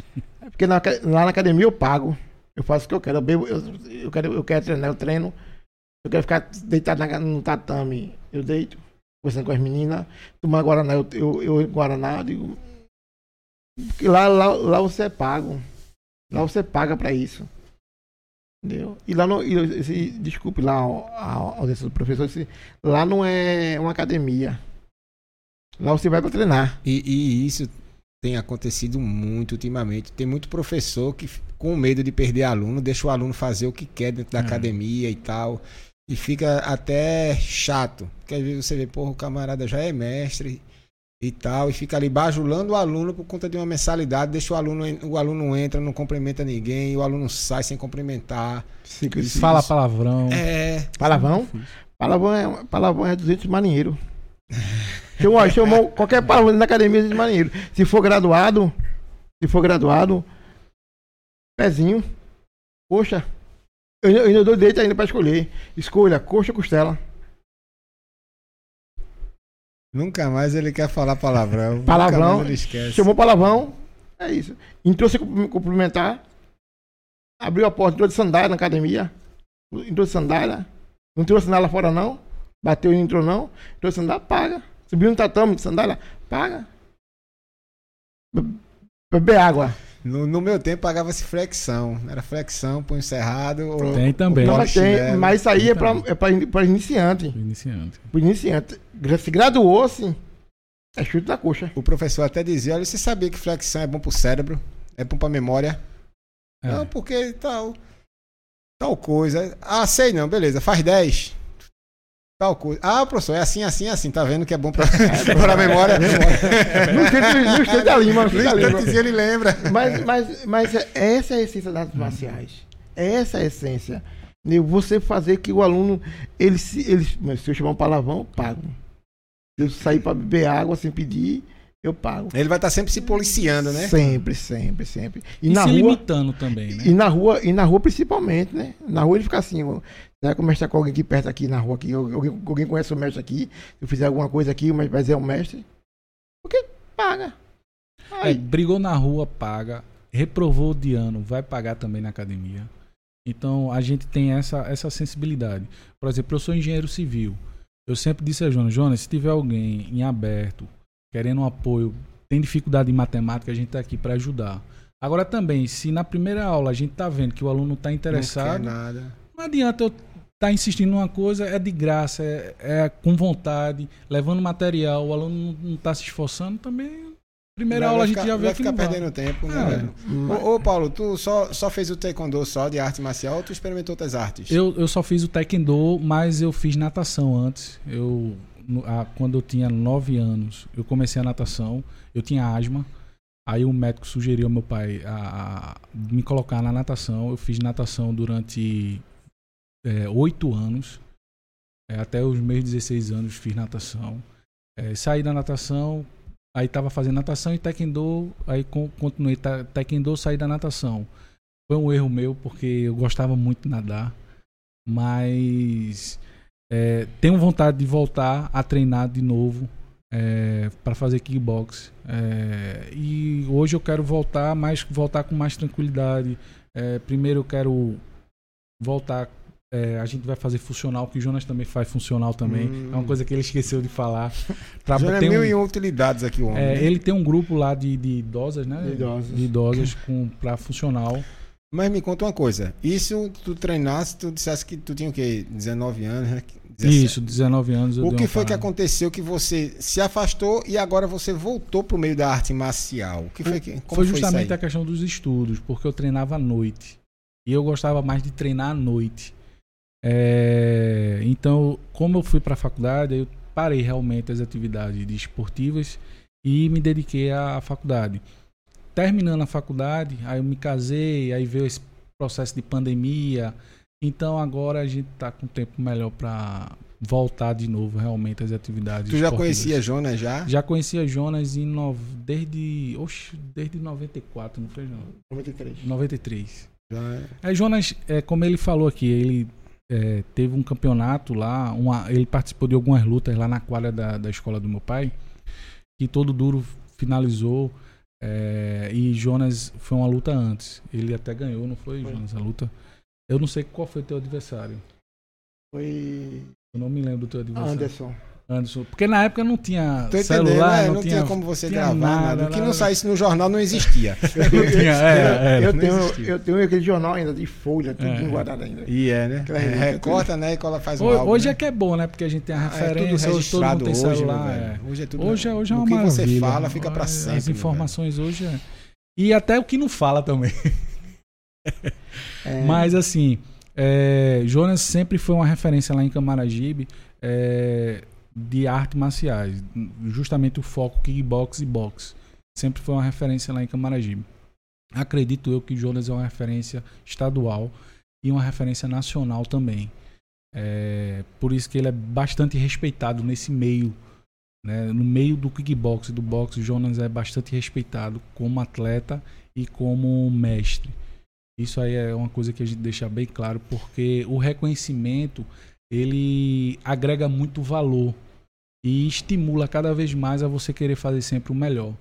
*laughs* É porque na lá na academia eu pago. Eu faço o que eu quero. Eu, bebo, eu, eu quero, eu quero treinar, eu treino. Eu quero ficar deitado na, no tatame. Eu deito, conversando com as meninas. Tomar Guaraná, eu, eu, eu Guaraná, eu digo. Porque lá, lá, lá você é pago. Lá você paga pra isso. Entendeu? E lá no. e esse, desculpe lá a a audiência do professor, esse, lá não é uma academia. Lá você vai pra treinar. E, e isso tem acontecido muito ultimamente. Tem muito professor que, com medo de perder aluno, deixa o aluno fazer o que quer dentro da É. academia e tal. E fica até chato. Porque às vezes você vê, porra, o camarada já é mestre e tal, e fica ali bajulando o aluno por conta de uma mensalidade, deixa o aluno, o aluno entra, não cumprimenta ninguém, e o aluno sai sem cumprimentar. Isso. Fala palavrão. É, Palavrão? Palavrão é, palavrão é 200 marinheiro. Chamou, chamou qualquer palavrão na academia de marinheiro. Se for graduado, se for graduado, pezinho, coxa. Eu, ainda- eu dou direito ainda pra escolher. Escolha, coxa ou costela. Nunca mais ele quer falar palavrão. Nunca Palavrão, mais ele esquece. Chamou palavrão, é isso. Entrou sem cum- cumprimentar, abriu a porta, entrou de sandália na academia, entrou de sandália, não entrou de sandália fora não, bateu e não entrou não, entrou de sandália, paga. Subiu no tatame de sandália, paga. Be- Beber água. No, no meu tempo pagava-se flexão. Era flexão, punho cerrado. Ou, Tem também. Não, ou mas, tem, mas isso aí é pra, Então. é pra, in- pra iniciante. Iniciante. Pro iniciante. Se graduou-se, é chute na coxa. O professor até dizia: olha, você sabia que flexão é bom pro cérebro? É bom pra memória? É. Não, porque tal. Tal coisa. Ah, sei não, beleza, faz 10. Tal coisa. Ah, professor, é assim, assim, assim. Tá vendo que é bom pra, *laughs* pra memória? No instante, no instante da língua, no instante ele lembra. Mas, mas, mas é- essa é a essência das artes marciais. Essa é a essência. Você fazer que o aluno, ele se, ele, mas se eu chamar um palavrão, eu pago. Se eu sair para beber água sem pedir, eu pago. Ele vai estar sempre se policiando, né? Sempre, sempre, sempre. E, E, na se rua, limitando também, né? e na rua, e na rua principalmente, né? Na rua ele fica assim, eu mestre com alguém aqui perto aqui na rua aqui, alguém, alguém conhece o mestre aqui, se eu fizer alguma coisa aqui, o mestre vai dizer é o mestre. Porque paga. É, Aí, brigou na rua, paga. Reprovou de ano, vai pagar também na academia. Então a gente tem essa, essa sensibilidade. Por exemplo, eu sou engenheiro civil. Eu sempre disse a Jonas, Jonas, se tiver alguém em aberto, querendo um apoio, tem dificuldade em matemática, a gente está aqui para ajudar. Agora também, se na primeira aula a gente está vendo que o aluno está Não interessado, nada. não adianta eu estar insistindo numa coisa, é de graça, é, é com vontade, levando material, o aluno não está se esforçando, também. Primeira Vai- aula vai a gente ficar- já vê vai que ficar não vai. perdendo tempo, né, É. Ô, ô, Paulo, tu só, só fez o taekwondo só de arte marcial ou tu experimentou outras artes? Eu, eu só fiz o taekwondo, mas eu fiz natação antes. Eu, a- quando eu tinha 9 anos, eu comecei a natação. Eu tinha asma. Aí o médico sugeriu ao meu pai a, a me colocar na natação. Eu fiz natação durante é, 8 anos. É, até os meus 16 anos fiz natação. É, saí da natação, aí tava fazendo natação e taekwondo. Aí con- continuei ta, taekwondo, saí da natação. Foi um erro meu, porque eu gostava muito de nadar. Mas é, tenho vontade de voltar a treinar de novo para fazer kickbox. É, e hoje eu quero voltar, mas voltar com mais tranquilidade. É, primeiro eu quero voltar. é, a gente vai fazer funcional, que o Jonas também faz funcional também. Hum. É uma coisa que ele esqueceu de falar. *laughs* Pra- Já é tem um- mil e um utilidades aqui, o homem. é, né? ele tem um grupo lá de, de idosas, né? De idosas. De idosas com, pra funcional. Mas me conta uma coisa. Isso tu treinasse, tu dissesse que tu tinha o quê? 19 anos, né? 17. Isso, 19 anos. eu O que foi que parada. aconteceu que você se afastou e agora você voltou pro meio da arte marcial? O que foi que foi justamente aí? a questão dos estudos, porque eu treinava à noite. E eu gostava mais de treinar à noite. É, então, como eu fui para a faculdade, eu parei realmente as atividades esportivas e me dediquei à faculdade. Terminando a faculdade, aí eu me casei, aí veio esse processo de pandemia. Então agora a gente está com tempo melhor para voltar de novo realmente às atividades. Tu já esportivas. conhecia Jonas já? Já conhecia Jonas em no... desde, oxe, desde 94, não foi não? 93. 93. Já é. Aí Jonas, é, como ele falou aqui, ele é, teve um campeonato lá, uma, ele participou de algumas lutas lá na quadra da, da escola do meu pai, que todo duro finalizou. é, e Jonas foi uma luta antes. Ele até ganhou, não foi, Foi. Jonas, a luta? Eu não sei qual foi o teu adversário. Foi Eu não me lembro do teu adversário. Anderson. Anderson. Porque na época não tinha Tô entendendo, celular, né? não, não, tinha, como você tinha gravar nada. nada, O que não saísse no jornal não existia. *laughs* Tinha, é, é. eu, tenho, existia. eu tenho aquele jornal ainda de folha, tudo É. guardado ainda. E é, né? É, recorta, né? E cola faz um Hoje, álbum, hoje né? é que é bom, né? Porque a gente tem a Ah, é tudo referência, hoje todo mundo registrado tem hoje, celular. velho. é. Hoje é tudo. Hoje, é- hoje é o uma que maravilha. você fala fica pra As sempre. meu informações hoje é... E até o que não fala também. *laughs* É, Mas assim, é, Jonas sempre foi uma referência lá em Camaragibe é, de artes marciais. Justamente o foco kickbox e boxe. Sempre foi uma referência lá em Camaragibe. Acredito eu que Jonas é uma referência estadual e uma referência nacional também. É, por isso que ele é bastante respeitado nesse meio. né? No meio do kickbox e do boxe, Jonas é bastante respeitado como atleta e como mestre. Isso aí é uma coisa que a gente deixa bem claro, porque o reconhecimento ele agrega muito valor e estimula cada vez mais a você querer fazer sempre o melhor.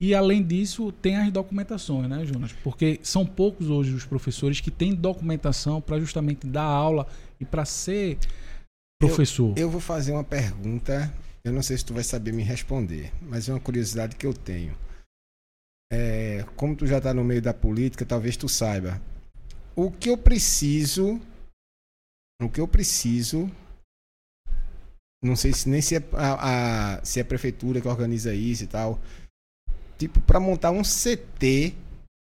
E além disso, tem as documentações, né, Jonas? Porque são poucos hoje os professores que têm documentação para justamente dar aula e para ser professor. Eu vou fazer uma pergunta. Eu não sei se tu vai saber me responder, mas é uma curiosidade que eu tenho. É, como tu já está no meio da política, talvez tu saiba. O que eu preciso. O que eu preciso. Não sei se nem se é a, a- se é a prefeitura que organiza isso e tal. Tipo, para montar um CT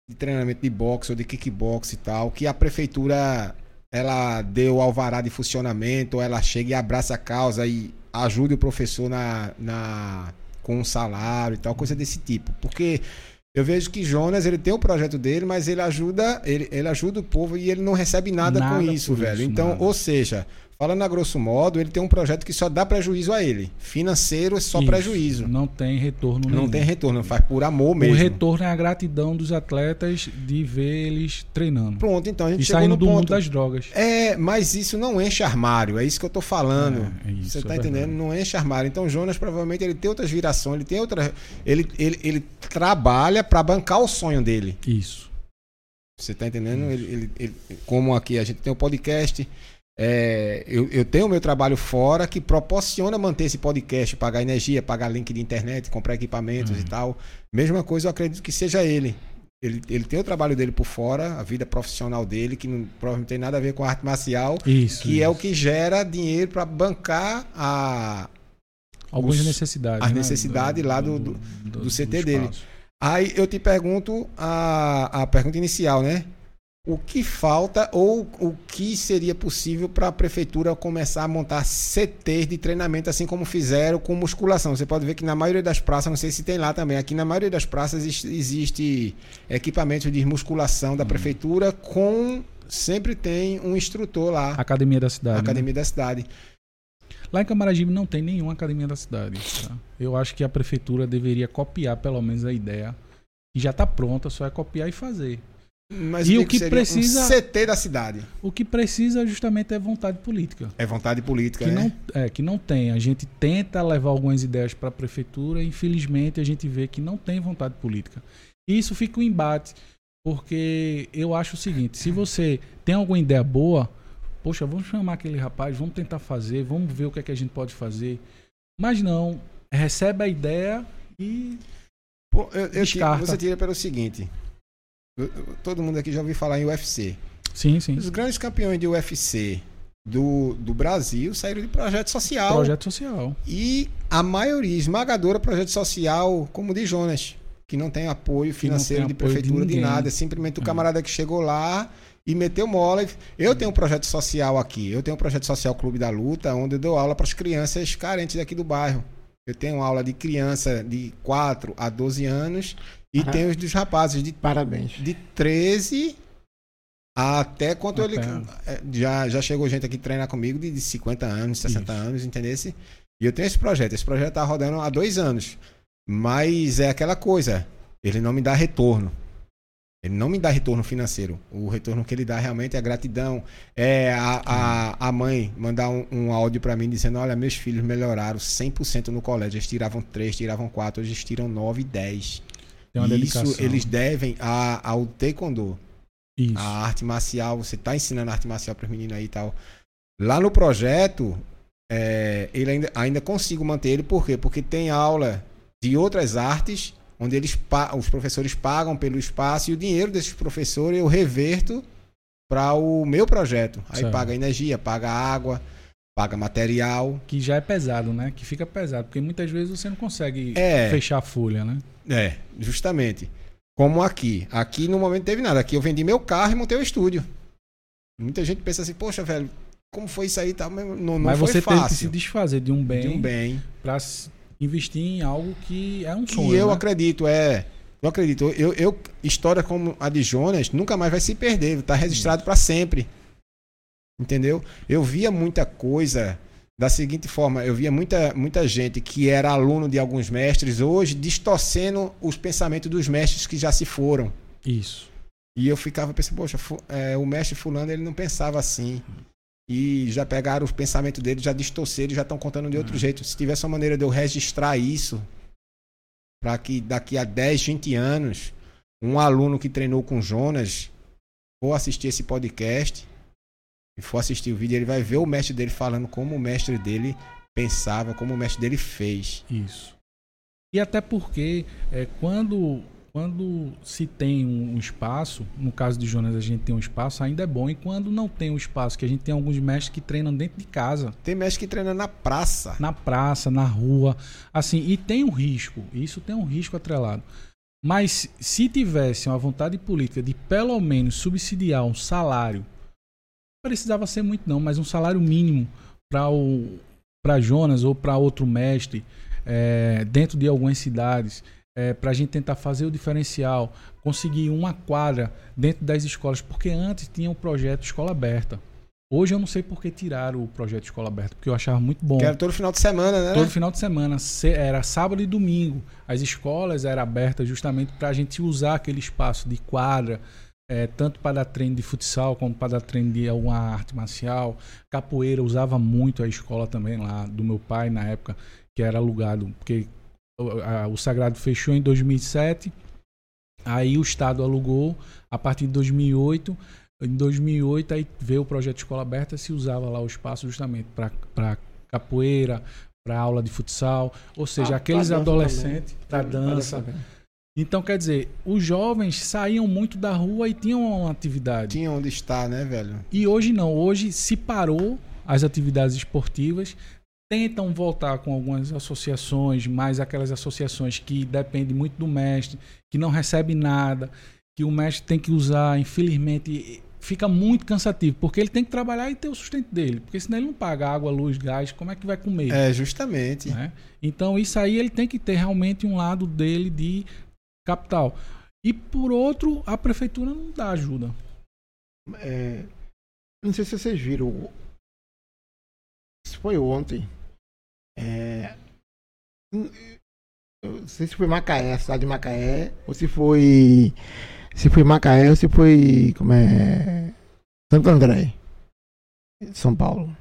de treinamento de boxe ou de kickbox e tal, que a prefeitura ela deu alvará de funcionamento, ela chega e abraça a causa e ajude o professor na, na com um salário e tal, coisa desse tipo. Porque eu vejo que Jonas, ele tem o projeto dele, mas ele ajuda, ele, ele ajuda o povo e ele não recebe nada, Nada com isso, velho. isso, então, nada. ou seja, falando a grosso modo, ele tem um projeto que só dá prejuízo a ele. Financeiro é só Isso. prejuízo. Não tem retorno Não nenhum. tem retorno, faz por amor mesmo. O retorno é a gratidão dos atletas de ver eles treinando. Pronto, então a gente E chegou saindo no do mundo ponto. das drogas. É, mas isso não enche armário, é isso que eu tô falando. É, é isso, Você é tá verdade. entendendo? Não enche armário. Então Jonas provavelmente ele tem outras virações, ele tem outra. Ele, ele, ele trabalha pra bancar o sonho dele. Isso. Você tá entendendo? Ele, ele- ele- como aqui a gente tem o podcast. É, eu, eu tenho o meu trabalho fora que proporciona manter esse podcast, pagar energia, pagar link de internet, comprar equipamentos Uhum. e tal. Mesma coisa, eu acredito que seja ele. Ele, ele tem o trabalho dele por fora, a vida profissional dele, que não, provavelmente não tem nada a ver com a arte marcial, Isso. que é o isso. que gera dinheiro para bancar a. Algumas os- necessidades. as né? necessidades lá do- do- do CT dele. Aí eu te pergunto a, a pergunta inicial, né? O que falta ou o que seria possível para a prefeitura começar a montar CTs de treinamento, assim como fizeram com musculação? Você pode ver que na maioria das praças, não sei se tem lá também, aqui na maioria das praças existe, equipamento de musculação da prefeitura com. Sempre tem um instrutor lá, Academia da cidade. na né? academia da cidade. Lá em Camaragibe não tem nenhuma academia da cidade. tá? Eu acho que a prefeitura deveria copiar pelo menos a ideia. E já está pronta, só é copiar e fazer. Mas E o que seria precisa- Um CT da cidade. O que precisa justamente é vontade política. É vontade política, Que né? não, é, que não tem. A gente tenta levar algumas ideias para a prefeitura, infelizmente a gente vê que não tem vontade política. E isso fica um embate, porque eu acho o seguinte: se você tem alguma ideia boa, poxa, vamos chamar aquele rapaz, vamos tentar fazer, vamos ver o que é que a gente pode fazer. Mas não, recebe a ideia e Pô, eu, eu tiro- Descarta. você tira pelo seguinte. Todo mundo aqui já ouviu falar em UFC. sim, sim. Os grandes campeões de UFC do, do Brasil saíram de projeto social. Projeto social. E a maioria esmagadora projeto social, como o de Jonas. que não tem apoio financeiro tem de apoio de prefeitura de, ninguém. nada. É simplesmente o É. camarada que chegou lá e meteu mola. Eu tenho um projeto social aqui. Eu tenho um projeto social Clube da Luta, onde eu dou aula para as crianças carentes daqui do bairro. Eu tenho aula de criança de 4 a 12 anos e tenho os dos rapazes de Parabéns. de 13 até quanto ele. Até. é, Já, já chegou gente aqui treinar comigo de, de 50 anos, 60 Isso. anos, entendesse? E eu tenho esse projeto. Esse projeto tá rodando há dois anos. Mas é aquela coisa. Ele não me dá retorno. Ele não me dá retorno financeiro. O retorno que ele dá realmente é a gratidão. É a, a, a mãe mandar um, um áudio pra mim dizendo: Olha, meus filhos melhoraram 100% no colégio. Eles tiravam 3, tiravam 4, hoje eles tiram 9 e 10. Tem uma dedicação. Isso eles devem a, ao taekwondo. Isso. A arte marcial, você tá ensinando arte marcial para os meninos aí e tal. Lá no projeto, é, ele ainda, ainda consigo manter ele, por quê? Porque tem aula de outras artes, onde eles os professores pagam pelo espaço e o dinheiro desses professores eu reverto para o meu projeto. Aí Certo. paga energia, paga água, paga material. Que já é pesado, né? Que fica pesado. Porque muitas vezes você não consegue É. fechar a folha, né? É, justamente. Como aqui. Aqui no momento teve nada. Aqui eu vendi meu carro e montei o estúdio. Muita gente pensa assim, poxa, velho, como foi isso aí e? Mas não, não Mas foi você teve que se fácil. desfazer de um bem, de um bem. pra se- investir em algo que é um sonho. eu né? acredito, é. Eu acredito. Eu, eu, história como a de Jonas nunca mais vai se perder. Tá registrado para sempre. Entendeu? Eu via muita coisa da seguinte forma: eu via muita, muita gente que era aluno de alguns mestres hoje distorcendo os pensamentos dos mestres que já se foram. Isso. E eu ficava pensando, poxa, é, o mestre fulano ele não pensava assim. E já pegaram os pensamentos dele, já distorceram, e já estão contando de outro jeito. Se tivesse uma maneira de eu registrar isso, para que daqui a 10, 20 anos, um aluno que treinou com Jonas for assistir esse podcast e for assistir o vídeo, ele vai ver o mestre dele falando como o mestre dele pensava, como o mestre dele fez. Isso. E até porque é, quando, quando se tem um, um espaço, no caso de Jonas a gente tem um espaço, ainda é bom. E quando não tem um espaço, que a gente tem alguns mestres que treinam dentro de casa, Tem mestre que treina na praça. na praça, na rua, assim, e tem um risco, isso tem um risco atrelado. Mas se tivesse uma vontade política de pelo menos subsidiar um salário, precisava ser muito não, mas um salário mínimo para o para Jonas ou para outro mestre é, dentro de algumas cidades, para a gente tentar fazer o diferencial, conseguir uma quadra dentro das escolas, porque antes tinha o projeto Escola Aberta. Hoje eu não sei por que tiraram o projeto Escola Aberta, porque eu achava muito bom. Que era todo final de semana, né? Todo final de semana, se- era sábado e domingo. As escolas eram abertas justamente para a gente usar aquele espaço de quadra, eh, tanto para dar treino de futsal como para dar treino de alguma arte marcial. Capoeira usava muito a escola também lá do meu pai na época, que era alugado, porque o, a- o Sagrado fechou em 2007. Aí o Estado alugou a partir de 2008. Em 2008 aí veio o projeto Escola Aberta, se usava lá o espaço justamente para capoeira, para aula de futsal, ou seja, Ah, aqueles dança adolescentes para Pra dança. também. Então quer dizer, os jovens saíam muito da rua e tinham uma atividade. Tinha onde estar, né, velho? E hoje não, hoje se parou as atividades esportivas, tentam voltar com algumas associações, mas aquelas associações que dependem muito do mestre, que não recebe nada, que o mestre tem que usar, infelizmente, fica muito cansativo, porque ele tem que trabalhar e ter o sustento dele, porque senão ele não paga água, luz, gás, como é que vai comer? É, justamente. né? Então isso aí ele tem que ter realmente um lado dele de capital. E por outro, a prefeitura não dá ajuda. É, não sei se vocês viram. Isso foi ontem. É, não sei se foi Macaé, a cidade de Macaé, ou se foi. Se foi Macaé ou se foi. Como é. Santo André, São Paulo.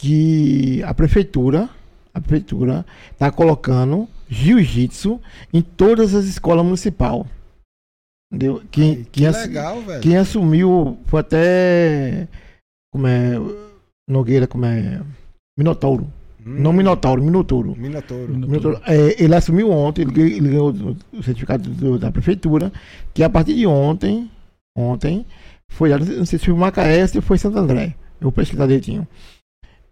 Que a prefeitura. A prefeitura está colocando jiu-jitsu em todas as escolas municipais. Entendeu? Quem, que quem legal, velho. quem assumiu foi até. Como é. Nogueira, como é. Minotauro. Hum, Não Minotauro, Minotouro. Minotouro. Minotouro. Minotauro. É, ele assumiu ontem, ele ganhou, ele ganhou o certificado do- da prefeitura, que a partir de ontem, ontem, foi, não sei se foi Macaé ou foi Santo André. Eu vou pesquisar direitinho.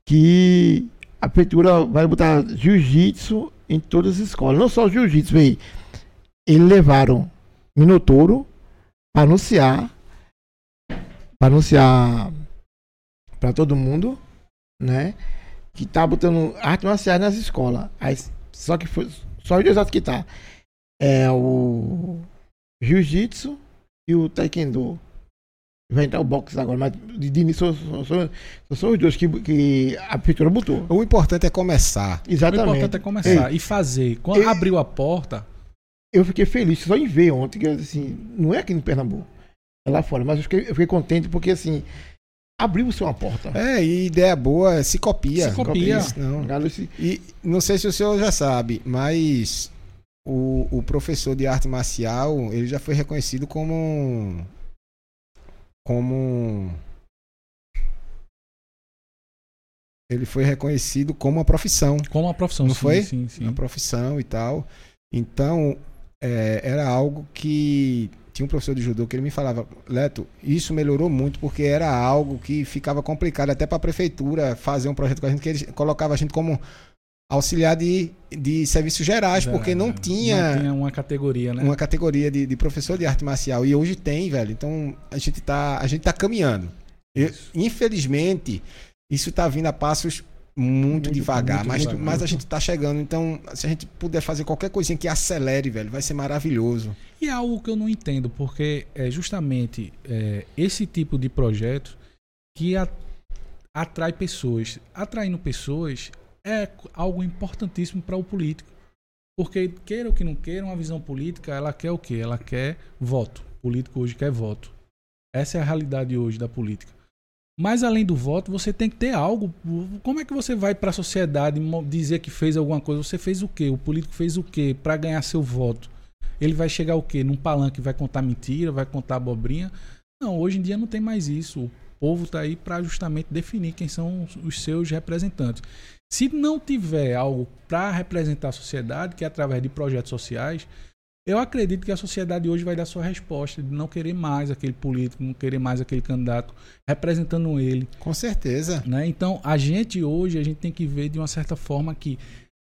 Que a prefeitura vai botar jiu-jitsu em todas as escolas. Não só jiu-jitsu, véi. eles levaram Minotouro para anunciar para anunciar para todo mundo, né? Que tá botando arte marcial nas escolas. Aí, só que foi só os dois que tá. É o Jiu-Jitsu e o Taekwondo. Vai entrar o boxe agora, mas de início são, são, são, são os dois que, que a prefeitura botou. O importante é começar. O Exatamente. importante é começar e fazer. Quando abriu a porta, eu fiquei feliz só em ver ontem, que assim, não é aqui no Pernambuco, é lá fora, mas eu fiquei, eu fiquei contente porque assim, abriu-se uma porta. É, e ideia boa, se copia. Se copia. Isso não. E não sei se o senhor já sabe, mas o, o professor de arte marcial, ele já foi reconhecido como um- como ele foi reconhecido como uma profissão, como uma profissão. Não sim, foi? Sim, sim. uma profissão e tal. Então, é, era algo que tinha um professor de judô que ele me falava, Leto, isso melhorou muito porque era algo que ficava complicado até para a prefeitura fazer um projeto com a gente, que eles colocava a gente como auxiliar de, de serviços gerais, porque não tinha, Não tinha uma categoria, né? uma categoria de, de professor de arte marcial. E hoje tem, velho. Então a gente tá, a gente tá caminhando. Eu- infelizmente, isso tá vindo a passos muito, Muito, devagar, muito mas, devagar. mas a gente tá chegando. Então, se a gente puder fazer qualquer coisinha que acelere, velho, vai ser maravilhoso. E é algo que eu não entendo, porque é justamente é, esse tipo de projeto que a- atrai pessoas. Atraindo pessoas é algo importantíssimo para o político. Porque, queira ou que não queira, uma visão política, ela quer o quê? Ela quer voto. O político hoje quer voto. Essa é a realidade hoje da política. Mas além do voto, você tem que ter algo. Como é que você vai para a sociedade dizer que fez alguma coisa? Você fez o quê? O político fez o quê para ganhar seu voto? Ele vai chegar o quê? Num palanque vai contar mentira, vai contar abobrinha? Não, hoje em dia não tem mais isso. O povo está aí para justamente definir quem são os seus representantes. Se não tiver algo para representar a sociedade, que é através de projetos sociais, eu acredito que a sociedade hoje vai dar sua resposta de não querer mais aquele político, não querer mais aquele candidato representando ele. Com certeza. Né? Então, a gente hoje, a gente tem que ver de uma certa forma que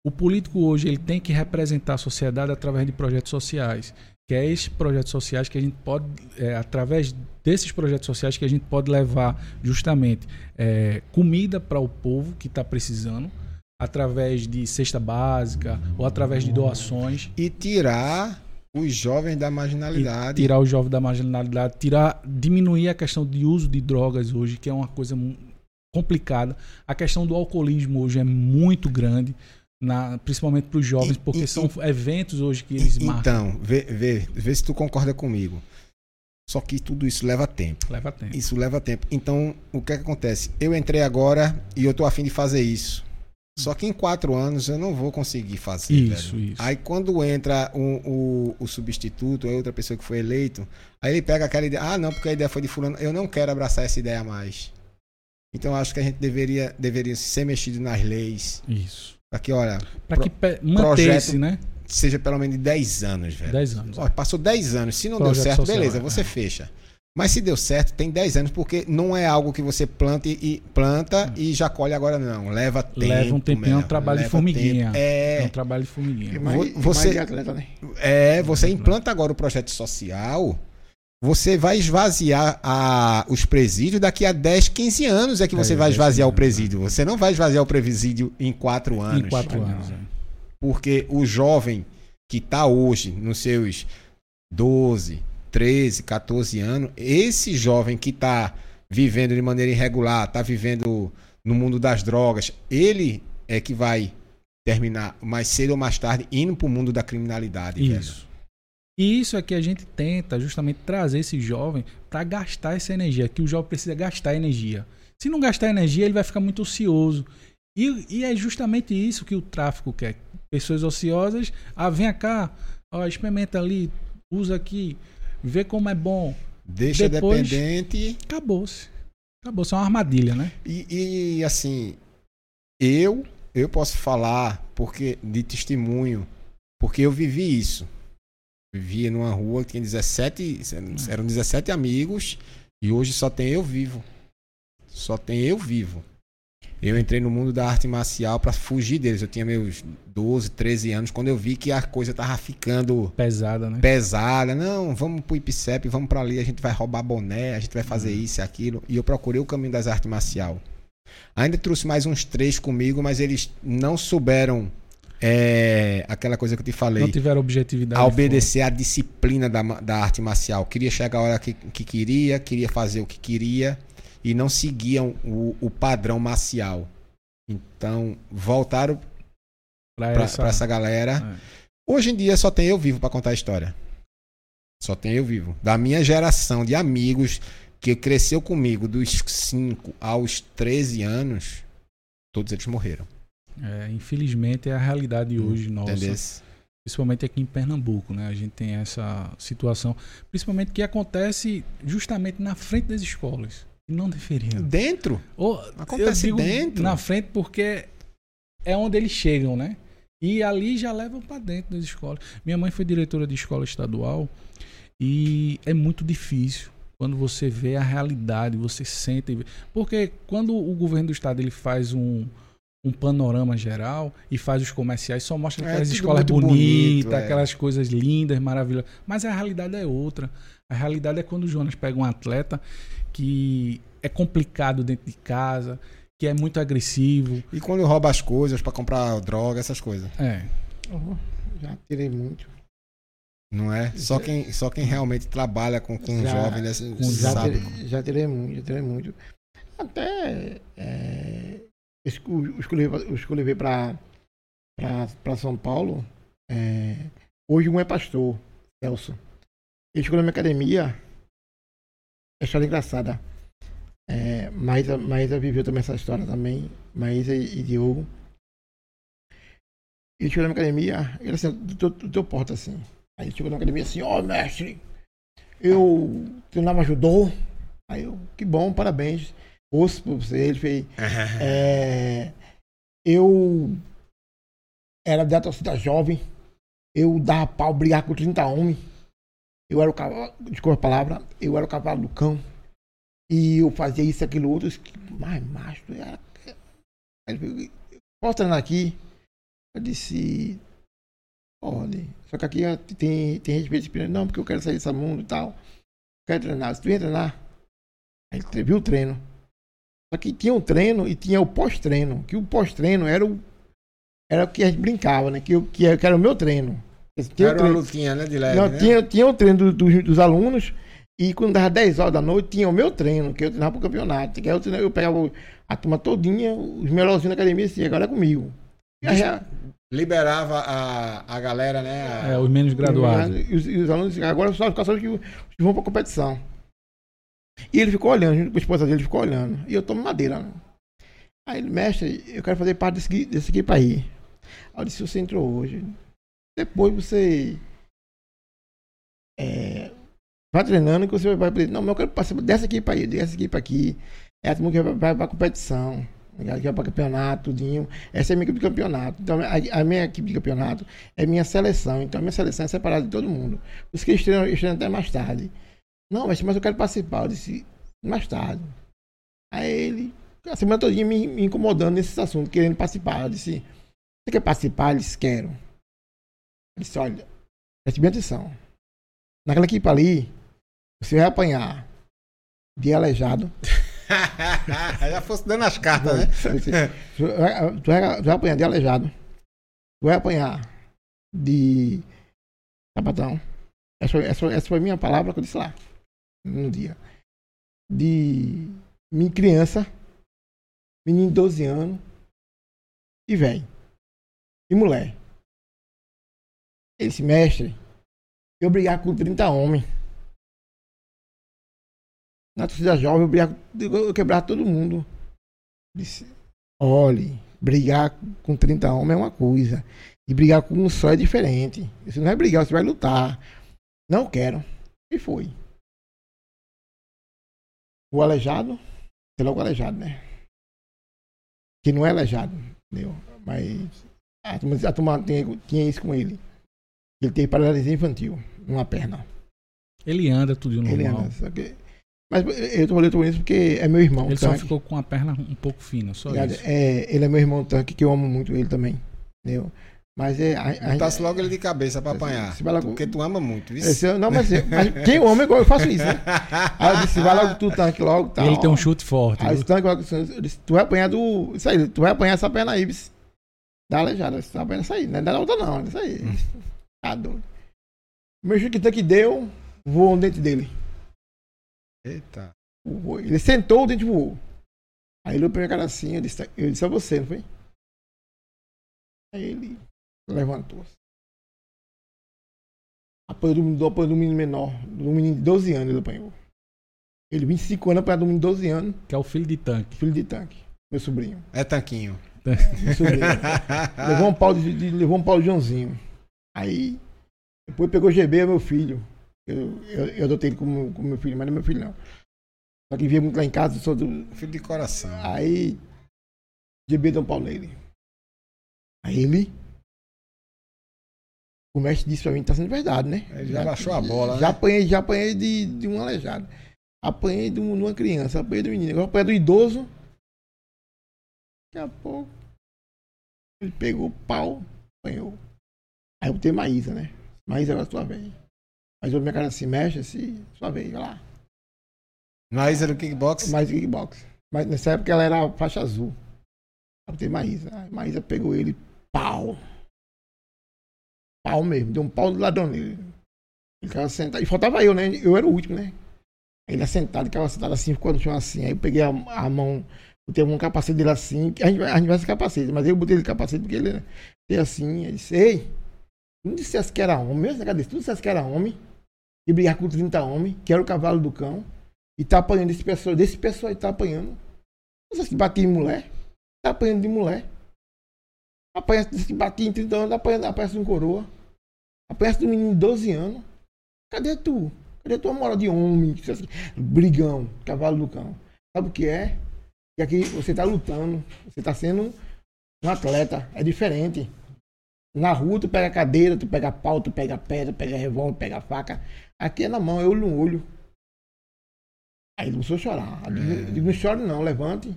o político hoje ele tem que representar a sociedade através de projetos sociais. Que é projetos sociais que a gente pode, é, através desses projetos sociais que a gente pode levar justamente é, comida para o povo que está precisando, através de cesta básica ou através de doações. E tirar os jovens da marginalidade. tirar o jovem da marginalidade, tirar, diminuir a questão de uso de drogas hoje, que é uma coisa complicada. A questão do alcoolismo hoje é muito grande, na, principalmente para os jovens, E- porque e- são eventos hoje que eles marcam. Então, vê, vê, vê se tu concorda comigo. Só que tudo isso leva tempo. Leva tempo. Isso leva tempo. Então, o que é que acontece? Eu entrei agora e eu tô afim de fazer isso. Só que em quatro anos eu não vou conseguir fazer. Isso, velho. isso. Aí quando entra o, o, o substituto, ou outra pessoa que foi eleito, aí ele pega aquela ideia, ah, não, porque a ideia foi de fulano, eu não quero abraçar essa ideia mais. Então acho que a gente deveria, deveria ser mexido nas leis. Isso. Pra que, olha, Para Pro- que manter-se, né? seja pelo menos de 10 anos, velho. 10 anos. Ó, passou 10 anos. Se não Projeto deu certo, social, beleza, é. você fecha. Mas se deu certo, tem 10 anos, porque não é algo que você planta e, planta e já colhe agora, não. Leva tempo. Leva um tempinho, é um mesmo. trabalho de Leva formiguinha. tempo. É É, um trabalho de formiguinha. mais, e você- mais de atleta, né? é, você implanta agora o projeto social, você vai esvaziar a, os presídios daqui a 10, 15 anos é que você É, vai 10, esvaziar o 15 presídio. Você não vai esvaziar o presídio em 4 anos. Em 4 Não. anos. é. Porque o jovem que está hoje nos seus 12, 13, 14 anos, esse jovem que está vivendo de maneira irregular, está vivendo no mundo das drogas, ele é que vai terminar mais cedo ou mais tarde indo para o mundo da criminalidade. velho. E isso é que a gente tenta justamente trazer esse jovem para gastar essa energia, que o jovem precisa gastar energia. Se não gastar energia, ele vai ficar muito ocioso. E, e é justamente isso que o tráfico quer. Pessoas ociosas, ah, vem cá, ó, experimenta ali, usa aqui, vê como é bom. Deixa Depois- dependente Acabou-se. Acabou-se, é uma armadilha, né? e, e, assim, eu eu posso falar porque de testemunho, porque eu vivi isso. Vivia numa rua que tinha 17, eram 17 amigos e hoje só tem eu vivo. Só tem eu vivo. Eu entrei no mundo da arte marcial pra fugir deles. Eu tinha meus 12, 13 anos quando eu vi que a coisa tava ficando Pesada, né? pesada. Não, vamos pro IPCEP, vamos pra ali, a gente vai roubar boné, a gente vai fazer Uhum. isso e aquilo. E eu procurei o caminho das artes marcial. Ainda trouxe mais uns três comigo, mas eles não souberam é, aquela coisa que eu te falei. Não tiveram objetividade. A obedecer a disciplina da, da arte marcial. Queria chegar a hora que, que queria, queria fazer o que queria e não seguiam o, o padrão marcial. Então, voltaram Pra pra, essa... essa galera. É. Hoje em dia só tem eu vivo pra contar a história. Só tem eu vivo. Da minha geração de amigos que cresceu comigo dos 5 aos 13 anos, todos eles morreram. É, infelizmente é a realidade hoje nossa. Principalmente aqui em Pernambuco, né? A gente tem essa situação. Principalmente que acontece justamente na frente das escolas. Não deveria. Dentro? Ou, Acontece dentro. Na frente porque é onde eles chegam, né? E ali já levam pra dentro das escolas. Minha mãe foi diretora de escola estadual e é muito difícil quando você vê a realidade, você sente. Porque quando o governo do estado ele faz um, um panorama geral e faz os comerciais, só mostra É, aquelas tudo escolas bonitas, bonito, é. aquelas coisas lindas, maravilhosas. Mas a realidade é outra. A realidade é quando o Jonas pega um atleta que é complicado dentro de casa, que é muito agressivo. E quando rouba as coisas pra comprar droga, essas coisas. É. Oh, já tirei muito. Não é? Só quem, só quem realmente trabalha com, com Já- jovem com Já, sabe. tirei, já tirei muito, já tirei muito. Até é, os os pra, pra São Paulo, é, hoje um é pastor, Celso. Ele chegou na minha academia, é história engraçada. É, Maísa, Maísa viveu também essa história também, Maísa e, e Diogo. Ele chegou na minha academia, ele assim, do teu, do teu porta assim. Aí ele chegou na academia assim, ó mestre, eu treinava judô. Aí eu, que bom, parabéns. Você. Ele fez. *laughs* é, eu era da torcida jovem. Eu dava pau, brigar com 30 homens. Eu era o cavalo, desculpa a palavra, eu era o cavalo do cão. E eu fazia isso, aquilo, outro. Mas, macho, era. Aí ele treinar aqui? Eu disse, pode. Só que aqui tem, tem respeito espírito. Não, porque eu quero sair desse mundo e tal. Quero treinar. Se tu ia treinar, aí ele viu o treino. Só que tinha o treino e tinha o pós-treino. Que o pós-treino era o, era o que a gente brincava, né? Que, eu, que, era, que era o meu treino. Tinha o Era uma treino- lutinha, né? De leve, não, né? tinha, tinha o treino do- dos- dos alunos e quando dava 10 horas da noite tinha o meu treino, que eu treinava pro campeonato. Que eu, treinava- eu pegava a turma todinha, os melhorzinhos da academia, assim, agora é comigo. E Liberava a, a galera, né? A- É, os menos graduados. E os, e os alunos, agora só ficar só os que, os que vão pra competição. E ele ficou olhando, junto com a esposa dele, ficou olhando. E eu tomo madeira. né? Aí ele, mestre, eu quero fazer parte desse, desse equipe aí. Aí eu disse, você entrou hoje. Depois você é, vai treinando que você vai. Não, mas eu quero participar dessa equipe aí, dessa equipe aqui. É a turma que vai, vai pra competição. Que vai pra campeonato, tudinho. Essa é a minha equipe de campeonato. Então, a, a minha equipe de campeonato é minha seleção. Então, a minha seleção é separada de todo mundo. Os que estreiam, estreiam até mais tarde. Não, mas, mas eu quero participar. Eu disse, mais tarde. Aí ele, a semana toda me, me incomodando nesses assuntos, querendo participar. Eu disse, você quer participar? Ele disse, quero. Eu disse, olha, preste bem atenção. Naquela equipe ali, você vai apanhar de aleijado. *laughs* Já fosse dando as cartas, né? Tu vai, tu vai- tu vai apanhar de aleijado. Tu vai apanhar de sapatão. Essa, essa, essa foi a minha palavra que eu disse lá. No dia. De minha criança, menino de 12 anos e velho. E mulher. Ele disse, mestre, eu brigar com 30 homens. Na torcida jovem, eu, brigar, eu quebrar todo mundo. Disse, olhe, brigar com 30 homens é uma coisa. E brigar com um só é diferente. Você não vai brigar, você vai lutar. Não quero. E foi. O aleijado, é logo aleijado, né? Que não é aleijado, entendeu? Mas a turma, a turma tinha, tinha isso com ele. Ele teve paralisia infantil, numa perna. Ele anda tudo normal. Ele anda, só que Mas eu tô falando isso porque é meu irmão. Ele só tanque. ficou com a perna um pouco fina, só Ligado? isso. É, ele é meu irmão tanque, que eu amo muito ele também. Entendeu? Mas é. A, a, Botasse logo ele de cabeça pra apanhar. se vai logo- Porque tu ama muito. Isso. Eu- não, mas, mas quem ama igual eu faço isso, né? *laughs* Aí eu disse, vai logo tu tanque logo. Tá, ele tem ó. um chute forte. Aí esse tanque logo, eu disse, tu vai apanhar do. Isso aí, tu vai apanhar essa perna aí, bis. Dá aleijada, tu vai apanhar essa aí. Não é da outra não, é isso aí. Tá doido. O meu chute tanque deu, voou no dente dele. Eita. Ele sentou, o dente voou. Aí ele olhou pra minha cara assim, eu disse, eu disse a você, não foi? Aí ele levantou. Apanhou do, menino- apanhou do menino menor, do menino de 12 anos ele apanhou. Ele, 25 anos, apanhou do menino de 12 anos, Que é o filho de tanque. filho de tanque, meu sobrinho. É tanquinho. *laughs* Meu sobrinho. levou um pau de, de- levou um pau de Joãozinho. Aí, depois pegou o GB, meu filho. Eu, eu, eu adotei ele como, como meu filho, mas não é meu filho não. Só que via muito lá em casa, eu sou do, Filho de coração. Aí, GB deu um pau nele. Aí ele. O mestre disse pra mim que tá sendo verdade, né? Ele já baixou a bola, Já né? apanhei, já apanhei de, de um aleijado. Apanhei de, um- uma criança, apanhei do menino. Agora apanhei do idoso. Daqui a pouco. Ele pegou o pau, apanhou. Aí eu botei Maísa, né? Maísa agora sua vez. Mas eu minha cara assim, mexe assim, sua vez, vai lá. Maísa do kickbox. Mais kickbox. Mas nessa época ela era faixa azul. Aí tem Maísa. Aí Maísa pegou ele, pau. Pau mesmo, deu um pau do ladrão nele. Ele ficava sentado. E faltava eu, né? Eu era o último, né? Ele assentado, ele ficava sentado assim, ficou no chão assim. Aí eu peguei a, a mão, botei no capacete dele assim. A gente, a gente vai sem capacete, mas eu botei ele capacete porque ele fez assim. Ele disse: Ei, tu não dissesse que era homem, mesmo cadê? Tu não dissesse que era homem, e brigar com 30 homens, que era o cavalo do cão. E tá apanhando desse pessoal, desse pessoal aí tá apanhando. Não sei se batia em mulher. Tá apanhando de mulher. Apanha se batia em 30 anos, apanha, apanha um coroa. Apanha de um menino de 12 anos. Cadê tu? Cadê tua moral de homem? Brigão, cavalo do cão. Sabe o que é? Que aqui você tá lutando, você tá sendo um atleta. É diferente. Na rua tu pega cadeira, tu pega pau, tu pega pedra, pega revólver, pega faca. Aqui é na mão, é olho no olho. Aí ele começou a chorar. Eu eu digo, não chore não, levante.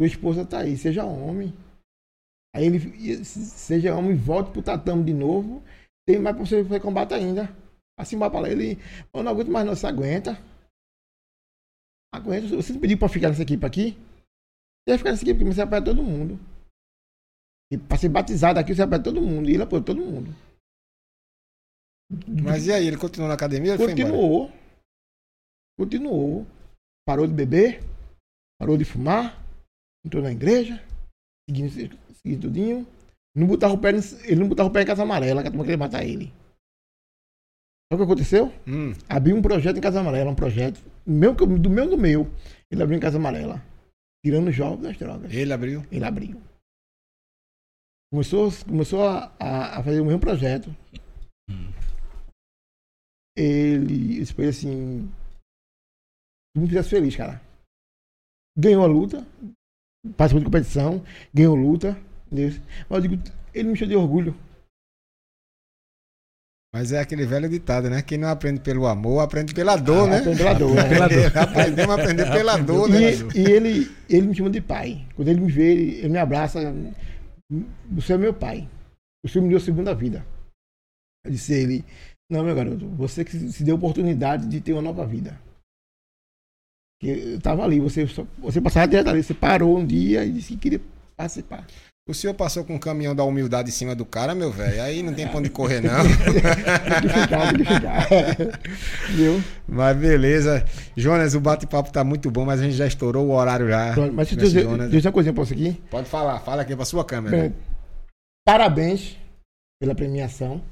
Sua esposa tá aí, seja homem. Aí ele, seja homem, volte pro tatame de novo. Tem mais pra você fazer combate ainda. Assim vai pra lá. Ele, eu não aguento mais não, você aguenta. Aguenta. Você não pediu pra ficar nessa equipe aqui? Você vai ficar nessa equipe porque você apanha todo mundo. E pra ser batizado aqui, você apanha todo mundo. E ele apoiou todo mundo. Mas e aí, ele continuou na academia? Continuou. Continuou. Parou de beber. Parou de fumar. Entrou na igreja. Seguindo, seguindo tudinho. Não botava o pé, em- ele não botava o pé em Casa Amarela, que a turma queria matar ele. Sabe o que aconteceu? Hum, Abriu um projeto em Casa Amarela, um projeto. Meu, do meu do meu. Ele abriu em Casa Amarela. Tirando os jovens das drogas. ele abriu. Ele abriu. Começou, começou a, a, a fazer o mesmo projeto. Ele foi assim. Todo mundo fizesse feliz, cara. Ganhou a luta, participou de competição, ganhou luta. Entendeu? Mas eu digo, ele me encheu de orgulho. Mas é aquele velho ditado, né? Quem não aprende pelo amor, aprende pela dor, né? Aprende pela dor, né? Aprendemos a aprender pela dor, né? E, e ele, ele me chama de pai. Quando ele me vê, ele, ele me abraça. Você é meu pai. O senhor me deu a segunda vida. Eu disse a ele, não, meu garoto, você que se deu oportunidade de ter uma nova vida. Que eu tava ali, você, você passava direto ali, você parou um dia e disse que queria participar. O senhor passou com um caminhão da humildade em cima do cara, meu velho. Aí não tem pra onde correr, não. Tem que ficar, tem que ficar. Viu? Mas beleza. Jonas, o bate-papo tá muito bom, mas a gente já estourou o horário já. Mas deixa eu dizer, Jonas. deixa eu dizer uma coisinha pra você aqui. Pode falar, fala aqui pra sua câmera. Bem, parabéns pela premiação.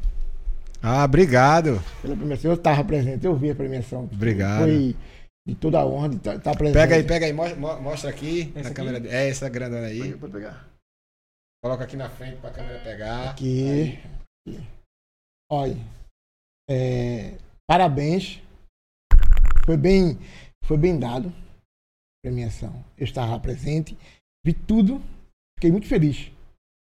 Ah, obrigado. pela premiação. Eu estava presente, eu vi a premiação. Obrigado. Foi de toda a honra de estar estar presente. Pega aí, pega aí, mostra, mo- mostra aqui Essa na aqui? câmera. É essa grandona aí. Pode pegar. Coloca aqui na frente pra câmera pegar. Aqui. aqui. Olha. é, parabéns. Foi bem, foi bem dado a premiação. Eu estava presente, vi tudo, fiquei muito feliz.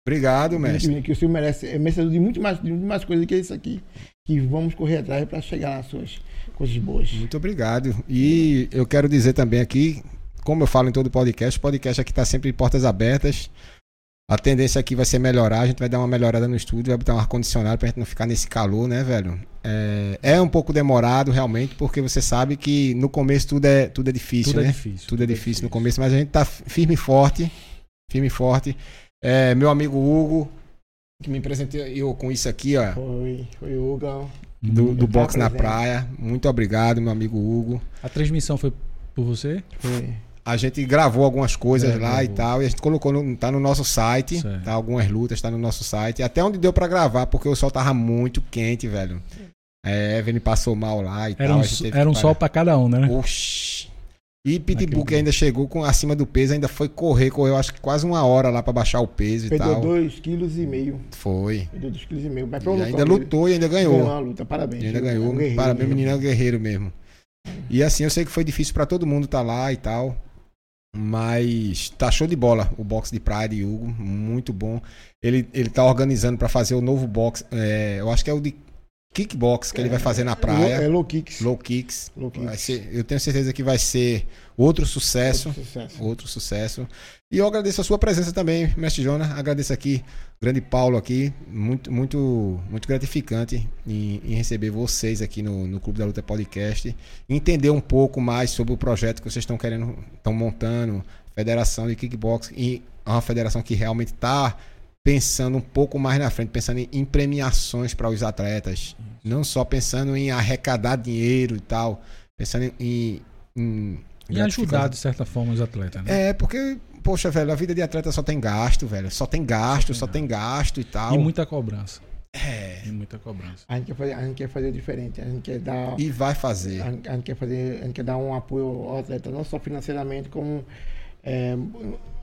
Obrigado, mestre. Que o senhor merece, é merecedor de muito mais, de muito mais coisas que isso aqui. Que vamos correr atrás para chegar nas suas coisas boas. Muito obrigado. E eu quero dizer também aqui, como eu falo em todo podcast, o podcast aqui está sempre de portas abertas. A tendência aqui vai ser melhorar, a gente vai dar uma melhorada no estúdio, vai botar um ar-condicionado pra gente não ficar nesse calor, né, velho? É, é um pouco demorado, realmente, porque você sabe que no começo tudo é, tudo é difícil, Tudo é né? difícil. Tudo é difícil no começo, mas a gente tá firme e forte. Firme e forte. É, meu amigo Hugo, que me presenteou com isso aqui, ó. Foi, foi o Hugo. Do, do box na praia. Muito obrigado, meu amigo Hugo. A transmissão foi por você? Foi. A gente gravou algumas coisas É, lá e tal, e a gente colocou, no, tá no nosso site, Certo. tá? Algumas lutas tá no nosso site, até onde deu pra gravar, porque o sol tava muito quente, velho. É, Evelyn passou mal lá e Era tal. um, a gente teve era um sol parar. pra cada um, né? Oxi. E Pitbull que ainda chegou com acima do peso, ainda foi correr, correu acho que quase uma hora lá pra baixar o peso e Perdeu tal. dois quilos e meio. Foi. Perdeu dois quilos e meio. Mas E foi um ainda lutou e ainda Ganhou ganhou. a luta, parabéns. E ainda É um ganhou. Parabéns, mesmo. menino é um guerreiro mesmo. E assim, eu sei que foi difícil pra todo mundo estar lá e tal. Mas tá show de bola o box de praia de Hugo, muito bom. Ele, ele tá organizando pra fazer o novo box, é, eu acho que é o de kickbox que ele vai fazer na É praia. low kicks. Low kicks. Low kicks. Vai ser- eu tenho certeza que vai ser outro sucesso. Outro sucesso. Outro sucesso. E eu agradeço a sua presença também, Mestre Jonas. Agradeço aqui, grande Paulo aqui. Muito, muito, muito gratificante em, em receber vocês aqui no, no Clube da Luta Podcast. Entender um pouco mais sobre o projeto que vocês estão querendo, estão montando, Federação de Kickbox. E é uma federação que realmente está pensando um pouco mais na frente, pensando em, em premiações para os atletas. Não só pensando em arrecadar dinheiro e tal. Pensando em. em E ajudar, de certa forma, os atletas, né? é, porque, poxa, velho, a vida de atleta só tem gasto, velho. Só tem gasto, só tem gasto e tal. E muita cobrança. É. E muita cobrança. A gente, quer fazer, a gente quer fazer diferente. A gente quer dar. E vai fazer. A gente, a gente quer fazer, a gente quer dar um apoio ao atleta, não só financeiramente, como é,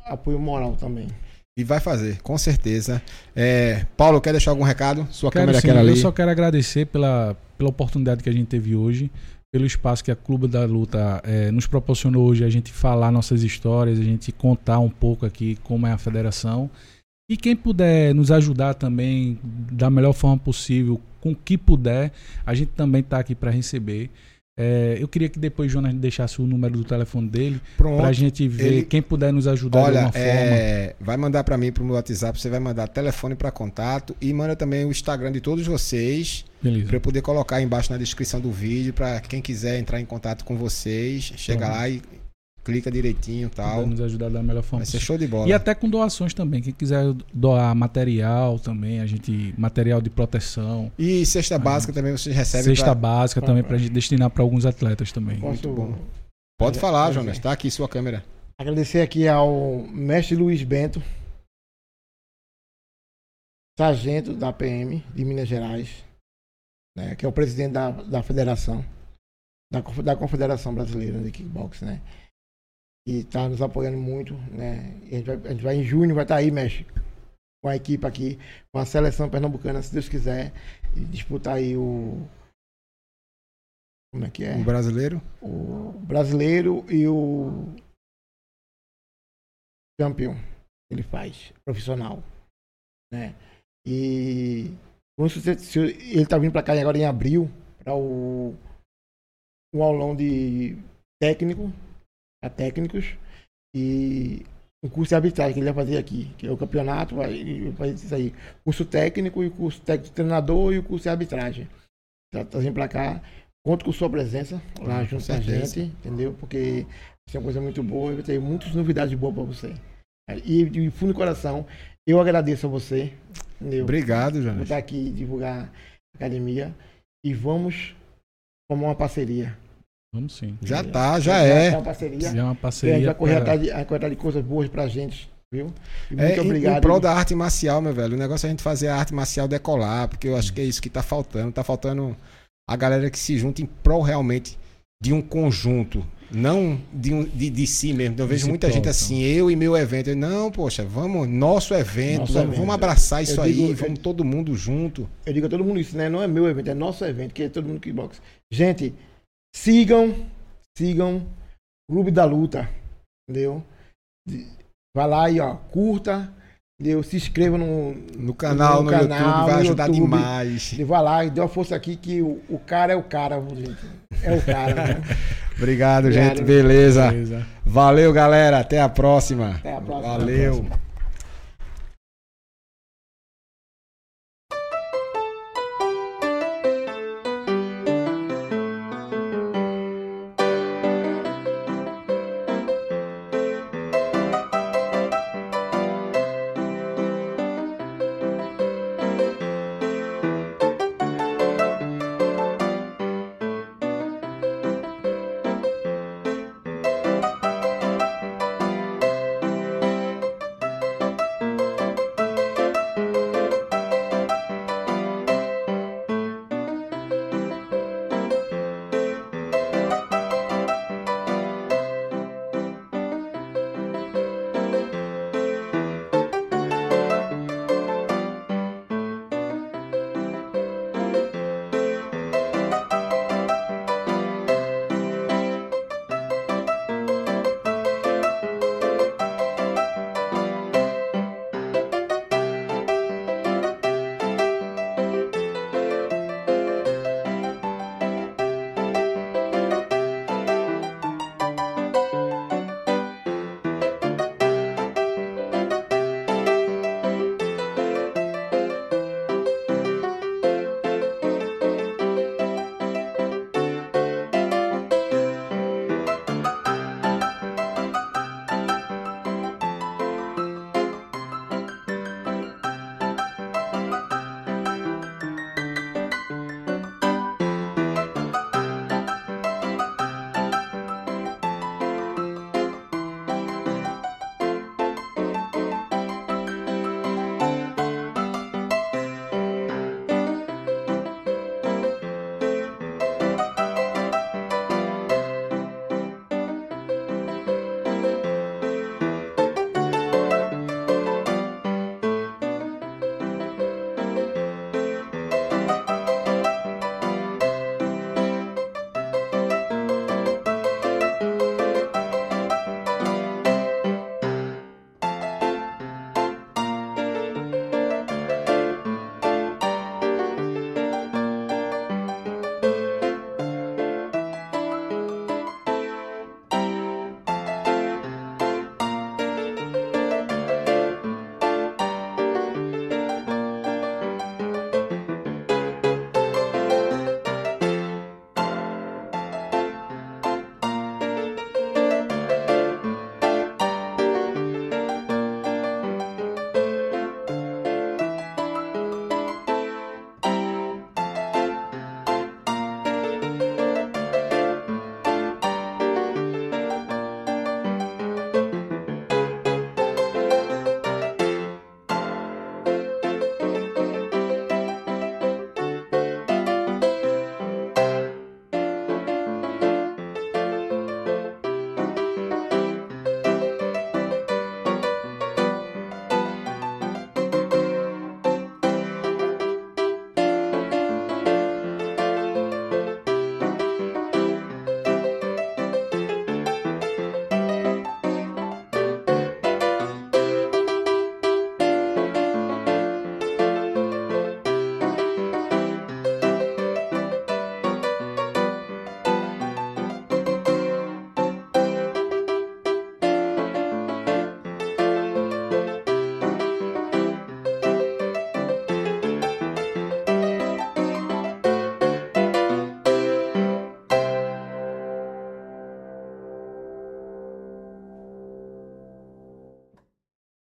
apoio moral também. E vai fazer, com certeza. É, Paulo, quer deixar algum recado? Sua Quero câmera sim, quer ali. eu só quero agradecer pela, pela oportunidade que a gente teve hoje, pelo espaço que a Clube da Luta eh, nos proporcionou hoje, a gente falar nossas histórias, a gente contar um pouco aqui como é a federação. E quem puder nos ajudar também da melhor forma possível, com o que puder, a gente também está aqui para receber. Eh, eu queria que depois o Jonas deixasse o número do telefone dele, para a gente ver ele- quem puder nos ajudar de Olha, alguma forma. é, vai mandar pra mim pro meu WhatsApp, você vai mandar telefone pra contato e manda também o Instagram de todos vocês, Beleza. pra eu poder colocar embaixo na descrição do vídeo pra quem quiser entrar em contato com vocês, chega lá e clica direitinho e tal. Puder nos ajudar da melhor forma Vai ser show de bola. E até com doações também. Quem quiser doar material também, a gente. Material de proteção. E cesta básica também vocês recebem. Cesta pra- básica também pra gente destinar para alguns atletas também. Posso bom. Pode É, falar, Jonas. ser. Tá aqui sua câmera. agradecer aqui ao mestre Luiz Bento, sargento da PM de Minas Gerais, né, que é o presidente da, da federação, da, da Confederação Brasileira de Kickbox, né? E está nos apoiando muito, né? A, gente vai, a gente vai em junho, vai estar aí, mestre, com a equipe aqui, com a seleção pernambucana, se Deus quiser, e disputar aí o. Como é que é? O brasileiro. o brasileiro e o campeão ele faz, profissional, né? E ele tá vindo para cá agora em abril para o um aulão de técnico, a técnicos e um curso de arbitragem que ele vai fazer aqui, que é o campeonato, vai, fazer isso aí, curso técnico e o curso técnico de treinador e o curso de arbitragem. Tá, vindo para cá, conto com sua presença lá junto com a gente, entendeu? Porque isso é uma coisa muito boa e vai ter muitas novidades boas para você. E de fundo do coração, eu agradeço a você, entendeu? Obrigado, Por Jonas. estar aqui e divulgar a academia e vamos formar uma parceria. Vamos sim. Já tá, já é. uma parceria. Já é uma a gente parceria. vai correr pra- atrás de, vai correr atrás de coisas boas pra gente, viu? E muito É, em- obrigado. Em prol da arte marcial, meu velho. O negócio é a gente fazer a arte marcial decolar, porque eu acho que é isso que tá faltando. Tá faltando a galera que se junta em prol realmente de um conjunto, não de, um, de, de si mesmo. Então, eu vejo muita gente assim, eu e meu evento. Eu, não, poxa, vamos, nosso evento, Nosso vamos, evento. vamos abraçar isso Eu aí, digo- vamos todo mundo junto. Eu digo a todo mundo isso, né? Não é meu evento, é nosso evento, que é todo mundo kickbox. Gente, sigam, sigam Clube da Luta, entendeu? De- Vai lá e ó, curta, Deu, se inscreva no, No canal, no, No YouTube, canal, vai no ajudar YouTube. demais. e vai lá e dê uma força aqui que o, o cara é o cara, gente. É o cara. né? *laughs* Obrigado, Obrigado. gente. Beleza. Beleza. Valeu, galera. Até a próxima. Até a próxima. Valeu.